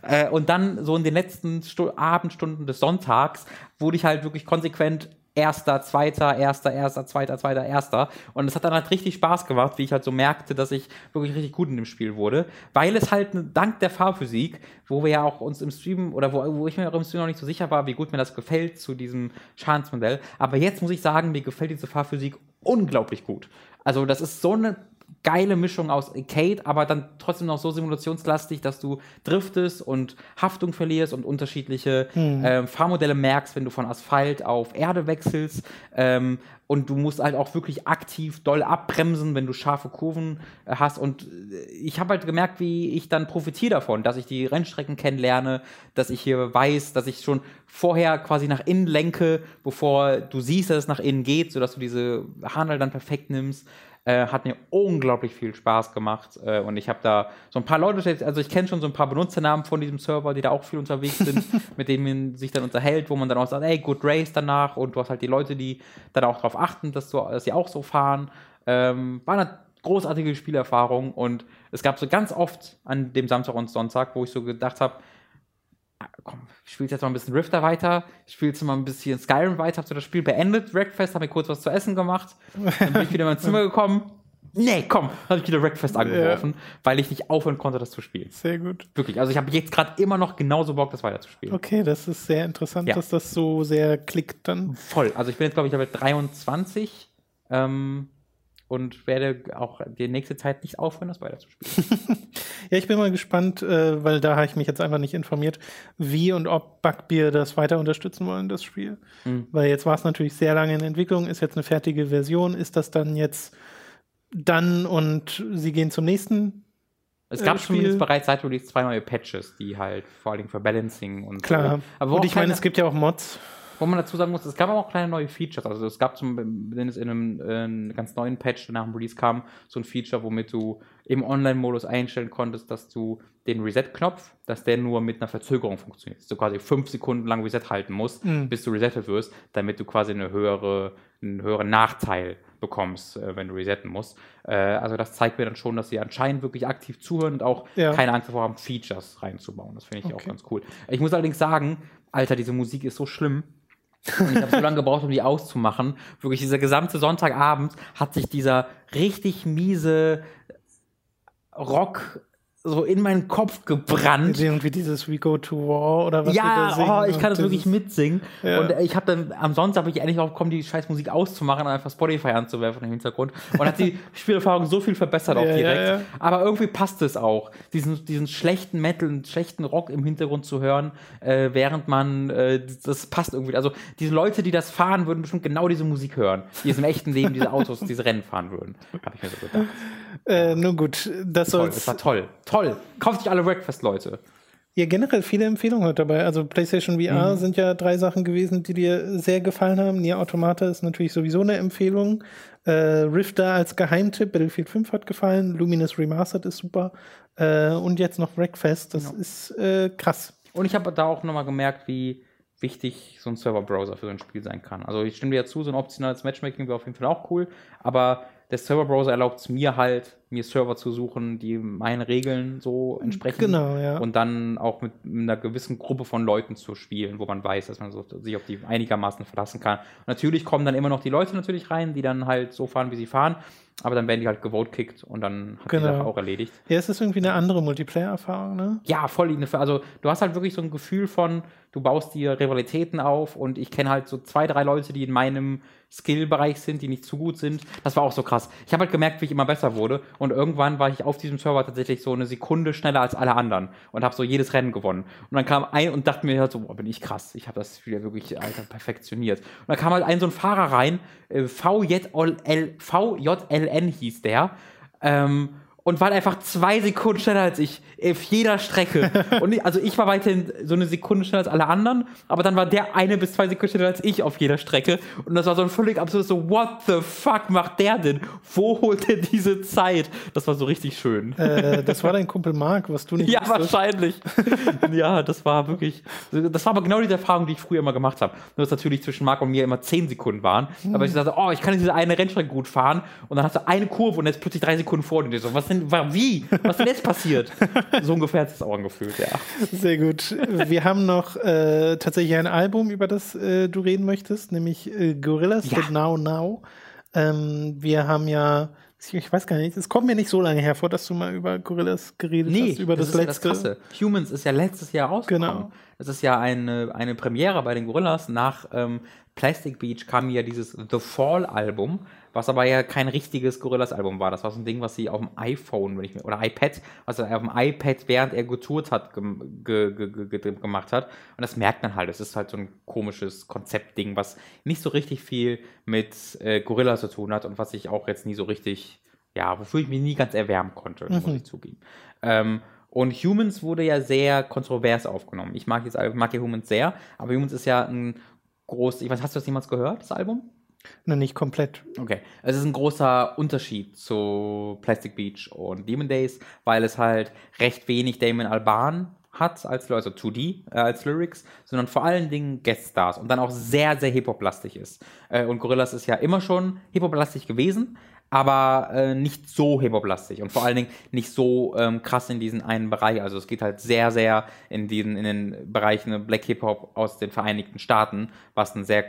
Äh, und dann so in den letzten Stu Abendstunden des Sonntags wurde ich halt wirklich konsequent erster, zweiter, erster, erster, zweiter, zweiter, erster. Und es hat dann halt richtig Spaß gemacht, wie ich halt so merkte, dass ich wirklich richtig gut in dem Spiel wurde. Weil es halt dank der Fahrphysik, wo wir ja auch uns im Stream oder wo, wo ich mir auch im Stream noch nicht so sicher war, wie gut mir das gefällt zu diesem Schadensmodell. Aber jetzt muss ich sagen, mir gefällt diese Fahrphysik unglaublich gut. Also das ist so eine geile Mischung aus Arcade, aber dann trotzdem noch so simulationslastig, dass du driftest und Haftung verlierst und unterschiedliche hm. ähm, Fahrmodelle merkst, wenn du von Asphalt auf Erde wechselst. Ähm, und du musst halt auch wirklich aktiv doll abbremsen, wenn du scharfe Kurven äh, hast. Und äh, ich habe halt gemerkt, wie ich dann profitiere davon, dass ich die Rennstrecken kennenlerne, dass ich hier weiß, dass ich schon vorher quasi nach innen lenke, bevor du siehst, dass es nach innen geht, sodass du diese Handel dann perfekt nimmst. Äh, hat mir unglaublich viel Spaß gemacht äh, und ich habe da so ein paar Leute, also ich kenne schon so ein paar Benutzernamen von diesem Server, die da auch viel unterwegs sind, mit denen man sich dann unterhält, wo man dann auch sagt, ey, good race danach und du hast halt die Leute, die dann auch darauf achten, dass, du, dass sie auch so fahren. Ähm, war eine großartige Spielerfahrung und es gab so ganz oft an dem Samstag und Sonntag, wo ich so gedacht habe, komm, ich spiele jetzt mal ein bisschen Rifter weiter, ich spiele jetzt mal ein bisschen Skyrim weiter, hab so das Spiel beendet, Wreckfest, habe mir kurz was zu essen gemacht, dann bin ich wieder in mein Zimmer gekommen. Nee, komm, habe ich wieder Wreckfest angeworfen, ja. weil ich nicht aufhören konnte, das zu spielen. Sehr gut. Wirklich, also ich habe jetzt gerade immer noch genauso Bock, das weiterzuspielen. Okay, das ist sehr interessant, ja. dass das so sehr klickt dann. Voll, also ich bin jetzt, glaube ich, Level 23. Ähm, und werde auch die nächste Zeit nicht aufhören, das weiterzuspielen. ja, ich bin mal gespannt, äh, weil da habe ich mich jetzt einfach nicht informiert, wie und ob Bugbeer das weiter unterstützen wollen, das Spiel. Mhm. Weil jetzt war es natürlich sehr lange in Entwicklung, ist jetzt eine fertige Version. Ist das dann jetzt dann und sie gehen zum nächsten? Es gab äh, Spiel. zumindest bereits seit Release zwei neue Patches, die halt vor allem für Balancing und Klar. So. Aber und ich meine, es gibt ja auch Mods wo man dazu sagen muss, es gab auch kleine neue Features. Also es gab zumindest in einem, in einem ganz neuen Patch, der nach dem Release kam, so ein Feature, womit du im Online-Modus einstellen konntest, dass du den Reset-Knopf, dass der nur mit einer Verzögerung funktioniert. Dass du quasi fünf Sekunden lang Reset halten musst, mhm. bis du resettet wirst, damit du quasi eine höhere, einen höheren Nachteil bekommst, äh, wenn du resetten musst. Äh, also das zeigt mir dann schon, dass sie anscheinend wirklich aktiv zuhören und auch ja. keine Angst davor haben, Features reinzubauen. Das finde ich okay. auch ganz cool. Ich muss allerdings sagen, Alter, diese Musik ist so schlimm Und ich habe so lange gebraucht, um die auszumachen. Wirklich, dieser gesamte Sonntagabend hat sich dieser richtig miese Rock so in meinen Kopf gebrannt. Irgendwie dieses We Go to War oder was Ja, oh, ich kann das wirklich mitsingen. Ja. Und ich habe dann am Sonntag habe ich endlich auch bekommen, die scheiß Musik auszumachen und einfach Spotify anzuwerfen im Hintergrund. Und hat die Spielerfahrung so viel verbessert auch ja, direkt. Ja, Aber irgendwie passt es auch, diesen, diesen schlechten Metal und schlechten Rock im Hintergrund zu hören, äh, während man, äh, das passt irgendwie. Also diese Leute, die das fahren, würden bestimmt genau diese Musik hören, die es im echten Leben diese Autos, diese Rennen fahren würden. Habe ich mir so gedacht. Äh, nun gut, das soll. Es war toll. Toll. Kauft sich alle Breakfast, Leute. Ja, generell viele Empfehlungen heute dabei. Also PlayStation VR mhm. sind ja drei Sachen gewesen, die dir sehr gefallen haben. Nier Automata ist natürlich sowieso eine Empfehlung. Äh, Rifter als Geheimtipp, Battlefield 5 hat gefallen. Luminous Remastered ist super. Äh, und jetzt noch Breakfast, das genau. ist äh, krass. Und ich habe da auch nochmal gemerkt, wie wichtig so ein Server-Browser für so ein Spiel sein kann. Also ich stimme dir ja zu, so ein optionales Matchmaking wäre auf jeden Fall auch cool, aber der Server-Browser erlaubt es mir halt, mir Server zu suchen, die meinen Regeln so entsprechen. Genau, ja. Und dann auch mit einer gewissen Gruppe von Leuten zu spielen, wo man weiß, dass man so, sich auf die einigermaßen verlassen kann. Und natürlich kommen dann immer noch die Leute natürlich rein, die dann halt so fahren, wie sie fahren. Aber dann werden die halt gewote kickt und dann hat genau. die Sache auch erledigt. Ja, es ist irgendwie eine andere Multiplayer-Erfahrung, ne? Ja, voll. Also du hast halt wirklich so ein Gefühl von, du baust dir Rivalitäten auf und ich kenne halt so zwei, drei Leute, die in meinem Skill-Bereich sind, die nicht zu gut sind. Das war auch so krass. Ich habe halt gemerkt, wie ich immer besser wurde und irgendwann war ich auf diesem Server tatsächlich so eine Sekunde schneller als alle anderen und habe so jedes Rennen gewonnen. Und dann kam ein und dachte mir halt so, boah, bin ich krass. Ich habe das wieder wirklich, Alter, perfektioniert. Und dann kam halt ein so ein Fahrer rein, äh, VJL, VJLN hieß der. Ähm, und war einfach zwei Sekunden schneller als ich auf jeder Strecke. und also ich war weiterhin so eine Sekunde schneller als alle anderen, aber dann war der eine bis zwei Sekunden schneller als ich auf jeder Strecke. Und das war so ein völlig absurd so, what the fuck macht der denn? Wo holt er diese Zeit? Das war so richtig schön. Äh, das war dein Kumpel Mark, was du nicht Ja, wusstest. wahrscheinlich. ja, das war wirklich, das war aber genau diese Erfahrung, die ich früher immer gemacht habe. Nur dass natürlich zwischen Mark und mir immer zehn Sekunden waren. Mhm. Aber ich dachte, oh, ich kann diese eine Rennstrecke gut fahren. Und dann hast du eine Kurve und jetzt plötzlich drei Sekunden vor dir. So, was denn denn, wie? Was ist denn jetzt passiert? So ungefähr hat es auch angefühlt, ja. Sehr gut. Wir haben noch äh, tatsächlich ein Album, über das äh, du reden möchtest, nämlich äh, Gorillas ja. Now Now. Ähm, wir haben ja ich weiß gar nicht, es kommt mir nicht so lange hervor, dass du mal über Gorillas geredet nee, hast, über das, das letzte. Das Krasse. Humans ist ja letztes Jahr rausgekommen. Genau. Das ist ja eine, eine Premiere bei den Gorillas. Nach ähm, Plastic Beach kam ja dieses The Fall Album, was aber ja kein richtiges Gorillas-Album war. Das war so ein Ding, was sie auf dem iPhone wenn ich, oder iPad, was er auf dem iPad, während er getourt hat, ge, ge, ge, gemacht hat. Und das merkt man halt. Es ist halt so ein komisches Konzeptding, was nicht so richtig viel mit äh, Gorillas zu tun hat und was ich auch jetzt nie so richtig, ja, wofür ich mich nie ganz erwärmen konnte, mhm. muss ich zugeben. Ähm, und Humans wurde ja sehr kontrovers aufgenommen. Ich mag jetzt mag ja Humans sehr, aber Humans ist ja ein groß. Ich weiß, hast du das jemals gehört, das Album? Nein, nicht komplett. Okay. Es ist ein großer Unterschied zu Plastic Beach und Demon Days, weil es halt recht wenig Damon Alban hat als also 2D äh, als Lyrics, sondern vor allen Dingen Guest Stars und dann auch sehr, sehr Hip-Hop-lastig ist. Äh, und Gorillas ist ja immer schon Hip-Hop-lastig gewesen, aber äh, nicht so Hip-Hop-lastig und vor allen Dingen nicht so ähm, krass in diesen einen Bereich. Also es geht halt sehr, sehr in, diesen, in den Bereichen Black Hip-Hop aus den Vereinigten Staaten, was ein sehr,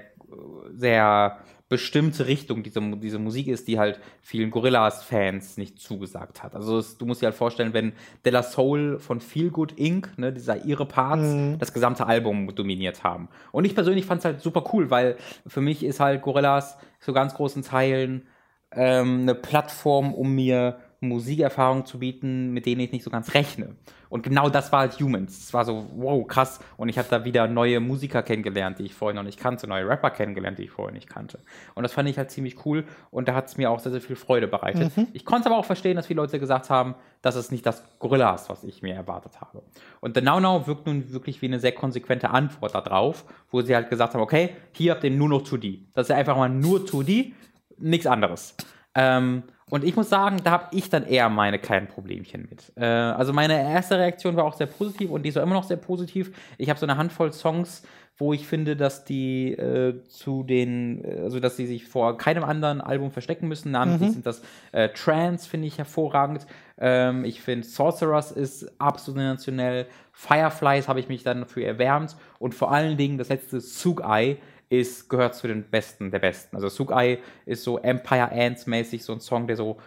sehr bestimmte Richtung diese, diese Musik ist, die halt vielen Gorillas-Fans nicht zugesagt hat. Also es, du musst dir halt vorstellen, wenn Della Soul von Feel Good Inc., ne, dieser ihre Parts, mhm. das gesamte Album dominiert haben. Und ich persönlich fand es halt super cool, weil für mich ist halt Gorillas zu ganz großen Teilen ähm, eine Plattform, um mir Musikerfahrungen zu bieten, mit denen ich nicht so ganz rechne. Und genau das war halt Humans. Es war so, wow, krass. Und ich habe da wieder neue Musiker kennengelernt, die ich vorher noch nicht kannte, neue Rapper kennengelernt, die ich vorher nicht kannte. Und das fand ich halt ziemlich cool und da hat es mir auch sehr, sehr viel Freude bereitet. Mhm. Ich konnte aber auch verstehen, dass viele Leute gesagt haben, dass es nicht das Gorilla ist, was ich mir erwartet habe. Und The Now Now wirkt nun wirklich wie eine sehr konsequente Antwort darauf, wo sie halt gesagt haben, okay, hier habt ihr nur noch 2D. Das ist einfach mal nur 2D, nichts anderes. Ähm, und ich muss sagen, da habe ich dann eher meine kleinen Problemchen mit. Äh, also meine erste Reaktion war auch sehr positiv und die ist auch immer noch sehr positiv. Ich habe so eine Handvoll Songs, wo ich finde, dass die äh, zu den, äh, also dass sie sich vor keinem anderen Album verstecken müssen. Namentlich mhm. sind das äh, Trance, finde ich hervorragend. Ähm, ich finde Sorcerers ist absolut sensationell. Fireflies habe ich mich dann dafür erwärmt und vor allen Dingen das letzte Zug-Ei ist, gehört zu den Besten der Besten. Also Sugai ist so Empire Ants mäßig so ein Song, der so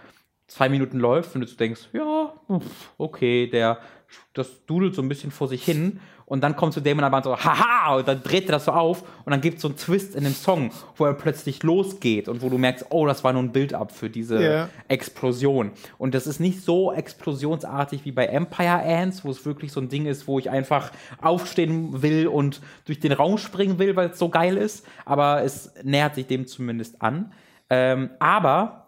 zwei Minuten läuft und du denkst, ja, okay, der, das dudelt so ein bisschen vor sich hin und dann kommt zu Damon aber so, haha, und dann dreht er das so auf und dann gibt es so einen Twist in dem Song, wo er plötzlich losgeht und wo du merkst, oh, das war nur ein Build-up für diese yeah. Explosion. Und das ist nicht so explosionsartig wie bei Empire Ants, wo es wirklich so ein Ding ist, wo ich einfach aufstehen will und durch den Raum springen will, weil es so geil ist, aber es nähert sich dem zumindest an. Ähm, aber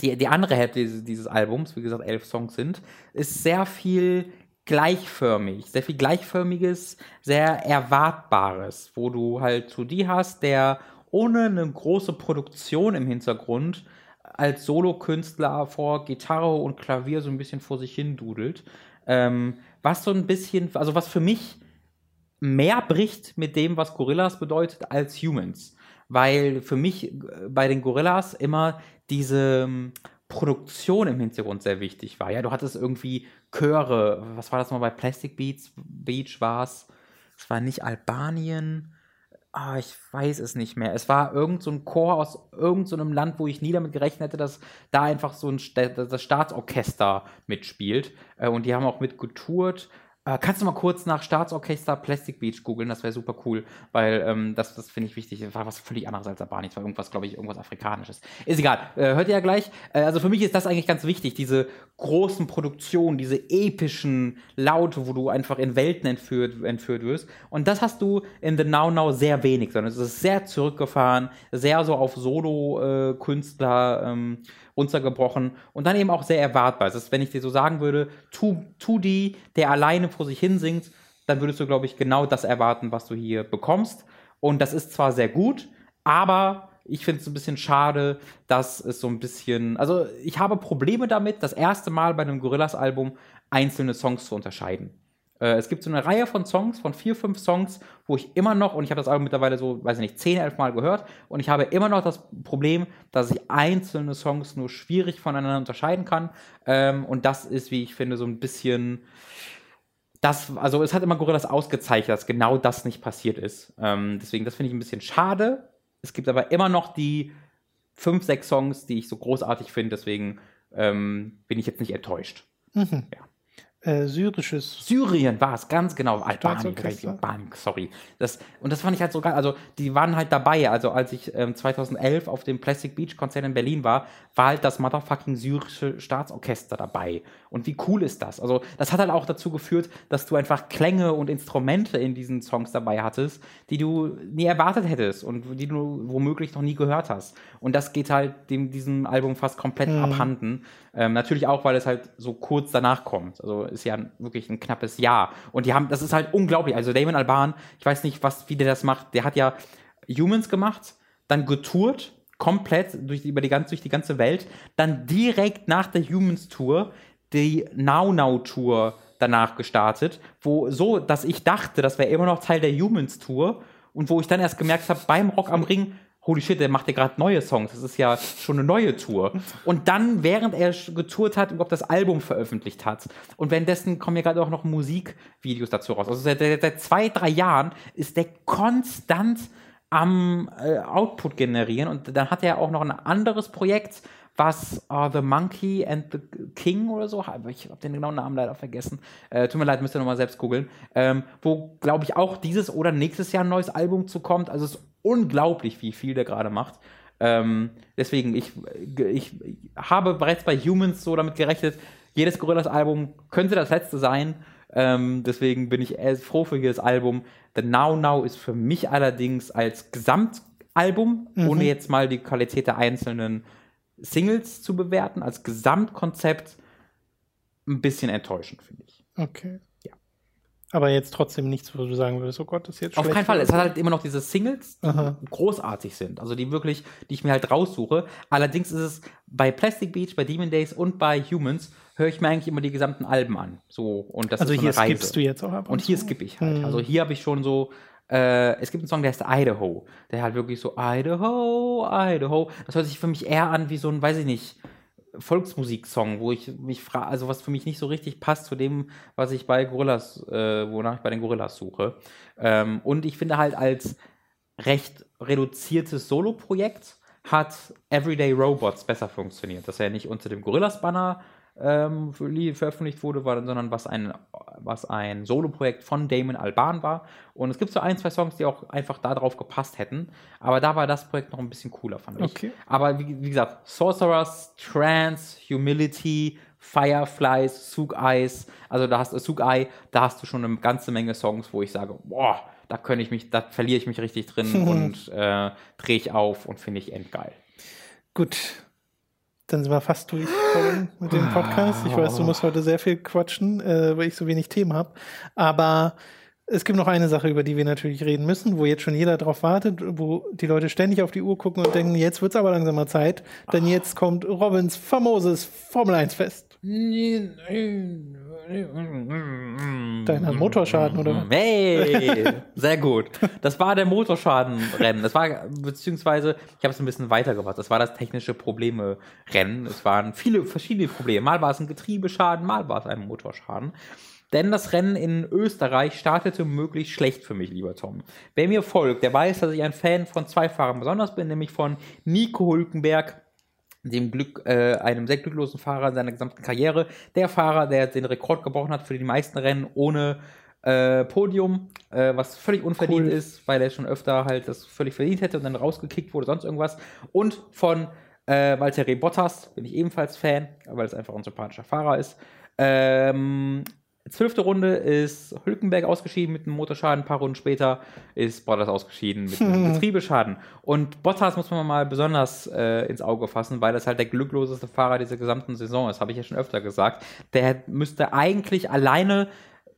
die, die andere Hälfte dieses, dieses Albums, wie gesagt, elf Songs sind, ist sehr viel gleichförmig, sehr viel gleichförmiges, sehr erwartbares, wo du halt so die hast, der ohne eine große Produktion im Hintergrund als Solokünstler vor Gitarre und Klavier so ein bisschen vor sich hin dudelt. Ähm, was so ein bisschen, also was für mich mehr bricht mit dem, was Gorillas bedeutet, als Humans. Weil für mich äh, bei den Gorillas immer diese Produktion im Hintergrund sehr wichtig war. Ja, du hattest irgendwie Chöre, was war das mal bei Plastic Beats Beach war es? Es war nicht Albanien. Ah, ich weiß es nicht mehr. Es war irgend so ein Chor aus irgendeinem so Land, wo ich nie damit gerechnet hätte, dass da einfach so ein das Staatsorchester mitspielt. Äh, und die haben auch mit getourt. Äh, kannst du mal kurz nach Staatsorchester Plastic Beach googeln? Das wäre super cool, weil ähm, das, das finde ich wichtig. Das war was völlig anderes als Albanisch. Das war irgendwas, glaube ich, irgendwas Afrikanisches. Ist egal. Äh, hört ihr ja gleich. Äh, also für mich ist das eigentlich ganz wichtig, diese großen Produktionen, diese epischen Laute, wo du einfach in Welten entführt, entführt wirst. Und das hast du in The Now Now sehr wenig, sondern es ist sehr zurückgefahren, sehr so auf Solo-Künstler. Äh, ähm, runtergebrochen und dann eben auch sehr erwartbar. Das ist, wenn ich dir so sagen würde, tu, tu die, der alleine vor sich hin singt, dann würdest du, glaube ich, genau das erwarten, was du hier bekommst. Und das ist zwar sehr gut, aber ich finde es ein bisschen schade, dass es so ein bisschen. Also, ich habe Probleme damit, das erste Mal bei einem Gorillas-Album einzelne Songs zu unterscheiden. Äh, es gibt so eine Reihe von Songs, von vier, fünf Songs, wo ich immer noch, und ich habe das Album mittlerweile so, weiß ich nicht, zehn, elf Mal gehört, und ich habe immer noch das Problem, dass ich einzelne Songs nur schwierig voneinander unterscheiden kann. Ähm, und das ist, wie ich finde, so ein bisschen. Das, also es hat immer Gorillas ausgezeichnet, dass genau das nicht passiert ist. Ähm, deswegen, das finde ich ein bisschen schade. Es gibt aber immer noch die fünf, sechs Songs, die ich so großartig finde, deswegen ähm, bin ich jetzt nicht enttäuscht. Mhm. Ja äh, syrisches. Syrien war es, ganz genau. Albanien, Albanien, sorry. Das, und das fand ich halt so geil. Also, die waren halt dabei. Also, als ich ähm, 2011 auf dem Plastic Beach Konzert in Berlin war, war halt das motherfucking syrische Staatsorchester dabei. Und wie cool ist das? Also, das hat halt auch dazu geführt, dass du einfach Klänge und Instrumente in diesen Songs dabei hattest, die du nie erwartet hättest und die du womöglich noch nie gehört hast. Und das geht halt dem, diesem Album fast komplett mhm. abhanden. Ähm, natürlich auch, weil es halt so kurz danach kommt. Also ist ja wirklich ein knappes Jahr. Und die haben, das ist halt unglaublich. Also Damon Alban, ich weiß nicht, was, wie der das macht. Der hat ja Humans gemacht, dann getourt, komplett durch, über die ganze, durch die ganze Welt, dann direkt nach der Humans Tour die Now Now Tour danach gestartet, wo so, dass ich dachte, das wäre immer noch Teil der Humans Tour und wo ich dann erst gemerkt habe, beim Rock am Ring, holy shit, der macht ja gerade neue Songs. Das ist ja schon eine neue Tour. Und dann, während er getourt hat, überhaupt das Album veröffentlicht hat. Und währenddessen kommen ja gerade auch noch Musikvideos dazu raus. Also seit, seit zwei, drei Jahren ist der konstant am äh, Output generieren. Und dann hat er auch noch ein anderes Projekt, was uh, The Monkey and the King oder so, ich habe den genauen Namen leider vergessen. Äh, tut mir leid, müsst ihr nochmal selbst googeln. Ähm, wo, glaube ich, auch dieses oder nächstes Jahr ein neues Album zu kommt. Also es ist unglaublich, wie viel der gerade macht. Ähm, deswegen, ich, ich habe bereits bei Humans so damit gerechnet, jedes Gorillas-Album könnte das letzte sein. Ähm, deswegen bin ich froh für jedes Album. The Now Now ist für mich allerdings als Gesamtalbum, mhm. ohne jetzt mal die Qualität der einzelnen Singles zu bewerten, als Gesamtkonzept ein bisschen enttäuschend, finde ich. Okay. Aber jetzt trotzdem nichts, wo du sagen würdest, oh Gott, das ist jetzt Auf keinen Fall. Es hat halt immer noch diese Singles, die Aha. großartig sind. Also die wirklich, die ich mir halt raussuche. Allerdings ist es bei Plastic Beach, bei Demon Days und bei Humans höre ich mir eigentlich immer die gesamten Alben an. So, und das also ist so hier skippst du jetzt auch ab. Und, und hier so? skippe ich halt. Hm. Also hier habe ich schon so, äh, es gibt einen Song, der heißt Idaho. Der halt wirklich so Idaho, Idaho. Das hört sich für mich eher an wie so ein, weiß ich nicht, Volksmusiksong, wo ich mich frage, also was für mich nicht so richtig passt zu dem, was ich bei Gorillas, äh, wonach ich bei den Gorillas suche. Ähm, und ich finde halt als recht reduziertes Solo-Projekt hat Everyday Robots besser funktioniert. Dass er nicht unter dem Gorillas-Banner ähm, veröffentlicht wurde, sondern was ein, was ein Solo-Projekt von Damon Alban war. Und es gibt so ein, zwei Songs, die auch einfach darauf gepasst hätten. Aber da war das Projekt noch ein bisschen cooler, fand ich. Okay. Aber wie, wie gesagt, Sorcerers, Trance, Humility, Fireflies, Sug Eyes, also da hast du Sug Eye, da hast du schon eine ganze Menge Songs, wo ich sage, boah, da könnte ich mich, da verliere ich mich richtig drin und äh, drehe ich auf und finde ich endgeil. Gut. Dann sind wir fast durch mit dem Podcast. Ich weiß, du musst heute sehr viel quatschen, äh, weil ich so wenig Themen habe. Aber es gibt noch eine Sache, über die wir natürlich reden müssen, wo jetzt schon jeder drauf wartet, wo die Leute ständig auf die Uhr gucken und denken, jetzt wird es aber langsam mal Zeit, denn jetzt kommt Robins famoses Formel 1 Fest. Deiner Motorschaden, oder? Hey, sehr gut. Das war der Motorschadenrennen. Das war, beziehungsweise, ich habe es ein bisschen weitergebracht. Das war das technische Probleme-Rennen. Es waren viele verschiedene Probleme. Mal war es ein Getriebeschaden, mal war es ein Motorschaden. Denn das Rennen in Österreich startete möglichst schlecht für mich, lieber Tom. Wer mir folgt, der weiß, dass ich ein Fan von zwei Fahrern besonders bin, nämlich von Nico Hülkenberg dem Glück, äh, einem sehr glücklosen Fahrer in seiner gesamten Karriere. Der Fahrer, der den Rekord gebrochen hat für die meisten Rennen ohne äh, Podium, äh, was völlig unverdient Cool. ist, weil er schon öfter halt das völlig verdient hätte und dann rausgekickt wurde, sonst irgendwas. Und von äh, Valtteri Bottas bin ich ebenfalls Fan, weil es einfach ein sympathischer Fahrer ist. Ähm, zwölfte Runde ist Hülkenberg ausgeschieden mit einem Motorschaden, ein paar Runden später ist Bottas ausgeschieden mit einem Getriebeschaden. Und Bottas muss man mal besonders äh, ins Auge fassen, weil das halt der glückloseste Fahrer dieser gesamten Saison ist, habe ich ja schon öfter gesagt. Der müsste eigentlich alleine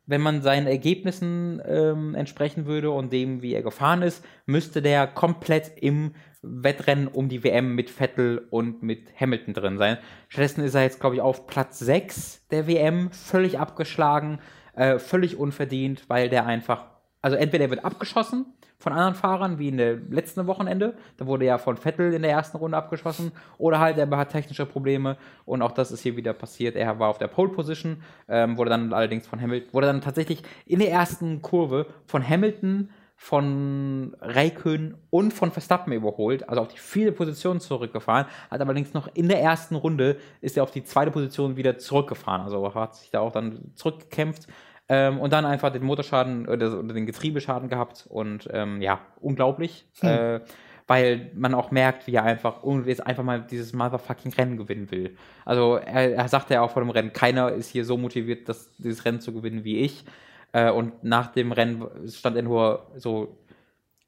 wenn man seinen Ergebnissen ähm, entsprechen würde und dem, wie er gefahren ist, müsste der komplett im Wettrennen um die WM mit Vettel und mit Hamilton drin sein. Stattdessen ist er jetzt, glaube ich, auf Platz 6 der WM, völlig abgeschlagen, äh, völlig unverdient, weil der einfach, also entweder er wird abgeschossen von anderen Fahrern, wie in der letzten Wochenende, da wurde ja von Vettel in der ersten Runde abgeschossen, oder halt er hat technische Probleme und auch das ist hier wieder passiert. Er war auf der Pole Position, ähm, wurde dann allerdings von Hamilton, wurde dann tatsächlich in der ersten Kurve von Hamilton von Raikön und von Verstappen überholt, also auf die vierte Position zurückgefahren, hat allerdings noch in der ersten Runde ist er auf die zweite Position wieder zurückgefahren, also hat sich da auch dann zurückgekämpft ähm, und dann einfach den Motorschaden oder, oder den Getriebeschaden gehabt und ähm, ja, unglaublich, äh, weil man auch merkt, wie er einfach jetzt einfach mal dieses motherfucking Rennen gewinnen will. Also er, er sagte ja auch vor dem Rennen, keiner ist hier so motiviert, das, dieses Rennen zu gewinnen wie ich. Äh, und nach dem Rennen stand er nur so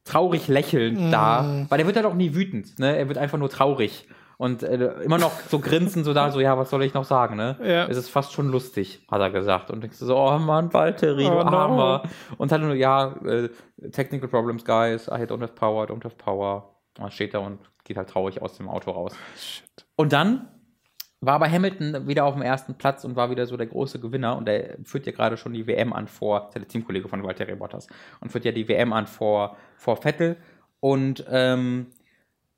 traurig lächelnd da, weil er wird halt auch nie wütend, ne? Er wird einfach nur traurig und äh, immer noch so grinsen so da, so ja, was soll ich noch sagen, ne? Ja. Es ist fast schon lustig, hat er gesagt und denkst du so, oh Mann, Valtteri, du Oh no. Armer. Und dann nur, ja, äh, technical problems, guys, I don't have power, don't have power. Und dann steht er und geht halt traurig aus dem Auto raus. Und dann war aber Hamilton wieder auf dem ersten Platz und war wieder so der große Gewinner. Und er führt ja gerade schon die WM an vor, ist ja der Teamkollege von Valtteri Bottas und führt ja die WM an vor, vor Vettel. Und ähm,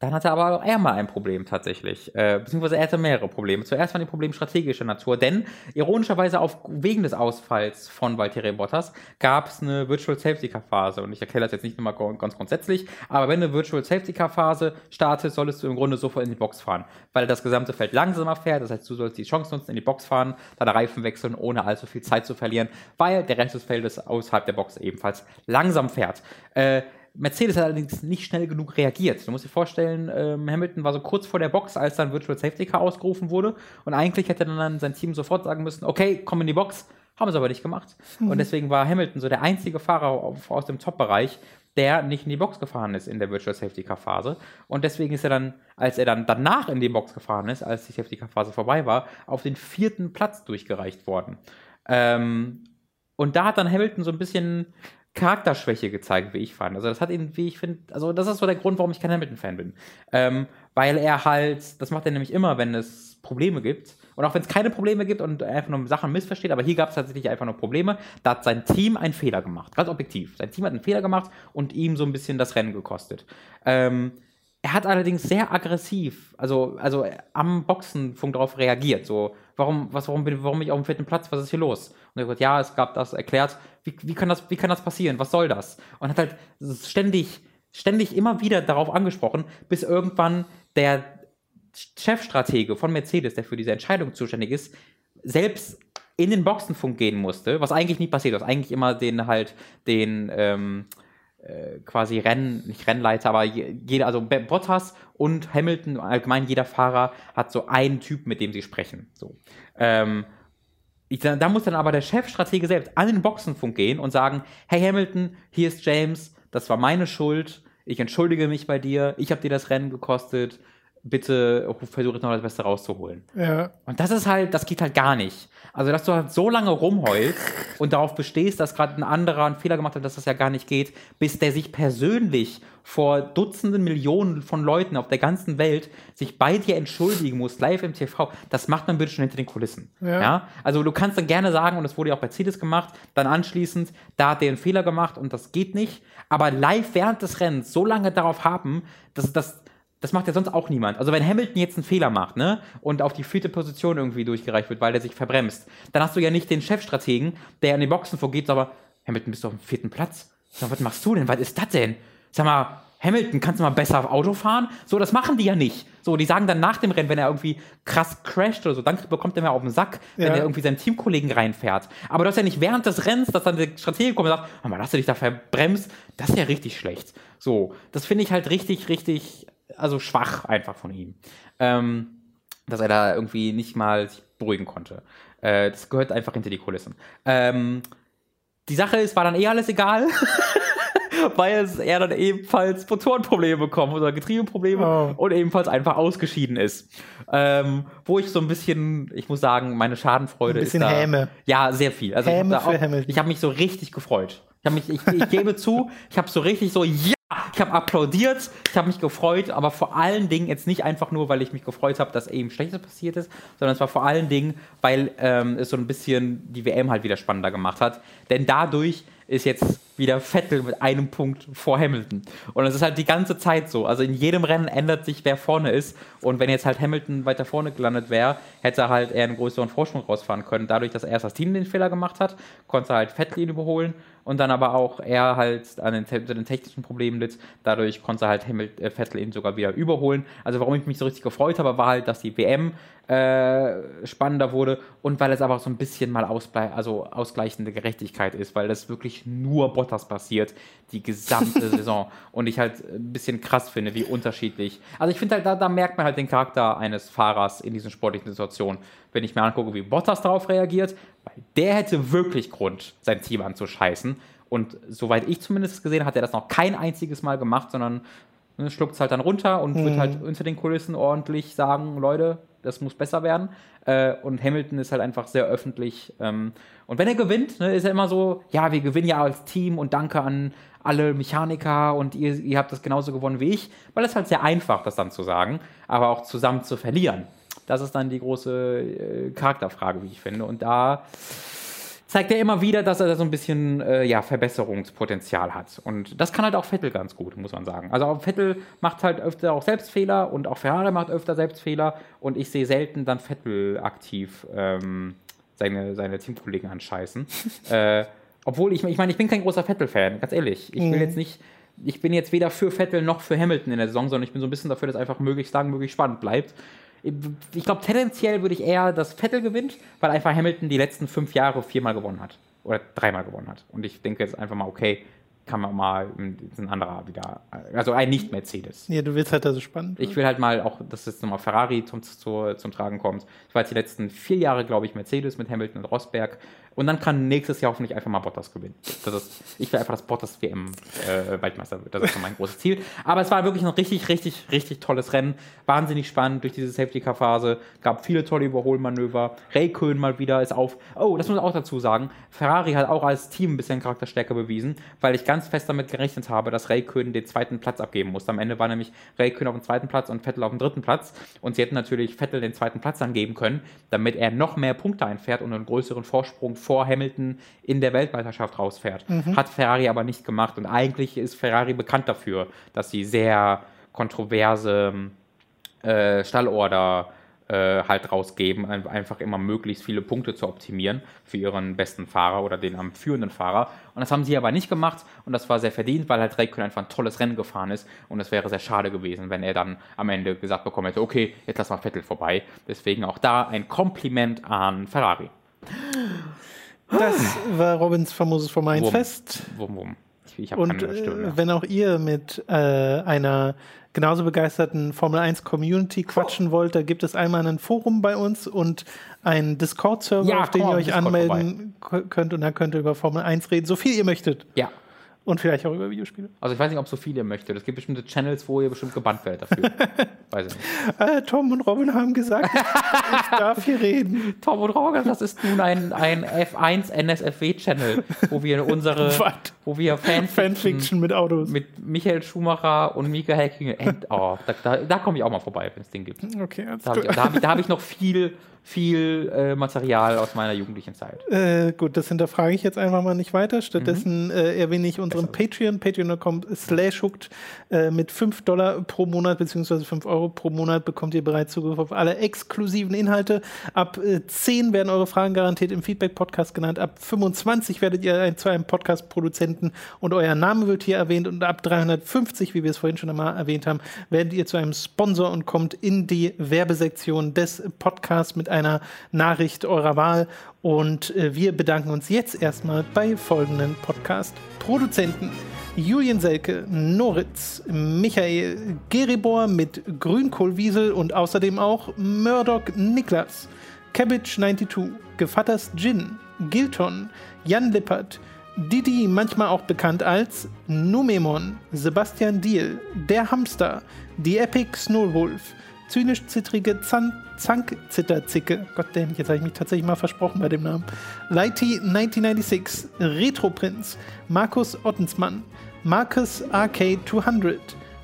dann hatte aber auch er mal ein Problem tatsächlich, äh, beziehungsweise er hatte mehrere Probleme. Zuerst waren die Probleme strategischer Natur, denn ironischerweise auf, wegen des Ausfalls von Valtteri Bottas gab es eine Virtual Safety Car Phase und ich erkläre das jetzt nicht nochmal ganz grundsätzlich, aber wenn eine Virtual Safety Car Phase startet, solltest du im Grunde sofort in die Box fahren, weil das gesamte Feld langsamer fährt, das heißt, du sollst die Chance nutzen, in die Box fahren, deine Reifen wechseln, ohne allzu viel Zeit zu verlieren, weil der Rest des Feldes außerhalb der Box ebenfalls langsam fährt. Äh, Mercedes hat allerdings nicht schnell genug reagiert. Du musst dir vorstellen, ähm, Hamilton war so kurz vor der Box, als dann Virtual Safety Car ausgerufen wurde. Und eigentlich hätte dann sein Team sofort sagen müssen, okay, komm in die Box. Haben sie aber nicht gemacht. Und deswegen war Hamilton so der einzige Fahrer auf, aus dem Top-Bereich, der nicht in die Box gefahren ist in der Virtual Safety Car Phase. Und deswegen ist er dann, als er dann danach in die Box gefahren ist, als die Safety Car Phase vorbei war, auf den vierten Platz durchgereicht worden. Ähm, und da hat dann Hamilton so ein bisschen Charakterschwäche gezeigt, wie ich fand. Also das hat ihn, wie ich finde, also das ist so der Grund, warum ich kein Hamilton-Fan bin. Ähm, weil er halt, das macht er nämlich immer, wenn es Probleme gibt. Und auch wenn es keine Probleme gibt und er einfach nur Sachen missversteht, aber hier gab es tatsächlich einfach nur Probleme, da hat sein Team einen Fehler gemacht. Ganz objektiv. Sein Team hat einen Fehler gemacht und ihm so ein bisschen das Rennen gekostet. Ähm, er hat allerdings sehr aggressiv, also, also am Boxenfunk darauf reagiert. So, warum, was, warum, bin, warum bin ich auf dem vierten Platz? Was ist hier los? Und er hat gesagt, ja, es gab das erklärt. Wie, wie, kann das, wie kann das passieren? Was soll das? Und hat halt ständig ständig immer wieder darauf angesprochen, bis irgendwann der Chefstratege von Mercedes, der für diese Entscheidung zuständig ist, selbst in den Boxenfunk gehen musste, was eigentlich nie passiert ist. Eigentlich immer den halt den ähm, äh, quasi Rennen, nicht Rennleiter, aber jeder, also Bottas und Hamilton, allgemein jeder Fahrer hat so einen Typ, mit dem sie sprechen. So. Ähm, ich, da muss dann aber der Chefstratege selbst an den Boxenfunk gehen und sagen, hey Hamilton, hier ist James, das war meine Schuld, ich entschuldige mich bei dir, ich habe dir das Rennen gekostet, bitte versuche noch das Beste rauszuholen. Ja. Und das ist halt, das geht halt gar nicht. Also, dass du halt so lange rumheulst und darauf bestehst, dass gerade ein anderer einen Fehler gemacht hat, dass das ja gar nicht geht, bis der sich persönlich vor Dutzenden Millionen von Leuten auf der ganzen Welt sich bei dir entschuldigen muss, live im TV, das macht man bitte schon hinter den Kulissen. Ja. ja? Also du kannst dann gerne sagen, und das wurde ja auch bei Cedes gemacht, dann anschließend, da hat der einen Fehler gemacht und das geht nicht, aber live während des Rennens so lange darauf haben, dass das das macht ja sonst auch niemand. Also wenn Hamilton jetzt einen Fehler macht, ne, und auf die vierte Position irgendwie durchgereicht wird, weil er sich verbremst, dann hast du ja nicht den Chefstrategen, der in die Boxen vorgeht, aber Hamilton bist du auf dem vierten Platz. Sag, was machst du denn? Was ist das denn? Sag mal, Hamilton, kannst du mal besser Auto fahren? So, das machen die ja nicht. So, die sagen dann nach dem Rennen, wenn er irgendwie krass crasht oder so, dann bekommt er mehr auf den Sack, wenn ja. er irgendwie seinen Teamkollegen reinfährt. Aber du hast ja nicht während des Rennens, dass dann der Stratege kommt und sagt, mal, hast du dich da verbremst? Das ist ja richtig schlecht. So, das finde ich halt richtig, richtig also schwach einfach von ihm. Ähm, dass er da irgendwie nicht mal sich beruhigen konnte. Äh, das gehört einfach hinter die Kulissen. Ähm, die Sache ist, war dann eh alles egal. weil er dann ebenfalls Motorenprobleme bekommen oder Getriebeprobleme oh. und ebenfalls einfach ausgeschieden ist. Ähm, wo ich so ein bisschen, ich muss sagen, meine Schadenfreude ein bisschen ist da, Häme. Ja, sehr viel. Also Häme ich habe hab mich so richtig gefreut. Ich, mich, ich, ich gebe zu, ich habe so richtig so, ja, ich habe applaudiert, ich habe mich gefreut, aber vor allen Dingen jetzt nicht einfach nur, weil ich mich gefreut habe, dass eben Schlechtes passiert ist, sondern es war vor allen Dingen, weil ähm, es so ein bisschen die WM halt wieder spannender gemacht hat. Denn dadurch ist jetzt wieder Vettel mit einem Punkt vor Hamilton. Und es ist halt die ganze Zeit so. Also in jedem Rennen ändert sich, wer vorne ist. Und wenn jetzt halt Hamilton weiter vorne gelandet wäre, hätte er halt eher einen größeren Vorsprung rausfahren können. Dadurch, dass er erst das Team den Fehler gemacht hat, konnte er halt Vettel ihn überholen und dann aber auch er halt an den, den technischen Problemen litt. Dadurch konnte halt Hamilton, äh, Vettel ihn sogar wieder überholen. Also warum ich mich so richtig gefreut habe, war halt, dass die WM äh, spannender wurde und weil es aber auch so ein bisschen mal ausblei also ausgleichende Gerechtigkeit ist, weil das wirklich nur Bottas passiert, die gesamte Saison. Und ich halt ein bisschen krass finde, wie unterschiedlich. Also ich finde halt, da, da merkt man halt den Charakter eines Fahrers in diesen sportlichen Situationen. Wenn ich mir angucke, wie Bottas darauf reagiert, weil der hätte wirklich Grund, sein Team anzuscheißen. Und soweit ich zumindest gesehen, hat er das noch kein einziges Mal gemacht, sondern ne, schluckt es halt dann runter und mhm. wird halt unter den Kulissen ordentlich sagen, Leute, das muss besser werden. Äh, und Hamilton ist halt einfach sehr öffentlich. Ähm, und wenn er gewinnt, ne, ist er immer so, ja, wir gewinnen ja als Team und danke an alle Mechaniker und ihr, ihr habt das genauso gewonnen wie ich, weil es halt sehr einfach, das dann zu sagen, aber auch zusammen zu verlieren. Das ist dann die große äh, Charakterfrage, wie ich finde. Und da zeigt er immer wieder, dass er da so ein bisschen äh, ja, Verbesserungspotenzial hat. Und das kann halt auch Vettel ganz gut, muss man sagen. Also auch Vettel macht halt öfter auch Selbstfehler und auch Ferrari macht öfter Selbstfehler und ich sehe selten dann Vettel aktiv ähm, seine, seine Teamkollegen anscheißen. äh, obwohl ich, ich meine, ich bin kein großer Vettel-Fan, ganz ehrlich. Ich will mhm. jetzt nicht, ich bin jetzt weder für Vettel noch für Hamilton in der Saison, sondern ich bin so ein bisschen dafür, dass einfach möglichst lang, möglichst spannend bleibt ich glaube, tendenziell würde ich eher, dass Vettel gewinnt, weil einfach Hamilton die letzten fünf Jahre viermal gewonnen hat. Oder dreimal gewonnen hat. Und ich denke jetzt einfach mal, okay, kann man mal ein anderer wieder, also ein Nicht-Mercedes. Ja, du willst halt, dass es spannend Ich will halt mal auch, dass jetzt nochmal Ferrari zum, zum, zum Tragen kommt. Ich war jetzt die letzten vier Jahre, glaube ich, Mercedes mit Hamilton und Rosberg. Und dann kann nächstes Jahr hoffentlich einfach mal Bottas gewinnen. Das ist, ich will einfach, dass Bottas WM-Weltmeister äh, wird. Das ist mein großes Ziel. Aber es war wirklich ein richtig, richtig, richtig tolles Rennen. Wahnsinnig spannend durch diese Safety-Car-Phase. Gab viele tolle Überholmanöver. Raikön mal wieder ist auf. Oh, das muss ich auch dazu sagen. Ferrari hat auch als Team ein bisschen Charakterstärke bewiesen, weil ich ganz fest damit gerechnet habe, dass Raikön den zweiten Platz abgeben muss. Am Ende war nämlich Raikön auf dem zweiten Platz und Vettel auf dem dritten Platz. Und sie hätten natürlich Vettel den zweiten Platz angeben können, damit er noch mehr Punkte einfährt und einen größeren Vorsprung vor Hamilton in der Weltmeisterschaft rausfährt. Mhm. Hat Ferrari aber nicht gemacht. Und eigentlich ist Ferrari bekannt dafür, dass sie sehr kontroverse äh, Stallorder äh, halt rausgeben, ein- einfach immer möglichst viele Punkte zu optimieren für ihren besten Fahrer oder den am führenden Fahrer. Und das haben sie aber nicht gemacht und das war sehr verdient, weil halt Räikkönen einfach ein tolles Rennen gefahren ist und es wäre sehr schade gewesen, wenn er dann am Ende gesagt bekommen hätte, okay, jetzt lass mal Vettel vorbei. Deswegen auch da ein Kompliment an Ferrari. Das war Robins famoses Formel 1 Wurm. Fest. Wum, wum. Ich, ich Und keine Stimme äh, wenn auch ihr mit äh, einer genauso begeisterten Formel 1 Community quatschen wollt, da gibt es einmal ein Forum bei uns und einen Discord-Server, Ja, auf den ihr euch Discord anmelden k- könnt und dann könnt ihr über Formel 1 reden, so viel ihr möchtet. Ja, Und vielleicht auch über Videospiele. also ich weiß nicht, ob so viele möchtet. Es gibt bestimmte Channels, wo ihr bestimmt gebannt werdet dafür. weiß ich nicht. Äh, Tom und Robin haben gesagt, ich darf hier reden. Tom und Roger, das ist nun ein, ein F1 NSFW-Channel, wo wir unsere, Was? Wo wir Fanfiction, Fanfiction mit Autos. mit Michael Schumacher und Mika Häkkinen, oh, da, da, da komme ich auch mal vorbei, wenn es den gibt. Okay, Da habe ich, da hab ich, hab ich noch viel, viel äh, Material aus meiner jugendlichen Zeit. Äh, gut, das hinterfrage ich jetzt einfach mal nicht weiter. Stattdessen Mhm. äh, erwähne ich unseren Patreon, patreon.com slash hooked. Äh, mit 5 Dollar pro Monat beziehungsweise 5 Euro pro Monat bekommt ihr bereits Zugriff auf alle exklusiven Inhalte. Ab äh, 10 werden eure Fragen garantiert im Feedback-Podcast genannt. Ab 25 werdet ihr ein, zu einem Podcast-Produzenten und euer Name wird hier erwähnt. Und ab 350, wie wir es vorhin schon einmal erwähnt haben, werdet ihr zu einem Sponsor und kommt in die Werbesektion des Podcasts mit einer Nachricht eurer Wahl. Und äh, wir bedanken uns jetzt erstmal bei folgenden Podcast-Produzenten. Julian Selke, Noritz, Michael Geribor mit Grünkohlwiesel und außerdem auch Murdoch Niklas, Cabbage92, Gevatters Gin, Gilton, Jan Lippert, Didi, manchmal auch bekannt als Numemon, Sebastian Diel, Der Hamster, die Epic Snowwolf, zynisch-zittrige Zan Zankzitterzicke, Gottverdammt, jetzt habe ich mich tatsächlich mal versprochen bei dem Namen, Lighty 1996, Retroprinz, Markus Ottensmann, Marcus RK200,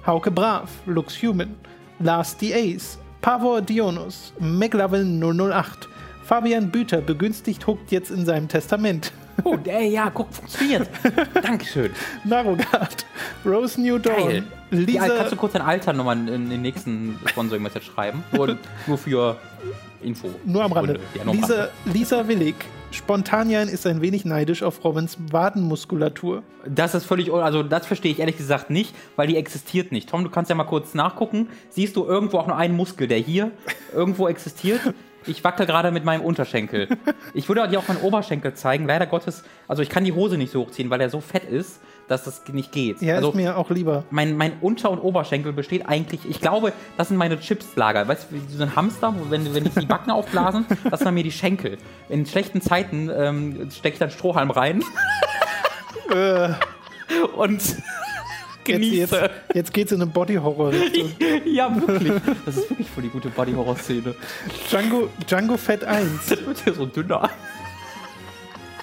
Hauke Brav, Lux Human, Lars the Ace, Pavor Dionus, McLovin 008, Fabian Büter begünstigt Hooked jetzt in seinem Testament. Oh, ey, ja, guck, funktioniert. Dankeschön. Narogard, Rose New Dawn, Geil. Ja, kannst Lisa, du kurz dein Alter nochmal in, in den nächsten Sponsoring-Message schreiben? Nur, nur für Info. nur am Rande, Ja, nur am Lisa, Rande. Lisa Willig, Spontanian ist ein wenig neidisch auf Robins Wadenmuskulatur. Das ist völlig, also das verstehe ich ehrlich gesagt nicht, weil die existiert nicht. Tom, du kannst ja mal kurz nachgucken. Siehst du irgendwo auch nur einen Muskel, der hier irgendwo existiert? Ich wackel gerade mit meinem Unterschenkel. Ich würde dir auch meinen Oberschenkel zeigen. Leider Gottes, also ich kann die Hose nicht so hochziehen, weil er so fett ist, dass das nicht geht. Ja, also ist mir auch lieber. mein, mein Unter- und Oberschenkel besteht eigentlich, ich glaube, das sind meine Chipslager. Weißt du, wie so ein Hamster, wo, wenn, wenn ich die Backen aufblasen, das sind dann mir die Schenkel. In schlechten Zeiten ähm, stecke ich dann Strohhalm rein Äh, und genieße. jetzt, jetzt geht's in eine Body-Horror-Richtung. Ja, wirklich. Das ist wirklich voll die gute Body-Horror-Szene. Django, Django Fett 1. Das wird hier so dünner.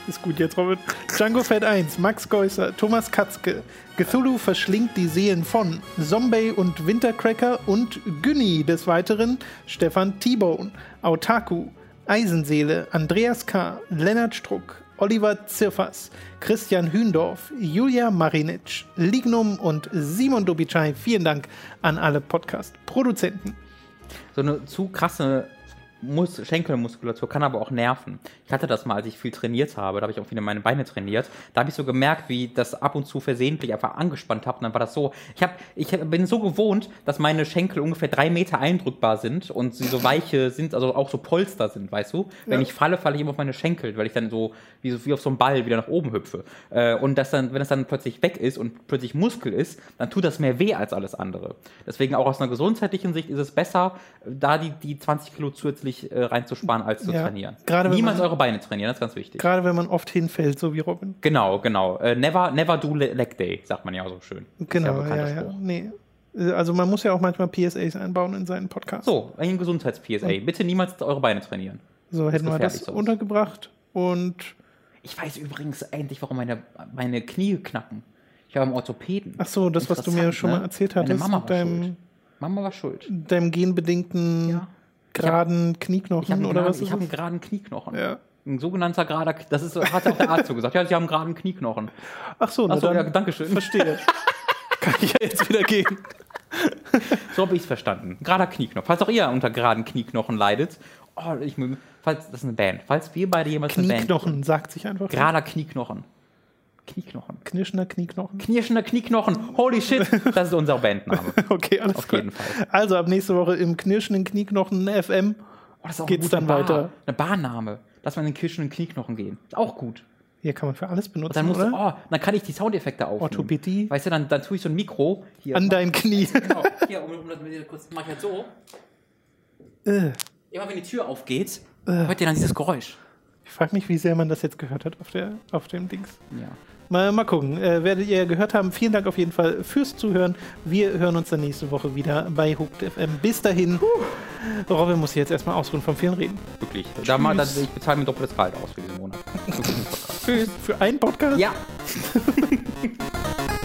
Ist gut jetzt, Robin. Django Fett 1, Max Geusser, Thomas Katzke, Cthulhu verschlingt die Seelen von Zombie und Wintercracker und Günni. Des Weiteren Stefan T-Bone, Autaku, Eisenseele, Andreas K., Lennart Struck, Oliver Zirfas, Christian Hündorf, Julia Marinic, Lignum und Simon Dobitschei. Vielen Dank an alle Podcast-Produzenten. So eine zu krasse Mus Schenkelmuskulatur kann aber auch nerven. Ich hatte das mal, als ich viel trainiert habe, da habe ich auch viele meine Beine trainiert. Da habe ich so gemerkt, wie das ab und zu versehentlich einfach angespannt habe. Und dann war das so. Ich, hab, ich bin so gewohnt, dass meine Schenkel ungefähr drei Meter eindrückbar sind und sie so weiche sind, also auch so Polster sind, weißt du? Wenn Ja. ich falle, falle ich immer auf meine Schenkel, weil ich dann so wie, so wie auf so einem Ball wieder nach oben hüpfe. Äh, und das dann, wenn das dann plötzlich weg ist und plötzlich Muskel ist, dann tut das mehr weh als alles andere. Deswegen auch aus einer gesundheitlichen Sicht ist es besser, da die, die 20 Kilo zusätzlich äh, reinzusparen, als zu Ja. trainieren. Gerade wenn Niemals man- eure Beine trainieren, das ist ganz wichtig. Gerade wenn man oft hinfällt, so wie Robin. Genau, genau. Äh, never, never do le- leg day, sagt man ja so schön. Genau, ja, ja. Spruch. Nee. Äh, Also man muss ja auch manchmal PSAs einbauen in seinen Podcast. So, ein Gesundheits-PSA. Bitte niemals eure Beine trainieren. So hätten wir das sowas. untergebracht. Und Ich weiß übrigens endlich, warum meine, meine Knie knacken. Ich war beim Orthopäden. ach so, das, was du mir schon ne? mal erzählt Meine hattest, Mama mit war deinem, schuld. Mama war schuld. deinem genbedingten Ja. Geraden Ich Knieknochen habe oder was ich ist hab einen geraden Knieknochen. Ja. Ein sogenannter gerader, das ist, hat auch der Arzt so gesagt. Ja, sie haben einen geraden Knieknochen. Ach so, na Achso, dann ja, danke schön. verstehe. Kann ich ja jetzt wieder gehen. so habe ich es verstanden. Gerader Knieknochen. Falls auch ihr unter geraden Knieknochen leidet, oh, ich, falls, das ist eine Band. Falls wir beide jemals eine Band. Knieknochen sagt sich einfach. Gerader Knieknochen. Knieknochen. Knirschender Knieknochen. Knirschender Knieknochen. Holy shit, das ist unser Bandname. Okay, alles Auf klar. jeden Fall. Also ab nächste Woche im knirschenden Knieknochen FM. Oh, das ist auch Geht's dann Bar. weiter? Eine Barname. Lass mal in den knirschenden Knieknochen gehen. Ist auch gut. Hier kann man für alles Und benutzen, dann, musst oder? oh, dann kann ich die Soundeffekte aufnehmen. Orthopädie. Weißt du, dann, dann tue ich so ein Mikro hier. An dein Knie. genau, hier, um, um das kurz, mach ich halt so. Äh, Immer wenn die Tür aufgeht, hört ihr dann dieses Geräusch. ich frage mich, wie sehr man das jetzt gehört hat auf, der, auf dem Dings. Ja. Mal, mal gucken. Äh, werdet ihr gehört haben. Vielen Dank auf jeden Fall fürs Zuhören. Wir hören uns dann nächste Woche wieder bei Hooked FM. Bis dahin. Robin muss jetzt erstmal ausruhen vom vielen Reden. Wirklich. Da mal, das, ich bezahle mir doppeltes Gehalt aus für diesen Monat. Tschüss. Für einen Podcast? Ja.